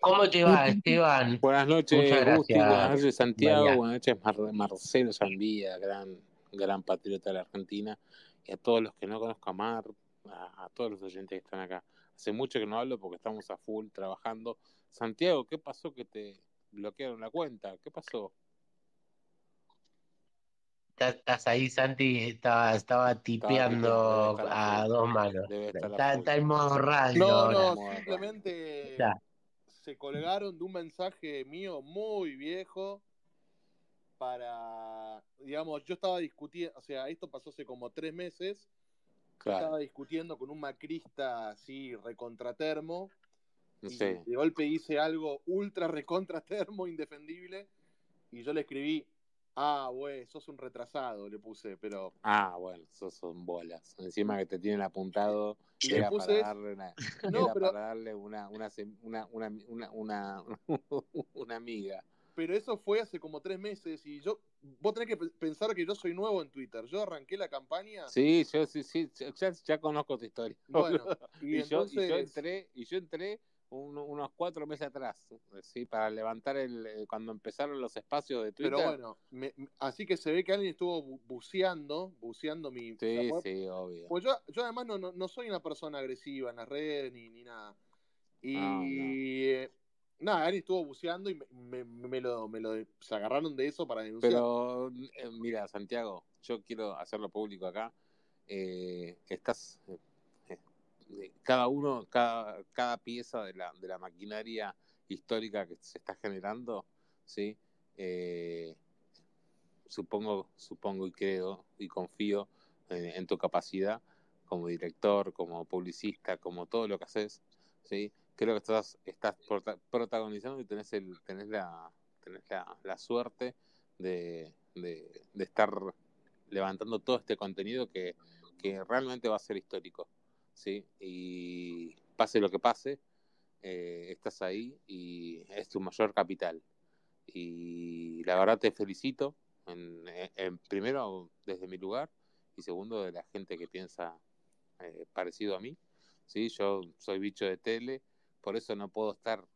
¿Cómo te va, Esteban? Buenas noches, Gusti, buenas noches, Santiago, buenas noches, Marcelo Sandía, gran, gran patriota de la Argentina, y a todos los que no conozco a Mar, a, a todos los oyentes que están acá. Hace mucho que no hablo porque estamos a full trabajando. Santiago, ¿qué pasó que te bloquearon la cuenta? ¿Qué pasó? Estás ahí, Santi, estaba, estaba tipeando a dos manos. Está, en modo radio. No, no, simplemente se colgaron de un mensaje mío muy viejo para, digamos, yo estaba discutiendo, o sea, esto pasó hace como tres meses, estaba discutiendo con un macrista así recontratermo, y de golpe hice algo ultra recontratermo, indefendible, y yo le escribí, Ah, güey, sos un retrasado, le puse, pero. Ah, bueno, sos son bolas. Encima que te tienen apuntado, le era, puse para, darle una, no, pero... para darle una, una, una, una, una, una, amiga. Pero eso fue hace como tres meses y yo. Vos tenés que pensar que yo soy nuevo en Twitter. Yo arranqué la campaña. Sí, yo sí, sí, ya, ya conozco tu historia. Bueno, y, yo, y yo entré, y yo entré unos cuatro meses atrás, sí, para levantar el eh, cuando empezaron los espacios de Twitter. Pero bueno, así que se ve que alguien estuvo buceando, buceando mi. Sí, sí, obvio. Pues yo, yo además no, no, soy una persona agresiva en las redes ni, ni nada. Y eh, nada, alguien estuvo buceando y me, me, lo, me lo se agarraron de eso para denunciar. Pero eh, mira, Santiago, yo quiero hacerlo público acá. estás cada uno, cada, cada pieza de la, de la maquinaria histórica que se está generando, ¿sí? Eh, supongo, supongo y creo y confío en, tu capacidad como director, como publicista, como todo lo que haces, ¿sí? Creo que estás, estás protagonizando y tenés, el, tenés, la, tenés la, suerte de, de, de, estar levantando todo este contenido que, que realmente va a ser histórico. ¿Sí? Y pase lo que pase, eh, estás ahí y es tu mayor capital. Y la verdad te felicito, en, primero desde mi lugar y segundo de la gente que piensa eh, parecido a mí. ¿sí? Yo soy bicho de tele, por eso no puedo estar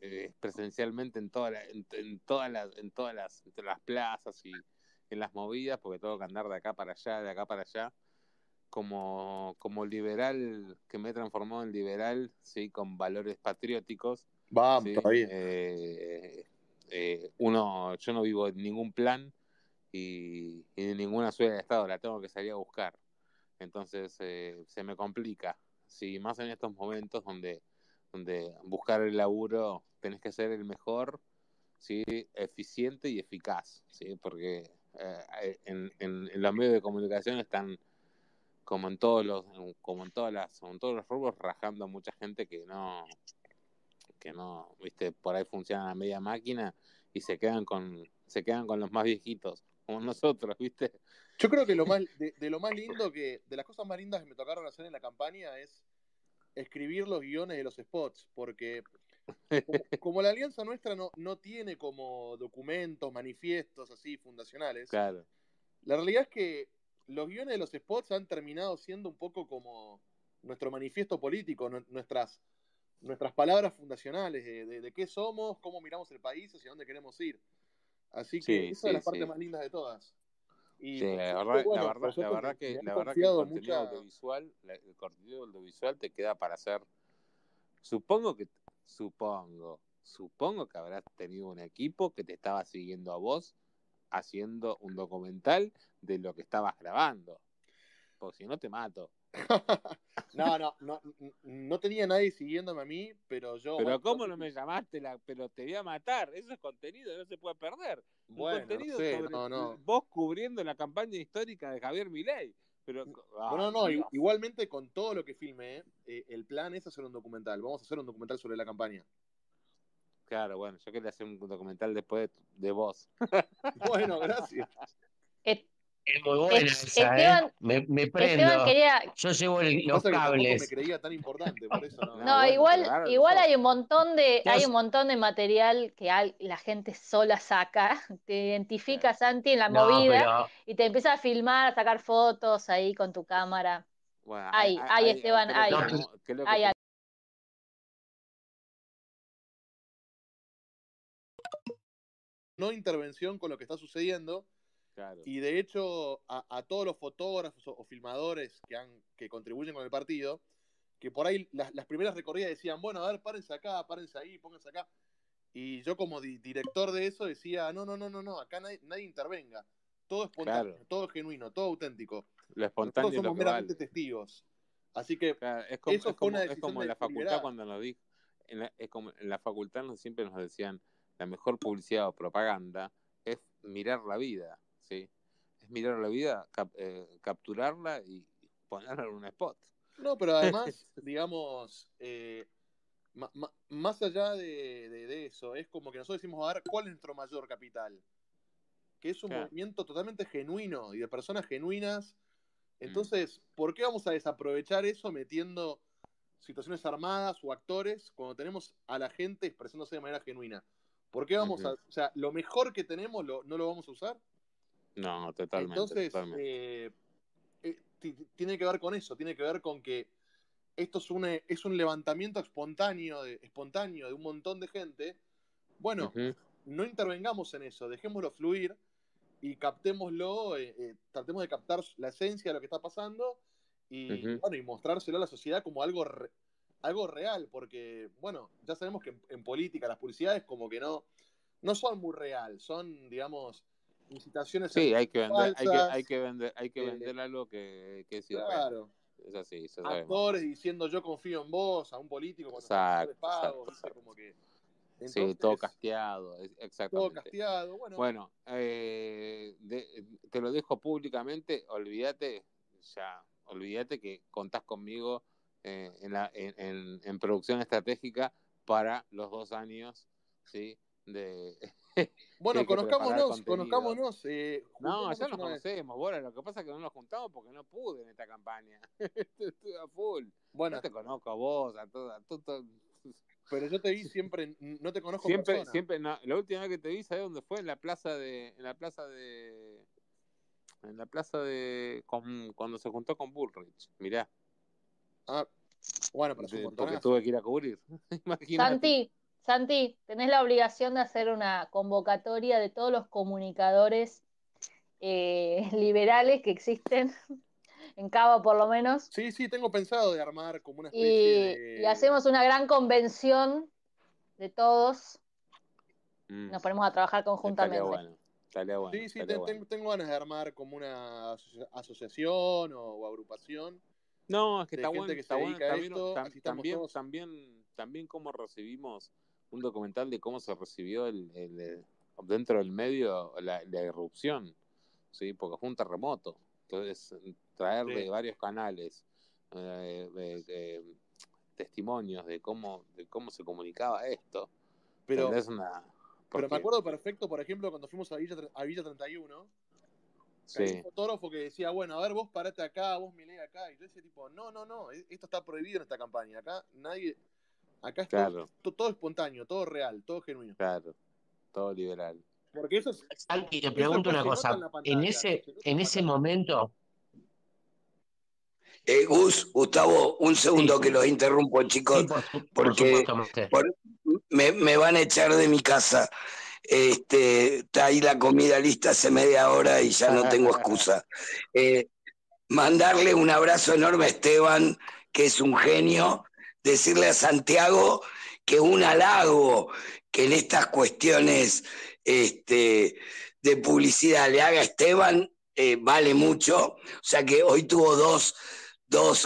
eh, presencialmente en, toda en, todas las, en todas las, las plazas y en las movidas, porque tengo que andar de acá para allá, de acá para allá como, como liberal, que me he transformado en liberal, sí, con valores patrióticos. Vamos, eh, eh, uno, yo no vivo en ningún plan y, en ninguna ciudad de Estado, la tengo que salir a buscar. Entonces eh, se me complica. Sí, más en estos momentos donde, donde buscar el laburo tenés que ser el mejor, sí, eficiente y eficaz, sí, porque en, en, en los medios de comunicación están como en todos los como en todas las en todos los rubros rajando a mucha gente que no que no viste por ahí funcionan a media máquina y se quedan con se quedan con los más viejitos como nosotros viste. Yo creo que lo más de, lo más lindo que de las cosas más lindas que me tocaron hacer en la campaña es escribir los guiones de los spots porque como, la alianza nuestra no, no tiene como documentos manifiestos así fundacionales claro. la realidad es que los guiones de los spots han terminado siendo un poco como nuestro manifiesto político, nuestras, nuestras palabras fundacionales de, qué somos, cómo miramos el país, hacia dónde queremos ir. Así que esa es la parte más linda de todas. Y sí, la verdad, la verdad, la verdad que, la verdad que el contenido audiovisual, el contenido audiovisual te queda para hacer. Supongo que, supongo, supongo que habrás tenido un equipo que te estaba siguiendo a vos haciendo un documental de lo que estabas grabando. Porque si no te mato. no, no, no, no tenía nadie siguiéndome a mí, pero yo. Pero ¿cómo no me llamaste? La... Pero te voy a matar. Eso es contenido, no se puede perder. Bueno, contenido no no, vos cubriendo la campaña histórica de Javier Milei. Pero, no, no, igualmente con todo lo que filme, eh, el plan es hacer un documental. Vamos a hacer un documental sobre la campaña. Claro, bueno, yo quería hacer un documental después de, vos. bueno, gracias. Es muy buena esa, ¿eh? Me, me prendo. Quería... Yo llevo los cables. me creía tan importante, por eso no. No, igual, igual hay un montón de, hay un montón de material que la gente sola saca. Te identifica, Santi, en la movida y te empieza a filmar, a sacar fotos ahí con tu cámara. Bueno, hay, hay, Esteban, hay. hay no intervención con lo que está sucediendo. Y de hecho, a, todos los fotógrafos o, filmadores que, han, que contribuyen con el partido, que por ahí las, primeras recorridas decían, bueno, a ver, párense acá, párense ahí, pónganse acá. Y yo como director de eso decía, no, no, no, no, no, acá nadie, intervenga. Todo es espontáneo, todo es genuino, todo auténtico. Lo espontáneo Nosotros somos meramente testigos. Así que es como, eso es como, en la facultad cuando nos dijo, en la, es como en la facultad nos, siempre nos decían, la mejor publicidad o propaganda es mirar la vida, ¿sí? Es mirar la vida, eh, capturarla y ponerla en un spot. No, pero además, digamos, eh, más allá de, eso, es como que nosotros decimos, a ver, ¿cuál es nuestro mayor capital? que es un movimiento totalmente genuino y de personas genuinas. Entonces, ¿por qué vamos a desaprovechar eso metiendo situaciones armadas o actores cuando tenemos a la gente expresándose de manera genuina? ¿Por qué vamos a, o sea, lo mejor que tenemos no lo vamos a usar? No, totalmente. Entonces, eh, eh, tiene que ver con eso, tiene que ver con que esto es un, es un levantamiento espontáneo de, espontáneo de un montón de gente. Bueno, no intervengamos en eso, dejémoslo fluir y captémoslo, eh, tratemos de captar la esencia de lo que está pasando y, bueno, y mostrárselo a la sociedad como algo, algo real, porque, bueno, ya sabemos que en, política las publicidades como que no, no son muy real, son, digamos, incitaciones. Sí, hay que vender, hay que, hay que vender, hay que eh, vender algo que, que es Claro. Es así, se Actores diciendo yo confío en vos, a un político con exacto, pago, como que. sí, todo casteado, exactamente. Todo casteado, bueno. Bueno, eh, te lo dejo públicamente, olvídate, ya, olvídate que contás conmigo eh, en, la, en, en, producción estratégica para los dos años, ¿sí? De, bueno, conozcámonos, conozcámonos. Eh, no, ya nos conocemos, bueno, lo que pasa es que no nos juntamos porque no pude en esta campaña. Estuve a full. Bueno, te conozco a vos, a todos. Pero yo te vi siempre, no te conozco siempre, siempre. la última vez que te vi, ¿sabes dónde fue? En la plaza de, en la plaza de, en la plaza de, cuando se juntó con Bullrich. Mirá. Ah, bueno, pero porque tuve que ir a cubrir. Santi, Santi, tenés la obligación de hacer una convocatoria de todos los comunicadores eh, liberales que existen en Cabo por lo menos. Sí, sí, tengo pensado de armar como una especie de... Y hacemos una gran convención de todos. Mm. Nos ponemos a trabajar conjuntamente. Bueno. Bueno, sí, sí, tengo, ganas de armar como una asociación o, agrupación. No, es que está bueno, que está bueno. También, también, también, también cómo recibimos un documental de cómo se recibió el, eh, dentro del medio la, la, irrupción, ¿sí? porque fue un terremoto. Entonces, traer de varios canales eh, testimonios de cómo, de cómo se comunicaba esto. Pero, pero me acuerdo perfecto, por ejemplo, cuando fuimos a Villa, a Villa 31, sí. un fotógrafo que decía, bueno, a ver, vos parate acá, vos miré acá. Y yo decía, tipo, no, no, no, e-, esto está prohibido en esta campaña. Acá nadie, Acá es todo, espontáneo, todo real, todo genuino. Claro, todo liberal. Porque eso es. Santi, te pregunto una cosa. En, ese, en ese momento. Eh, Gus, Gustavo, un segundo que los interrumpo, chicos, porque me, van a echar de mi casa. Este, está ahí la comida lista hace media hora y ya no tengo excusa. Eh, mandarle un abrazo enorme a Esteban, que es un genio, decirle a Santiago que un halago que en estas cuestiones este, de publicidad le haga a Esteban eh, vale mucho. O sea que hoy tuvo dos,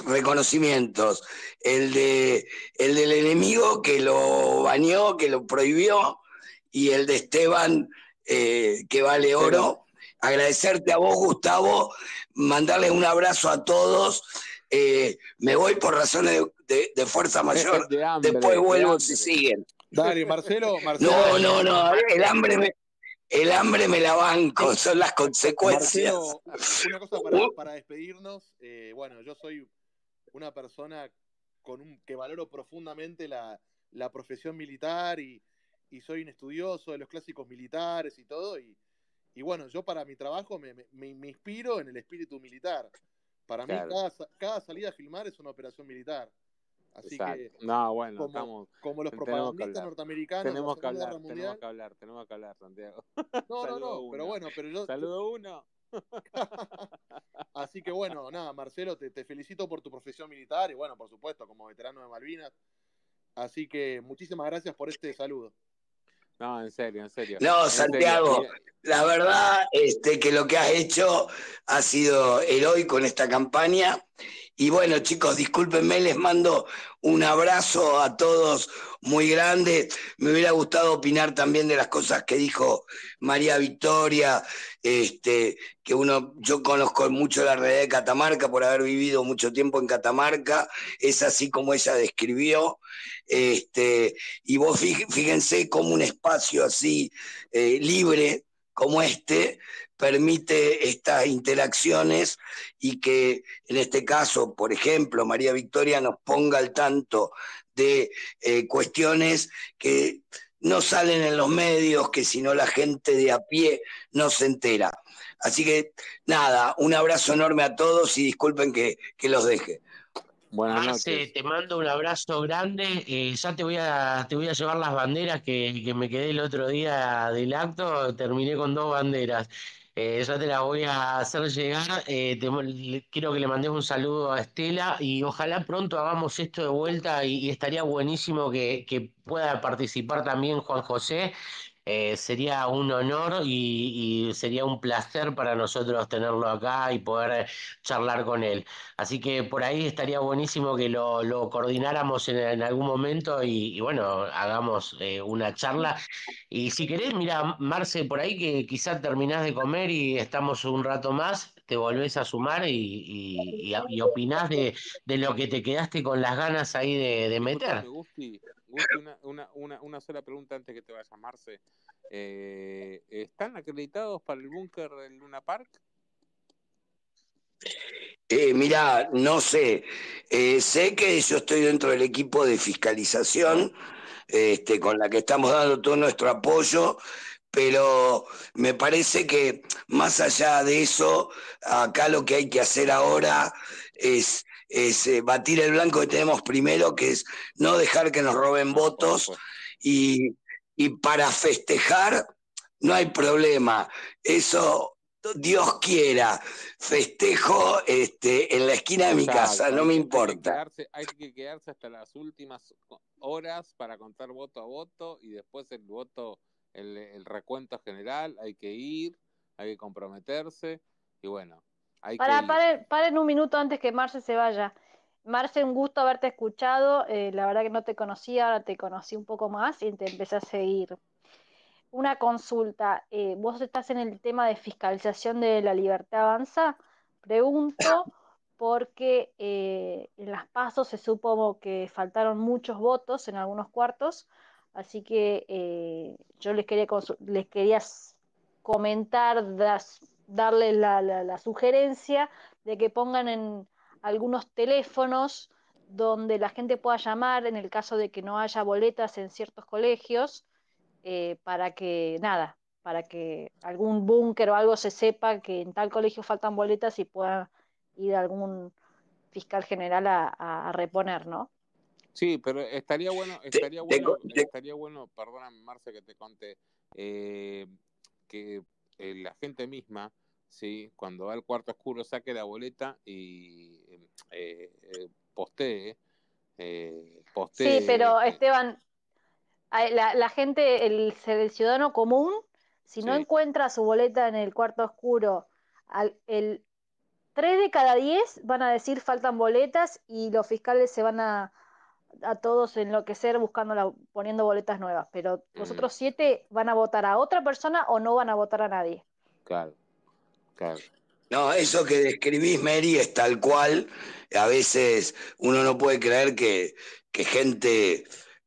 reconocimientos. El, de, el del enemigo que lo bañó, que lo prohibió, y el de Esteban eh, que vale oro. Agradecerte a vos, Gustavo, mandarle un abrazo a todos eh, me voy por razones de, fuerza mayor, después vuelvo si siguen. Dale, Marcelo, No, no, no, el hambre me, el hambre me la banco, son las consecuencias. una cosa para, para despedirnos, eh, bueno, yo soy una persona con un, que valoro profundamente la, la profesión militar y, y, soy un estudioso de los clásicos militares y todo, y, y bueno, yo para mi trabajo me, me, me inspiro en el espíritu militar. Para mí, cada, salida a filmar es una operación militar. Así que, no, bueno, como, estamos, como los propagandistas norteamericanos tenemos que hablar, tenemos que hablar, tenemos que hablar, Santiago. No, no, no, pero bueno, pero yo. Saludo uno. Así que bueno, nada, Marcelo, te, te, felicito por tu profesión militar y bueno, por supuesto, como veterano de Malvinas. Así que muchísimas gracias por este saludo. No, en serio, en serio. No, Santiago, la verdad este, que lo que has hecho ha sido heroico en esta campaña. Y bueno, chicos, discúlpenme, les mando un abrazo a todos muy grande. Me hubiera gustado opinar también de las cosas que dijo María Victoria, este, que uno, yo conozco mucho la realidad de Catamarca por haber vivido mucho tiempo en Catamarca, es así como ella describió, este, y vos fíjense como un espacio así eh, libre, como este permite estas interacciones y que en este caso, por ejemplo, María Victoria nos ponga al tanto de eh, cuestiones que no salen en los medios, que si no la gente de a pie no se entera. Así que nada, un abrazo enorme a todos y disculpen que, los deje. Buenas noches. te mando un abrazo grande. Eh, ya te voy a te voy a llevar las banderas que, que, me quedé el otro día del acto. Terminé con dos banderas. Eh, ya te las voy a hacer llegar. Eh, quiero que le mandes un saludo a Estela y ojalá pronto hagamos esto de vuelta y, estaría buenísimo que, que pueda participar también Juan José eh, sería un honor y, sería un placer para nosotros tenerlo acá y poder charlar con él. Así que por ahí estaría buenísimo que lo, coordináramos en, algún momento y, bueno, hagamos eh, una charla. Y si querés, mira, Marce, por ahí que quizás terminás de comer y estamos un rato más, te volvés a sumar y, y, opinás de, lo que te quedaste con las ganas ahí de, meter. Una, una, una, sola pregunta antes que te vayas, Marce. Eh, ¿Están acreditados para el búnker del Luna Park? Eh, mira, no sé. Eh, sé que yo estoy dentro del equipo de fiscalización, este, con la que estamos dando todo nuestro apoyo, pero me parece que más allá de eso, acá lo que hay que hacer ahora es, es batir el blanco que tenemos primero, que es no dejar que nos roben votos y y para festejar no hay problema. Eso Dios quiera, festejo este, en la esquina de mi casa, no me importa. Hay que, quedarse, hasta las últimas horas para contar voto a voto y después el voto, el, recuento general, hay que ir, hay que comprometerse y bueno. Hay para, que paren, un minuto antes que Marce se vaya. Marce, un gusto haberte escuchado. Eh, la verdad que no te conocía, ahora te conocí un poco más y te empecé a seguir. Una consulta. Eh, vos estás en el tema de fiscalización de la libertad avanza. Pregunto porque eh, en las pasos se supo que faltaron muchos votos en algunos cuartos, así que yo les quería, les quería comentar, darles la sugerencia de que pongan en algunos teléfonos donde la gente pueda llamar en el caso de que no haya boletas en ciertos colegios, eh, para que, nada, para que algún búnker o algo se sepa que en tal colegio faltan boletas y pueda ir algún fiscal general a, reponer, ¿no? Sí, pero estaría bueno, estaría bueno, estaría bueno, perdóname Marce que te conté, eh, que eh, la gente misma ¿sí? cuando va al cuarto oscuro saque la boleta y eh, eh postee, eh, Sí, pero Esteban, la, gente, el, ciudadano común, si no encuentra su boleta en el cuarto oscuro, al, el 3 de cada 10 van a decir faltan boletas y los fiscales se van a, a todos enloquecer buscando poniendo boletas nuevas, pero los mm. otros 7 van a votar a otra persona o no van a votar a nadie. Claro. No, eso que describís, Mary, es tal cual. A veces uno no puede creer que, gente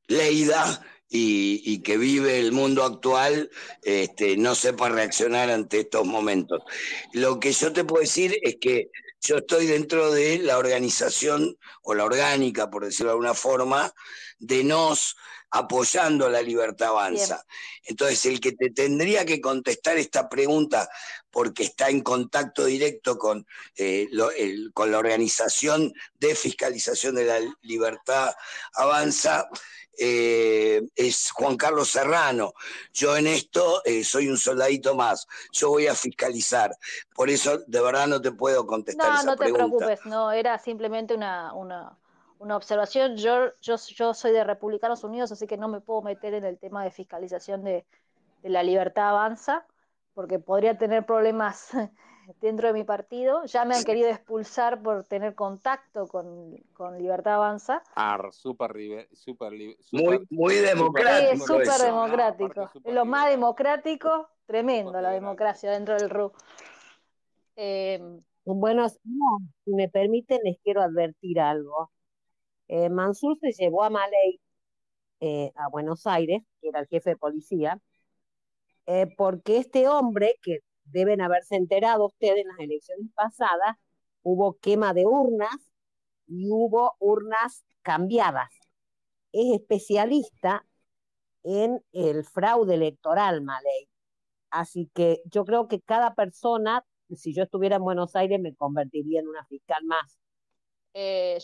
leída y, que vive el mundo actual este, no sepa reaccionar ante estos momentos. Lo que yo te puedo decir es que yo estoy dentro de la organización o la orgánica, por decirlo de alguna forma, de nos apoyando la libertad avanza. Entonces, el que te tendría que contestar esta pregunta, porque está en contacto directo con, eh, con la organización de fiscalización de la libertad avanza, eh, es Juan Carlos Serrano. Yo en esto eh, soy un soldadito más. Yo voy a fiscalizar. Por eso, de verdad, no te puedo contestar. No, no te preocupes. No, era simplemente una, una una observación. Yo, yo, yo soy de Republicanos Unidos, así que no me puedo meter en el tema de fiscalización de, la libertad avanza, porque podría tener problemas dentro de mi partido. Ya me han querido expulsar por tener contacto con, Libertad Avanza. Ah, súper super, muy, muy democrático. Sí, súper democrático. es lo más democrático, tremendo la democracia dentro del RU. Eh, bueno, si me permiten, les quiero advertir algo. Eh, Mansur se llevó a Maley eh, a Buenos Aires, que era el jefe de policía, eh, porque este hombre, que deben haberse enterado ustedes en las elecciones pasadas, hubo quema de urnas y hubo urnas cambiadas. Es especialista en el fraude electoral, Maley. Así que yo creo que cada persona, si yo estuviera en Buenos Aires, me convertiría en una fiscal más. Eh,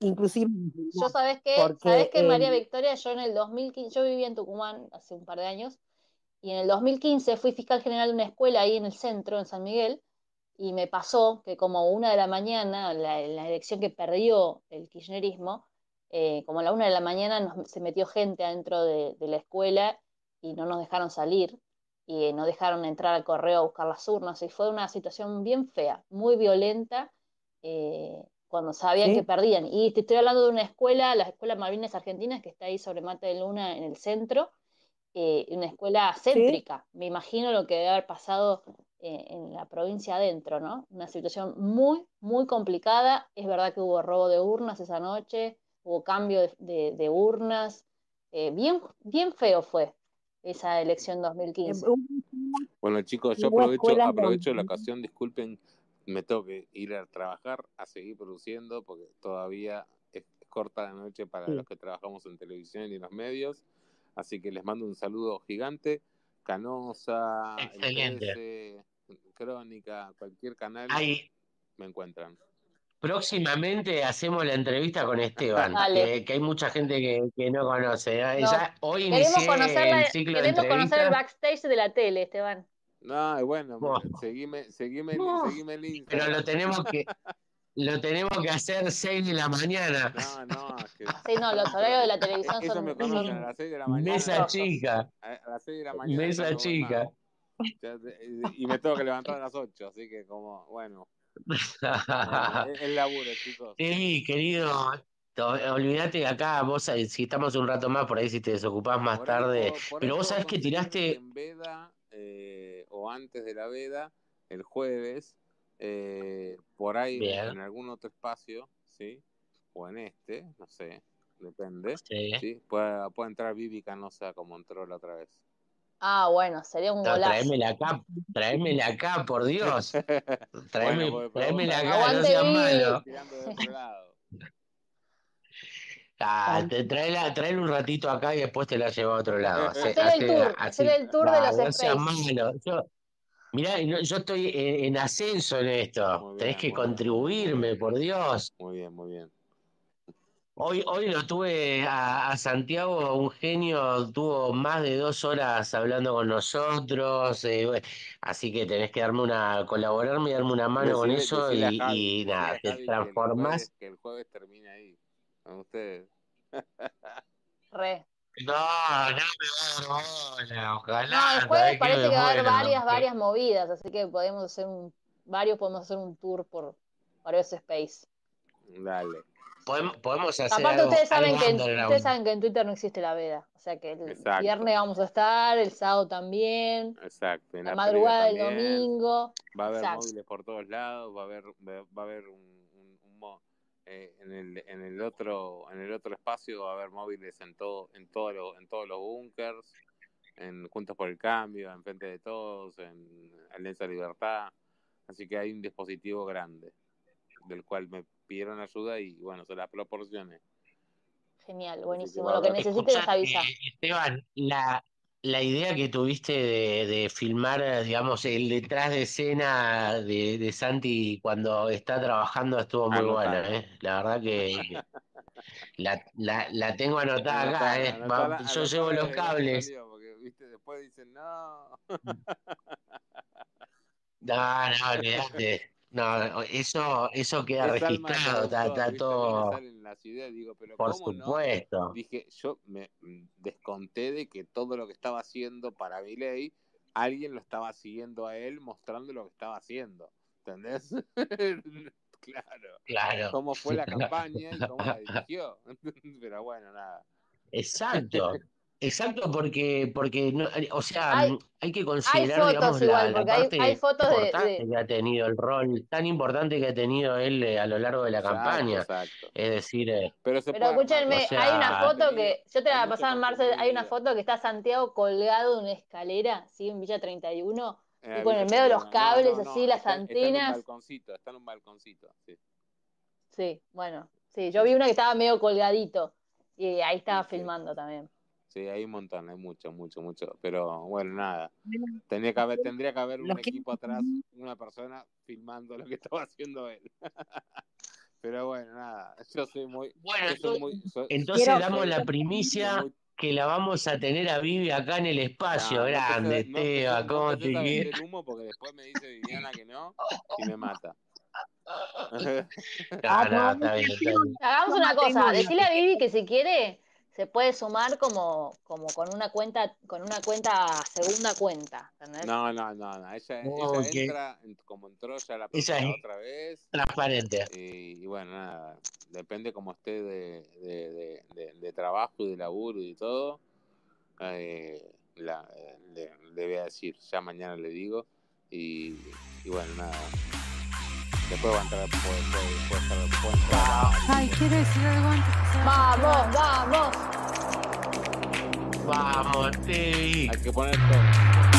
Inclusive. yo sabes que, sabes que María Victoria, yo en el 2015, yo vivía en Tucumán hace un par de años, y en el 2015 fui fiscal general de una escuela ahí en el centro, en San Miguel, y me pasó que como una de la mañana, la, la elección que perdió el kirchnerismo, eh, como a la una de la mañana se metió gente adentro de, la escuela y no nos dejaron salir y no dejaron entrar al correo a buscar las urnas y fue una situación bien fea, muy violenta eh, cuando sabían que perdían. Y te estoy hablando de una escuela, la Escuela Malvinas Argentinas, que está ahí sobre Mate de Luna en el centro, eh, una escuela céntrica. Me imagino lo que debe haber pasado en la provincia adentro, ¿no? Una situación muy, muy complicada. Es verdad que hubo robo de urnas esa noche, hubo cambio de, urnas. Eh, bien, bien feo fue esa elección 2015. Bueno, chicos, yo aprovecho, aprovecho la ocasión, disculpen, me tengo que ir a trabajar, a seguir produciendo, porque todavía es corta la noche para los que trabajamos en televisión y en los medios. Así que les mando un saludo gigante. Canosa, Crónica, cualquier canal, me encuentran. Próximamente hacemos la entrevista con Esteban, que, hay mucha gente que, no conoce. ¿eh? hoy queremos conocer, el ciclo queremos conocer el backstage de la tele, Esteban. No, bueno, seguime, seguime, seguime el Instagram. Pero lo tenemos que, lo tenemos que hacer 6 de la mañana. No, no, que... Sí, no, los horarios de la televisión Eso son... me conocen a las 6 de la mañana. Mesa chica. A las 6 de la mañana. Mesa chica. Y me tengo que levantar a las 8, así que como, bueno el laburo, chicos. Sí, querido. Olvídate acá, vos eh, si estamos un rato más, por ahí si te desocupás más tarde. pero vos sabés que tiraste. En veda, eh, o antes de la veda, el jueves, eh, por ahí en algún otro espacio, ¿sí? O en este, no sé, depende. Sí. Puede, puede entrar Vivi Canosa como entró la otra vez. Ah, bueno, sería un golazo. Tráemela acá, tráemela acá, por Dios. Tráeme, bueno, tráemela acá, no seas malo. Ah, te, tráela, un ratito acá y después te la llevo a otro lado. Hacer el tour, hacer el tour de los no seas malo. Yo, mirá, yo estoy en, ascenso en esto. Tenés que contribuirme, por Dios. Muy bien, muy bien. Hoy, hoy lo tuve a, Santiago, un genio, tuvo más de dos horas hablando con nosotros, eh, así que tenés que darme una, colaborarme y darme una mano con eso y, nada, te transformás. Que el jueves, termine ahí, con ustedes. Re. No, no me va a dar ojalá. No, el jueves parece que va a haber varias, varias movidas, así que podemos hacer un, varios podemos hacer un tour por varios space. Dale. Podemos, hacer Aparte, ustedes, saben que en, ustedes saben que en Twitter no existe la veda. O sea que el viernes vamos a estar, el sábado también. Exacto. la, madrugada del domingo. Va a haber móviles por todos lados, va a haber, va a haber un, un, eh, en, el, en el otro en el otro espacio va a haber móviles en todo en todos los en todos los bunkers en Juntos por el Cambio en Frente de Todos en Alianza Libertad así que hay un dispositivo grande del cual me pidieron ayuda y bueno, se la proporcioné. Genial, buenísimo. Lo que necesites avisa. Esteban, la, la idea que tuviste de, filmar, digamos, el detrás de escena de, Santi cuando está trabajando estuvo muy buena, ¿eh? La verdad que, la, la, la, tengo anotada acá, ¿eh? Yo llevo los cables. porque, ¿viste? Después dicen, no. no, no, olvidate. No, eso, eso queda registrado, está, todo. Por supuesto. Dije, yo me mm, desconté de que todo lo que estaba haciendo para mi ley, alguien lo estaba siguiendo a él mostrando lo que estaba haciendo. ¿Entendés? claro. Claro. Cómo fue la campaña y cómo la dirigió. Pero bueno, nada. Exacto. Exacto, porque, porque o sea, hay, hay que considerar, digamos, la, parte hay, fotos importante que ha tenido el rol tan importante que ha tenido él eh, a lo largo de la campaña. Exacto. Es decir, eh, pero, escúchenme, hay una foto que, yo te la pasaba en Marcel, hay una foto que está Santiago colgado de una escalera, ¿sí? En Villa 31, eh, y con el medio de los cables, así, las antenas. Está en un balconcito, está en un balconcito, sí. Sí, bueno, sí, yo vi una que estaba medio colgadito, y ahí estaba filmando también. Sí, hay un montón, hay mucho, mucho, mucho. Pero bueno, nada. Tendría que haber, tendría que haber un equipo atrás, una persona filmando lo que estaba haciendo él. Pero bueno, nada. Yo soy muy. Bueno, entonces damos la primicia que la vamos a tener a Vivi acá en el espacio grande, Teba. ¿Cómo te quieres? humo porque después me dice Viviana que no y me mata. Hagamos una cosa, decirle a Vivi que si quiere se puede sumar como, como con una cuenta, con una cuenta, segunda cuenta. No, no, no, no. Ella, entra como entró ya la primera otra vez. Transparente. Y, bueno, nada, depende como esté de, de, trabajo y de laburo y todo. Eh, la, le, voy a decir, ya mañana le digo. Y, y bueno, nada. Después va a entrar, puede, puede, puede, entrar. Ay, quiero decir algo antes que Vamos, vamos. Vamos, Tevi. Hay que poner todo.